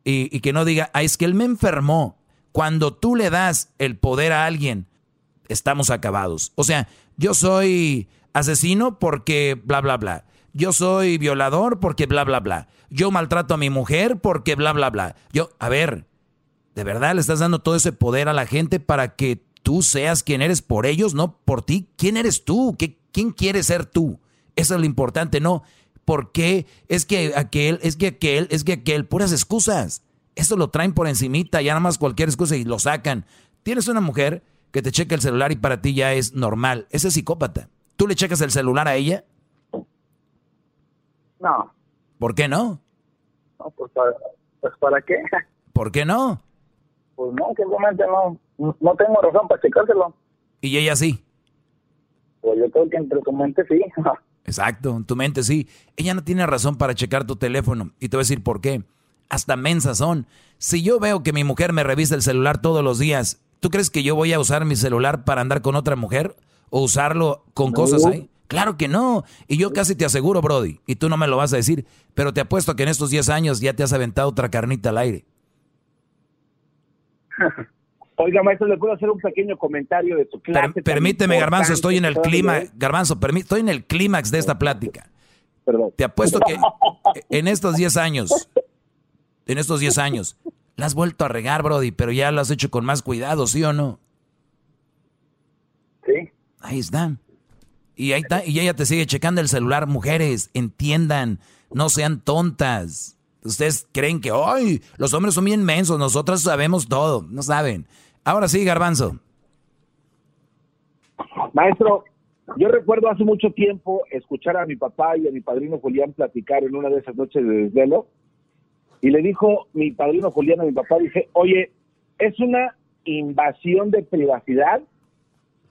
y, y que no diga, "Ay, es que él me enfermó. Cuando tú le das el poder a alguien, estamos acabados. O sea, yo soy asesino porque bla, bla, bla. Yo soy violador porque bla, bla, bla. Yo maltrato a mi mujer porque bla, bla, bla. Yo, a ver, ¿de verdad le estás dando todo ese poder a la gente para que tú seas quien eres por ellos, no por ti? ¿Quién eres tú? ¿Qué, ¿Quién quieres ser tú? Eso es lo importante, no. ¿Por qué? Es que aquel, es que aquel, es que aquel, puras excusas. Eso lo traen por encimita, ya nada más cualquier excusa y lo sacan. Tienes una mujer que te checa el celular y para ti ya es normal. Ese es psicópata. ¿Tú le checas el celular a ella? No, ¿Por qué no? no pues, para, pues ¿para qué? ¿Por qué no? Pues no, simplemente no, no tengo razón para checárselo. Y ella sí. Pues yo creo que entre tu mente sí. [laughs] Exacto, en tu mente sí. Ella no tiene razón para checar tu teléfono. Y te voy a decir por qué. Hasta mensas son. Si yo veo que mi mujer me revisa el celular todos los días, ¿tú crees que yo voy a usar mi celular para andar con otra mujer? ¿O usarlo con cosas ahí? Claro que no. Y yo casi te aseguro, Brody, y tú no me lo vas a decir, pero te apuesto que en estos 10 años ya te has aventado otra carnita al aire. [laughs] Oiga, maestro, ¿le puedo hacer un pequeño comentario de su clase? Per- permíteme, Garbanzo, estoy en el clima? Garbanzo, estoy en el clímax de esta plática. Te apuesto que [laughs] en estos 10 años, en estos 10 años, la has vuelto a regar, Brody, pero ya lo has hecho con más cuidado, ¿sí o no? Sí. Ahí está. Y ahí está, y ella te sigue checando el celular. Mujeres, entiendan, no sean tontas. Ustedes creen que, ay, los hombres son bien mensos, nosotros sabemos todo. No saben. Ahora sí, Garbanzo. Maestro, yo recuerdo hace mucho tiempo escuchar a mi papá y a mi padrino Julián platicar en una de esas noches de desvelo. Y le dijo mi padrino Julián a mi papá, dice, oye, es una invasión de privacidad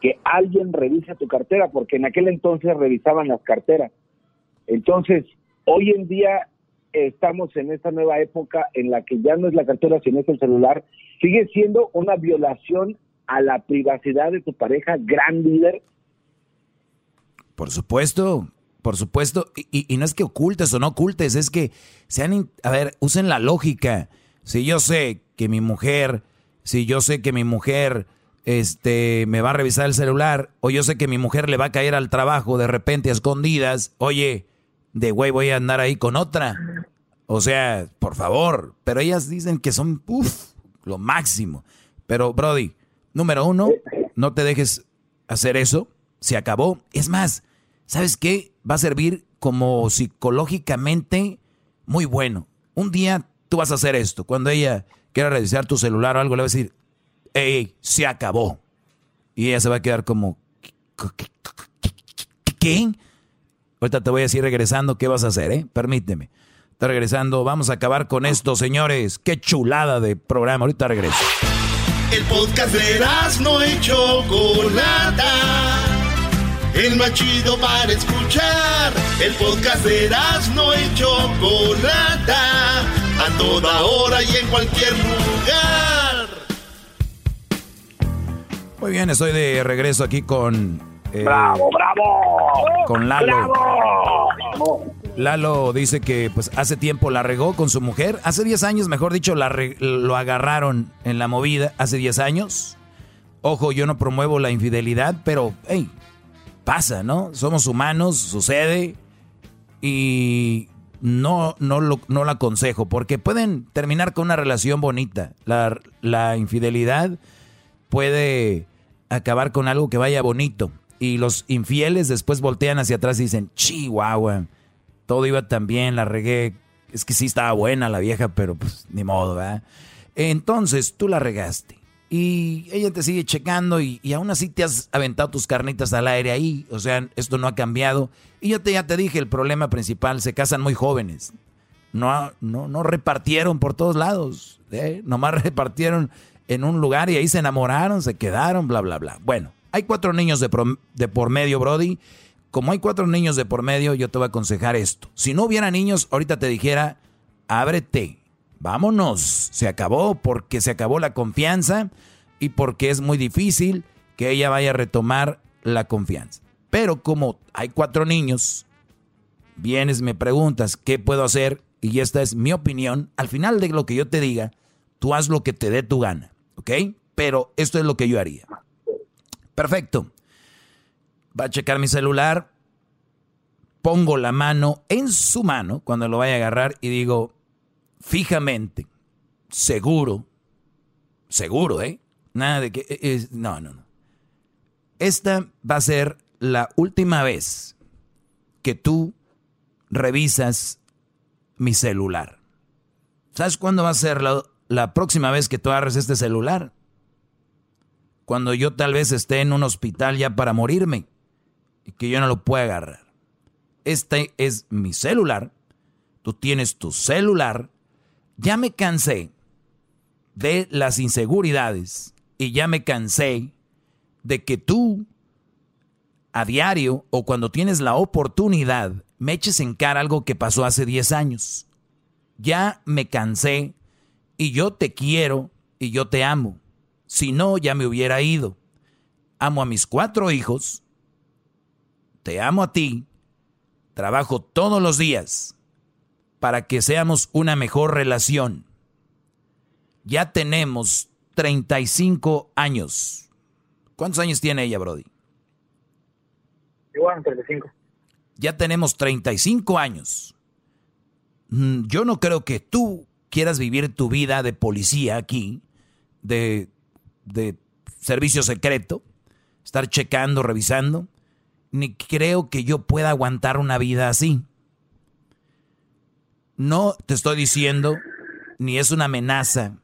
que alguien revise tu cartera, porque en aquel entonces revisaban las carteras. Entonces, hoy en día estamos en esta nueva época en la que ya no es la cartera, sino es el celular. Sigue siendo una violación a la privacidad de tu pareja, gran líder. Por supuesto, por supuesto. Y, y- no es que ocultes o no ocultes, es que sean, a ver, usen la lógica. Si yo sé que mi mujer, si yo sé que mi mujer este, me va a revisar el celular, o yo sé que mi mujer le va a caer al trabajo de repente a escondidas, oye, de güey voy a andar ahí con otra. O sea, por favor. Pero ellas dicen que son, uff, lo máximo. Pero, Brody, número uno, no te dejes hacer eso. Se acabó. Es más, ¿sabes qué? Va a servir como psicológicamente muy bueno. Un día tú vas a hacer esto. Cuando ella quiera revisar tu celular o algo, le va a decir, hey, se acabó. Y ella se va a quedar como, ¿qué? Ahorita te voy a decir regresando qué vas a hacer, ¿eh? Permíteme. Está regresando. Vamos a acabar con esto, señores. Qué chulada de programa. Ahorita regreso. El podcast de no y Chocolata. El más chido para escuchar. El podcast de no y Chocolata. A toda hora y en cualquier lugar. Muy bien, estoy de regreso aquí con. eh, ¡Bravo, bravo! Con Lalo. ¡Bravo! Lalo dice que pues hace tiempo la regó con su mujer. Hace 10 años, mejor dicho, la re- lo agarraron en la movida. Hace 10 años. Ojo, yo no promuevo la infidelidad, pero, hey, pasa, ¿no? Somos humanos, sucede. Y no, no, lo, no la aconsejo, porque pueden terminar con una relación bonita. La, la infidelidad puede acabar con algo que vaya bonito. Y los infieles después voltean hacia atrás y dicen, chihuahua, todo iba tan bien, la regué. Es que sí estaba buena la vieja, pero pues ni modo, ¿verdad? Entonces tú la regaste. Y ella te sigue checando y, y aún así te has aventado tus carnitas al aire ahí. O sea, esto no ha cambiado. Y yo te, ya te dije, el problema principal, se casan muy jóvenes. No, no, no repartieron por todos lados. ¿eh? Nomás [laughs] repartieron en un lugar y ahí se enamoraron, se quedaron, bla, bla, bla. Bueno, hay cuatro niños de, de por medio, Brody. como hay cuatro niños de por medio, yo te voy a aconsejar esto. Si no hubiera niños, ahorita te dijera, ábrete, vámonos, se acabó porque se acabó la confianza y porque es muy difícil que ella vaya a retomar la confianza. Pero como hay cuatro niños, vienes, me preguntas, ¿qué puedo hacer? Y esta es mi opinión. Al final de lo que yo te diga, tú haz lo que te dé tu gana, ¿ok? Pero esto es lo que yo haría. Perfecto. Va a checar mi celular, pongo la mano en su mano cuando lo vaya a agarrar y digo, fijamente, seguro, seguro, ¿eh? Nada de que... Eh, es, no, no, no. Esta va a ser la última vez que tú revisas mi celular. ¿Sabes cuándo va a ser la, la próxima vez que tú agarres este celular? Cuando yo tal vez esté en un hospital ya para morirme y que yo no lo pueda agarrar. Este es mi celular. Tú tienes tu celular. Ya me cansé de las inseguridades y ya me cansé de que tú a diario o cuando tienes la oportunidad me eches en cara algo que pasó hace 10 años. Ya me cansé y yo te quiero y yo te amo. Si no, ya me hubiera ido. Amo a mis cuatro hijos, te amo a ti, trabajo todos los días para que seamos una mejor relación. Ya tenemos 35 años. ¿Cuántos años tiene ella, Brody? Igual, 35. Ya tenemos 35 años. Mm, yo no creo que tú quieras vivir tu vida de policía aquí, de, de servicio secreto, estar checando, revisando, ni creo que yo pueda aguantar una vida así. No te estoy diciendo, ni es una amenaza,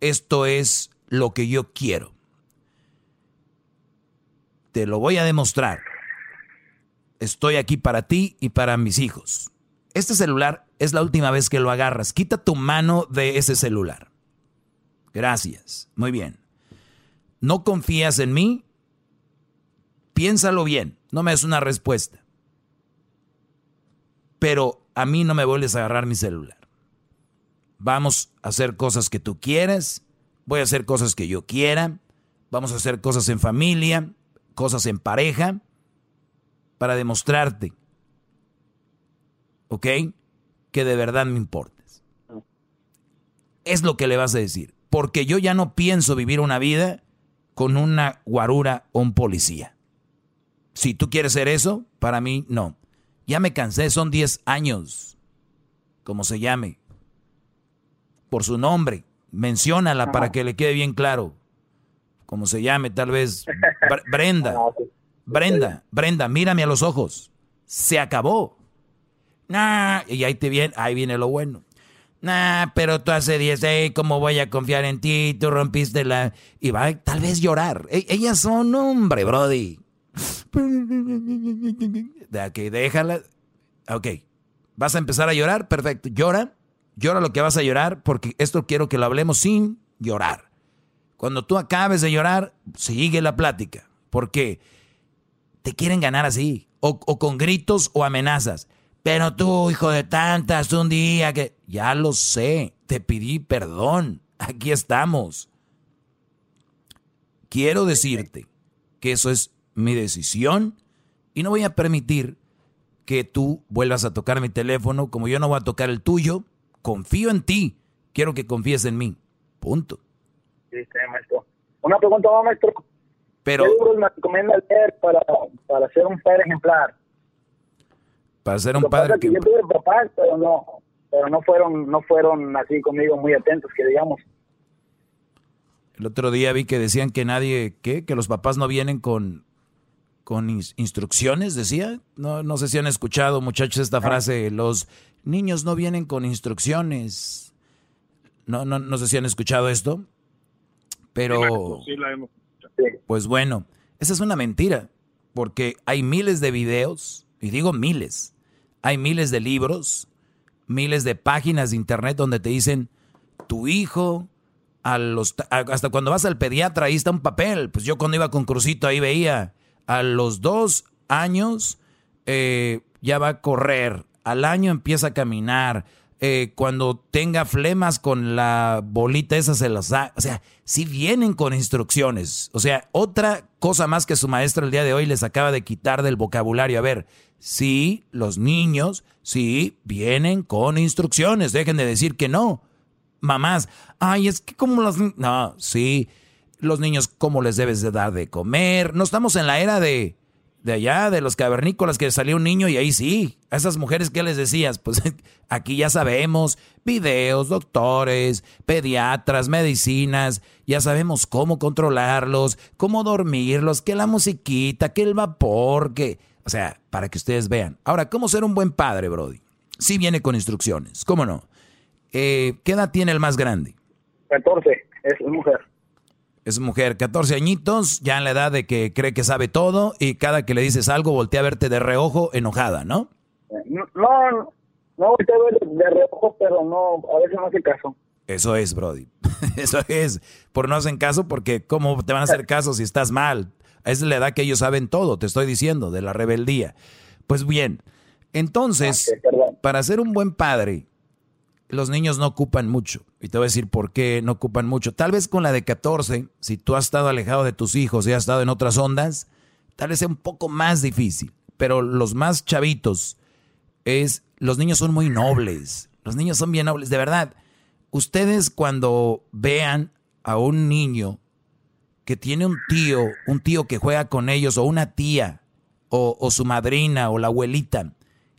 esto es lo que yo quiero. Te lo voy a demostrar. Estoy aquí para ti y para mis hijos. Este celular es la última vez que lo agarras. Quita tu mano de ese celular. Gracias. Muy bien. ¿No confías en mí? Piénsalo bien. No me des una respuesta. Pero a mí no me vuelves a agarrar mi celular. Vamos a hacer cosas que tú quieras, voy a hacer cosas que yo quiera, vamos a hacer cosas en familia, cosas en pareja, para demostrarte, ¿ok? Que de verdad me importes. Es lo que le vas a decir, porque yo ya no pienso vivir una vida con una guarura o un policía. Si tú quieres ser eso, para mí no. Ya me cansé, son 10 años, como se llame por su nombre. Menciónala para que le quede bien claro. Como se llame, tal vez [laughs] Brenda. Ah, Brenda, Brenda, mírame a los ojos. Se acabó. Nah, y ahí te viene, ahí viene lo bueno. Nah, pero tú hace 10, ¿cómo voy a confiar en ti? Tú rompiste la... Y va tal vez llorar. E, ellas son hombre, Brody. De déjala. Ok. ¿Vas a empezar a llorar? Perfecto. Llora. Llora lo que vas a llorar porque esto quiero que lo hablemos sin llorar. Cuando tú acabes de llorar, sigue la plática. Porque te quieren ganar así. O, con gritos o amenazas. Pero tú, hijo de tantas, un día que... Ya lo sé, te pedí perdón. Aquí estamos. Quiero decirte que eso es mi decisión y no voy a permitir que tú vuelvas a tocar mi teléfono como yo no voy a tocar el tuyo confío en ti, quiero que confíes en mí. Punto. Sí, sí, maestro. Una pregunta más, maestro. Pero, ¿Qué libros me recomienda leer para, para ser un padre ejemplar? Para ser un padre que... Yo tuve papás, pero no, pero no fueron, no fueron así conmigo muy atentos, que digamos. El otro día vi que decían que nadie, ¿qué? Que los papás no vienen con, con instrucciones, decía. No, no sé si han escuchado, muchachos, esta ah. frase. Los niños no vienen con instrucciones. No, no, no sé si han escuchado esto, pero... Pues bueno, esa es una mentira, porque hay miles de videos, y digo miles, hay miles de libros, miles de páginas de internet donde te dicen, tu hijo, a los, hasta cuando vas al pediatra, ahí está un papel. Pues yo cuando iba con Crucito ahí veía, a los dos años eh, ya va a correr, al año empieza a caminar, eh, cuando tenga flemas con la bolita esa se las da. O sea, si vienen con instrucciones. O sea, otra cosa más que su maestra el día de hoy les acaba de quitar del vocabulario. A ver, sí, los niños, sí, vienen con instrucciones. Dejen de decir que no. Mamás, ay, es que como los... No, sí, los niños, ¿cómo les debes de dar de comer? No estamos en la era de de allá, de los cavernícolas, que salió un niño y ahí sí. A esas mujeres, ¿qué les decías? [laughs] Pues aquí ya sabemos, videos, doctores, pediatras, medicinas, ya sabemos cómo controlarlos, cómo dormirlos, que la musiquita, que el vapor, que... O sea, para que ustedes vean. Ahora, ¿cómo ser un buen padre, Brody? Sí viene con instrucciones, ¿cómo no? Eh, ¿Qué edad tiene el más grande? 14, es mujer es mujer, 14 añitos, ya en la edad de que cree que sabe todo y cada que le dices algo voltea a verte de reojo enojada, ¿no? No, no, no voltea a ver de reojo, pero no, a veces no hace caso. Eso es, Brody. [laughs] Eso es. Por no hacen caso, porque ¿cómo te van a hacer [laughs] caso si estás mal? Es la edad que ellos saben todo, te estoy diciendo, de la rebeldía. Pues bien, entonces, para ser un buen padre, los niños no ocupan mucho. Y te voy a decir por qué no ocupan mucho. Tal vez con la de 14, si tú has estado alejado de tus hijos y has estado en otras ondas, tal vez sea un poco más difícil. Pero los más chavitos es, los niños son muy nobles. Los niños son bien nobles. De verdad, ustedes cuando vean a un niño que tiene un tío, un tío que juega con ellos, o una tía, o, su madrina, o la abuelita,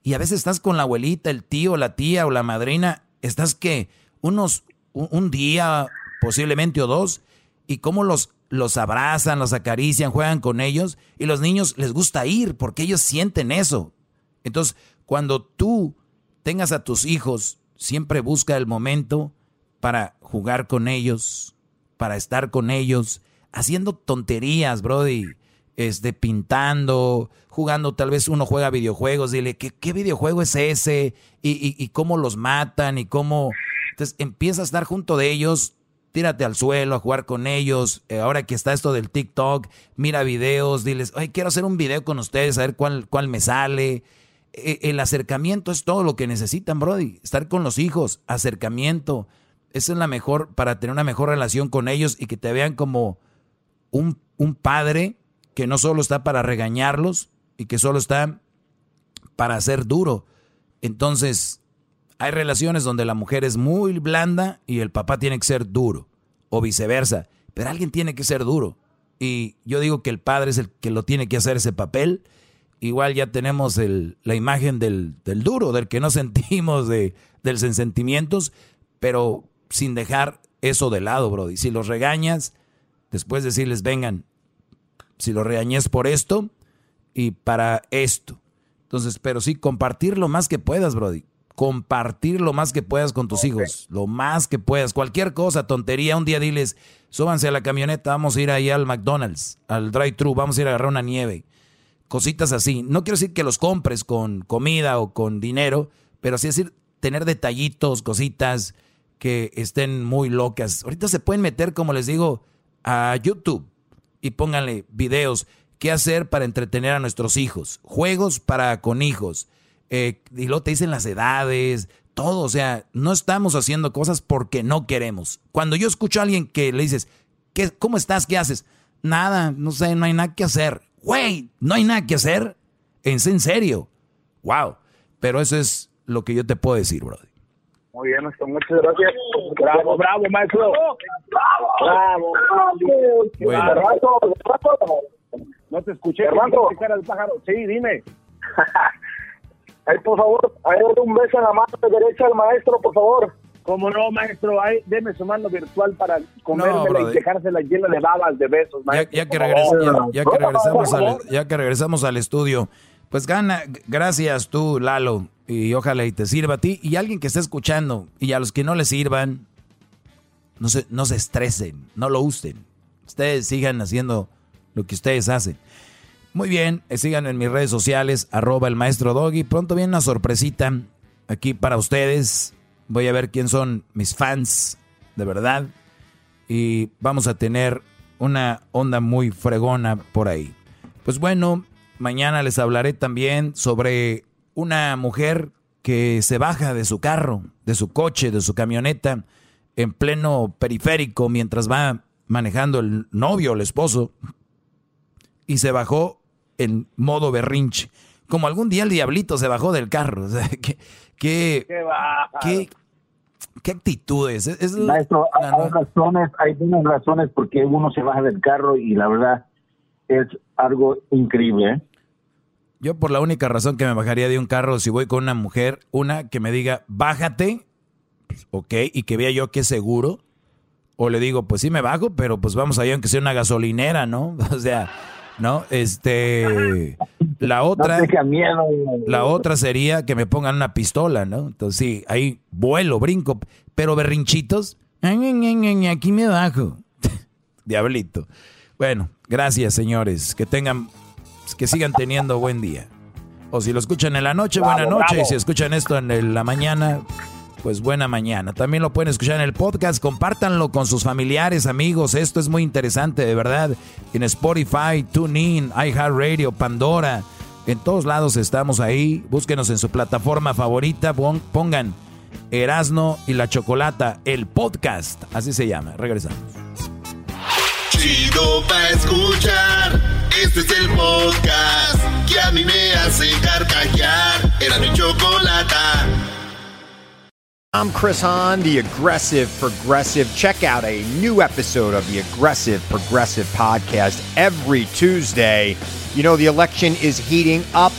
y a veces estás con la abuelita, el tío, la tía o la madrina, estás que unos, un, día posiblemente o dos, y cómo los, los abrazan, los acarician, juegan con ellos, y los niños les gusta ir porque ellos sienten eso. Entonces, cuando tú tengas a tus hijos, siempre busca el momento para jugar con ellos, para estar con ellos, haciendo tonterías, Brody, este, pintando, jugando, tal vez uno juega videojuegos, dile, ¿qué, qué videojuego es ese? Y, y, cómo los matan y cómo... Entonces empieza a estar junto de ellos, tírate al suelo a jugar con ellos. Eh, ahora que está esto del TikTok, mira videos, diles, ay, quiero hacer un video con ustedes, a ver cuál, cuál me sale. E, el acercamiento es todo lo que necesitan, Brody. Estar con los hijos, acercamiento. Esa es la mejor para tener una mejor relación con ellos y que te vean como un, un padre que no solo está para regañarlos y que solo está para ser duro. Entonces, hay relaciones donde la mujer es muy blanda y el papá tiene que ser duro, o viceversa, pero alguien tiene que ser duro. Y yo digo que el padre es el que lo tiene que hacer ese papel. Igual ya tenemos el, la imagen del, del, duro, del que no [laughs] sentimos de, del sentimientos, pero sin dejar eso de lado, Brody. Si los regañas, después decirles, vengan, si lo regañes por esto y para esto. Entonces, pero sí, compartir lo más que puedas, Brody. Compartir lo más que puedas con tus hijos. Lo más que puedas. Cualquier cosa, tontería. Un día diles, súbanse a la camioneta, vamos a ir ahí al McDonald's, al drive-thru, vamos a ir a agarrar una nieve. Cositas así. No quiero decir que los compres con comida o con dinero, pero sí decir, tener detallitos, cositas que estén muy locas. Ahorita se pueden meter, como les digo, a YouTube y pónganle videos. ¿Qué hacer para entretener a nuestros hijos? Juegos para con hijos. Eh, y luego te dicen las edades, todo. O sea, no estamos haciendo cosas porque no queremos. Cuando yo escucho a alguien que le dices, ¿qué, ¿cómo estás? ¿Qué haces? Nada, no sé, no hay nada que hacer. Güey, no hay nada que hacer. ¿Es en serio? Wow. Pero eso es lo que yo te puedo decir, brother. Muy bien, maestro, muchas gracias. Bravo, bravo, maestro. Bravo. Bravo. No te escuché. Hermano. Sí, dime. [laughs] Ahí, por favor, ahí un beso en la mano derecha al maestro, por favor. Como no, maestro, ahí deme su mano virtual para comérmela y dejársela llena de babas de besos, maestro. Ya, que, ya, que, regresamos al, ya que regresamos al estudio, pues gana, gracias tú, Lalo, y ojalá y te sirva a ti y a alguien que esté escuchando y a los que no les sirvan, no se, no se estresen, no lo usen. Ustedes sigan haciendo lo que ustedes hacen. Muy bien, eh, sigan en mis redes sociales, arroba el maestro Doggy. Pronto viene una sorpresita aquí para ustedes. Voy a ver quién son mis fans, de verdad. Y vamos a tener una onda muy fregona por ahí. Pues bueno, Mañana les hablaré también sobre una mujer que se baja de su carro, de su coche, de su camioneta, en pleno periférico mientras va manejando el novio o el esposo, y se bajó en modo berrinche. Como algún día el diablito se bajó del carro. [laughs] O sea, ¿qué, qué, qué, qué actitudes? Es, Maestro, hay, razones, hay unas razones porque uno se baja del carro y la verdad es algo increíble. ¿eh? Yo por la única razón que me bajaría de un carro si voy con una mujer, una que me diga, bájate, pues, ok, y que vea yo que es seguro. O le digo, pues sí me bajo, pero pues vamos allá aunque sea una gasolinera, ¿no? [laughs] O sea, ¿no? Este, la otra, la otra sería que me pongan una pistola, ¿no? Entonces sí, ahí vuelo, brinco, pero berrinchitos, aquí me bajo, [laughs] diablito. Bueno, gracias señores, que tengan, que sigan teniendo buen día. O si lo escuchan en la noche, buena noche, y si escuchan esto en la mañana, pues buena mañana. También lo pueden escuchar en el podcast, compártanlo con sus familiares, amigos. Esto es muy interesante, de verdad. En Spotify, TuneIn, iHeartRadio, Pandora, en todos lados estamos ahí. Búsquenos en su plataforma favorita, pongan Erasno y la Chocolata, el podcast, así se llama. Regresamos. Chido pa escuchar. Este es el podcast que a mí me hace carcajear. Era mi chocolata. I'm Chris Hahn, the Aggressive Progressive. Check out a new episode of the Aggressive Progressive podcast every Tuesday. You know, the election is heating up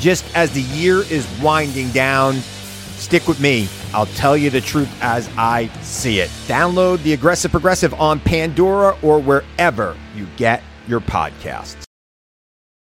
just as the year is winding down. Stick with me. I'll tell you the truth as I see it. Download the Aggressive Progressive on Pandora or wherever you get your podcasts.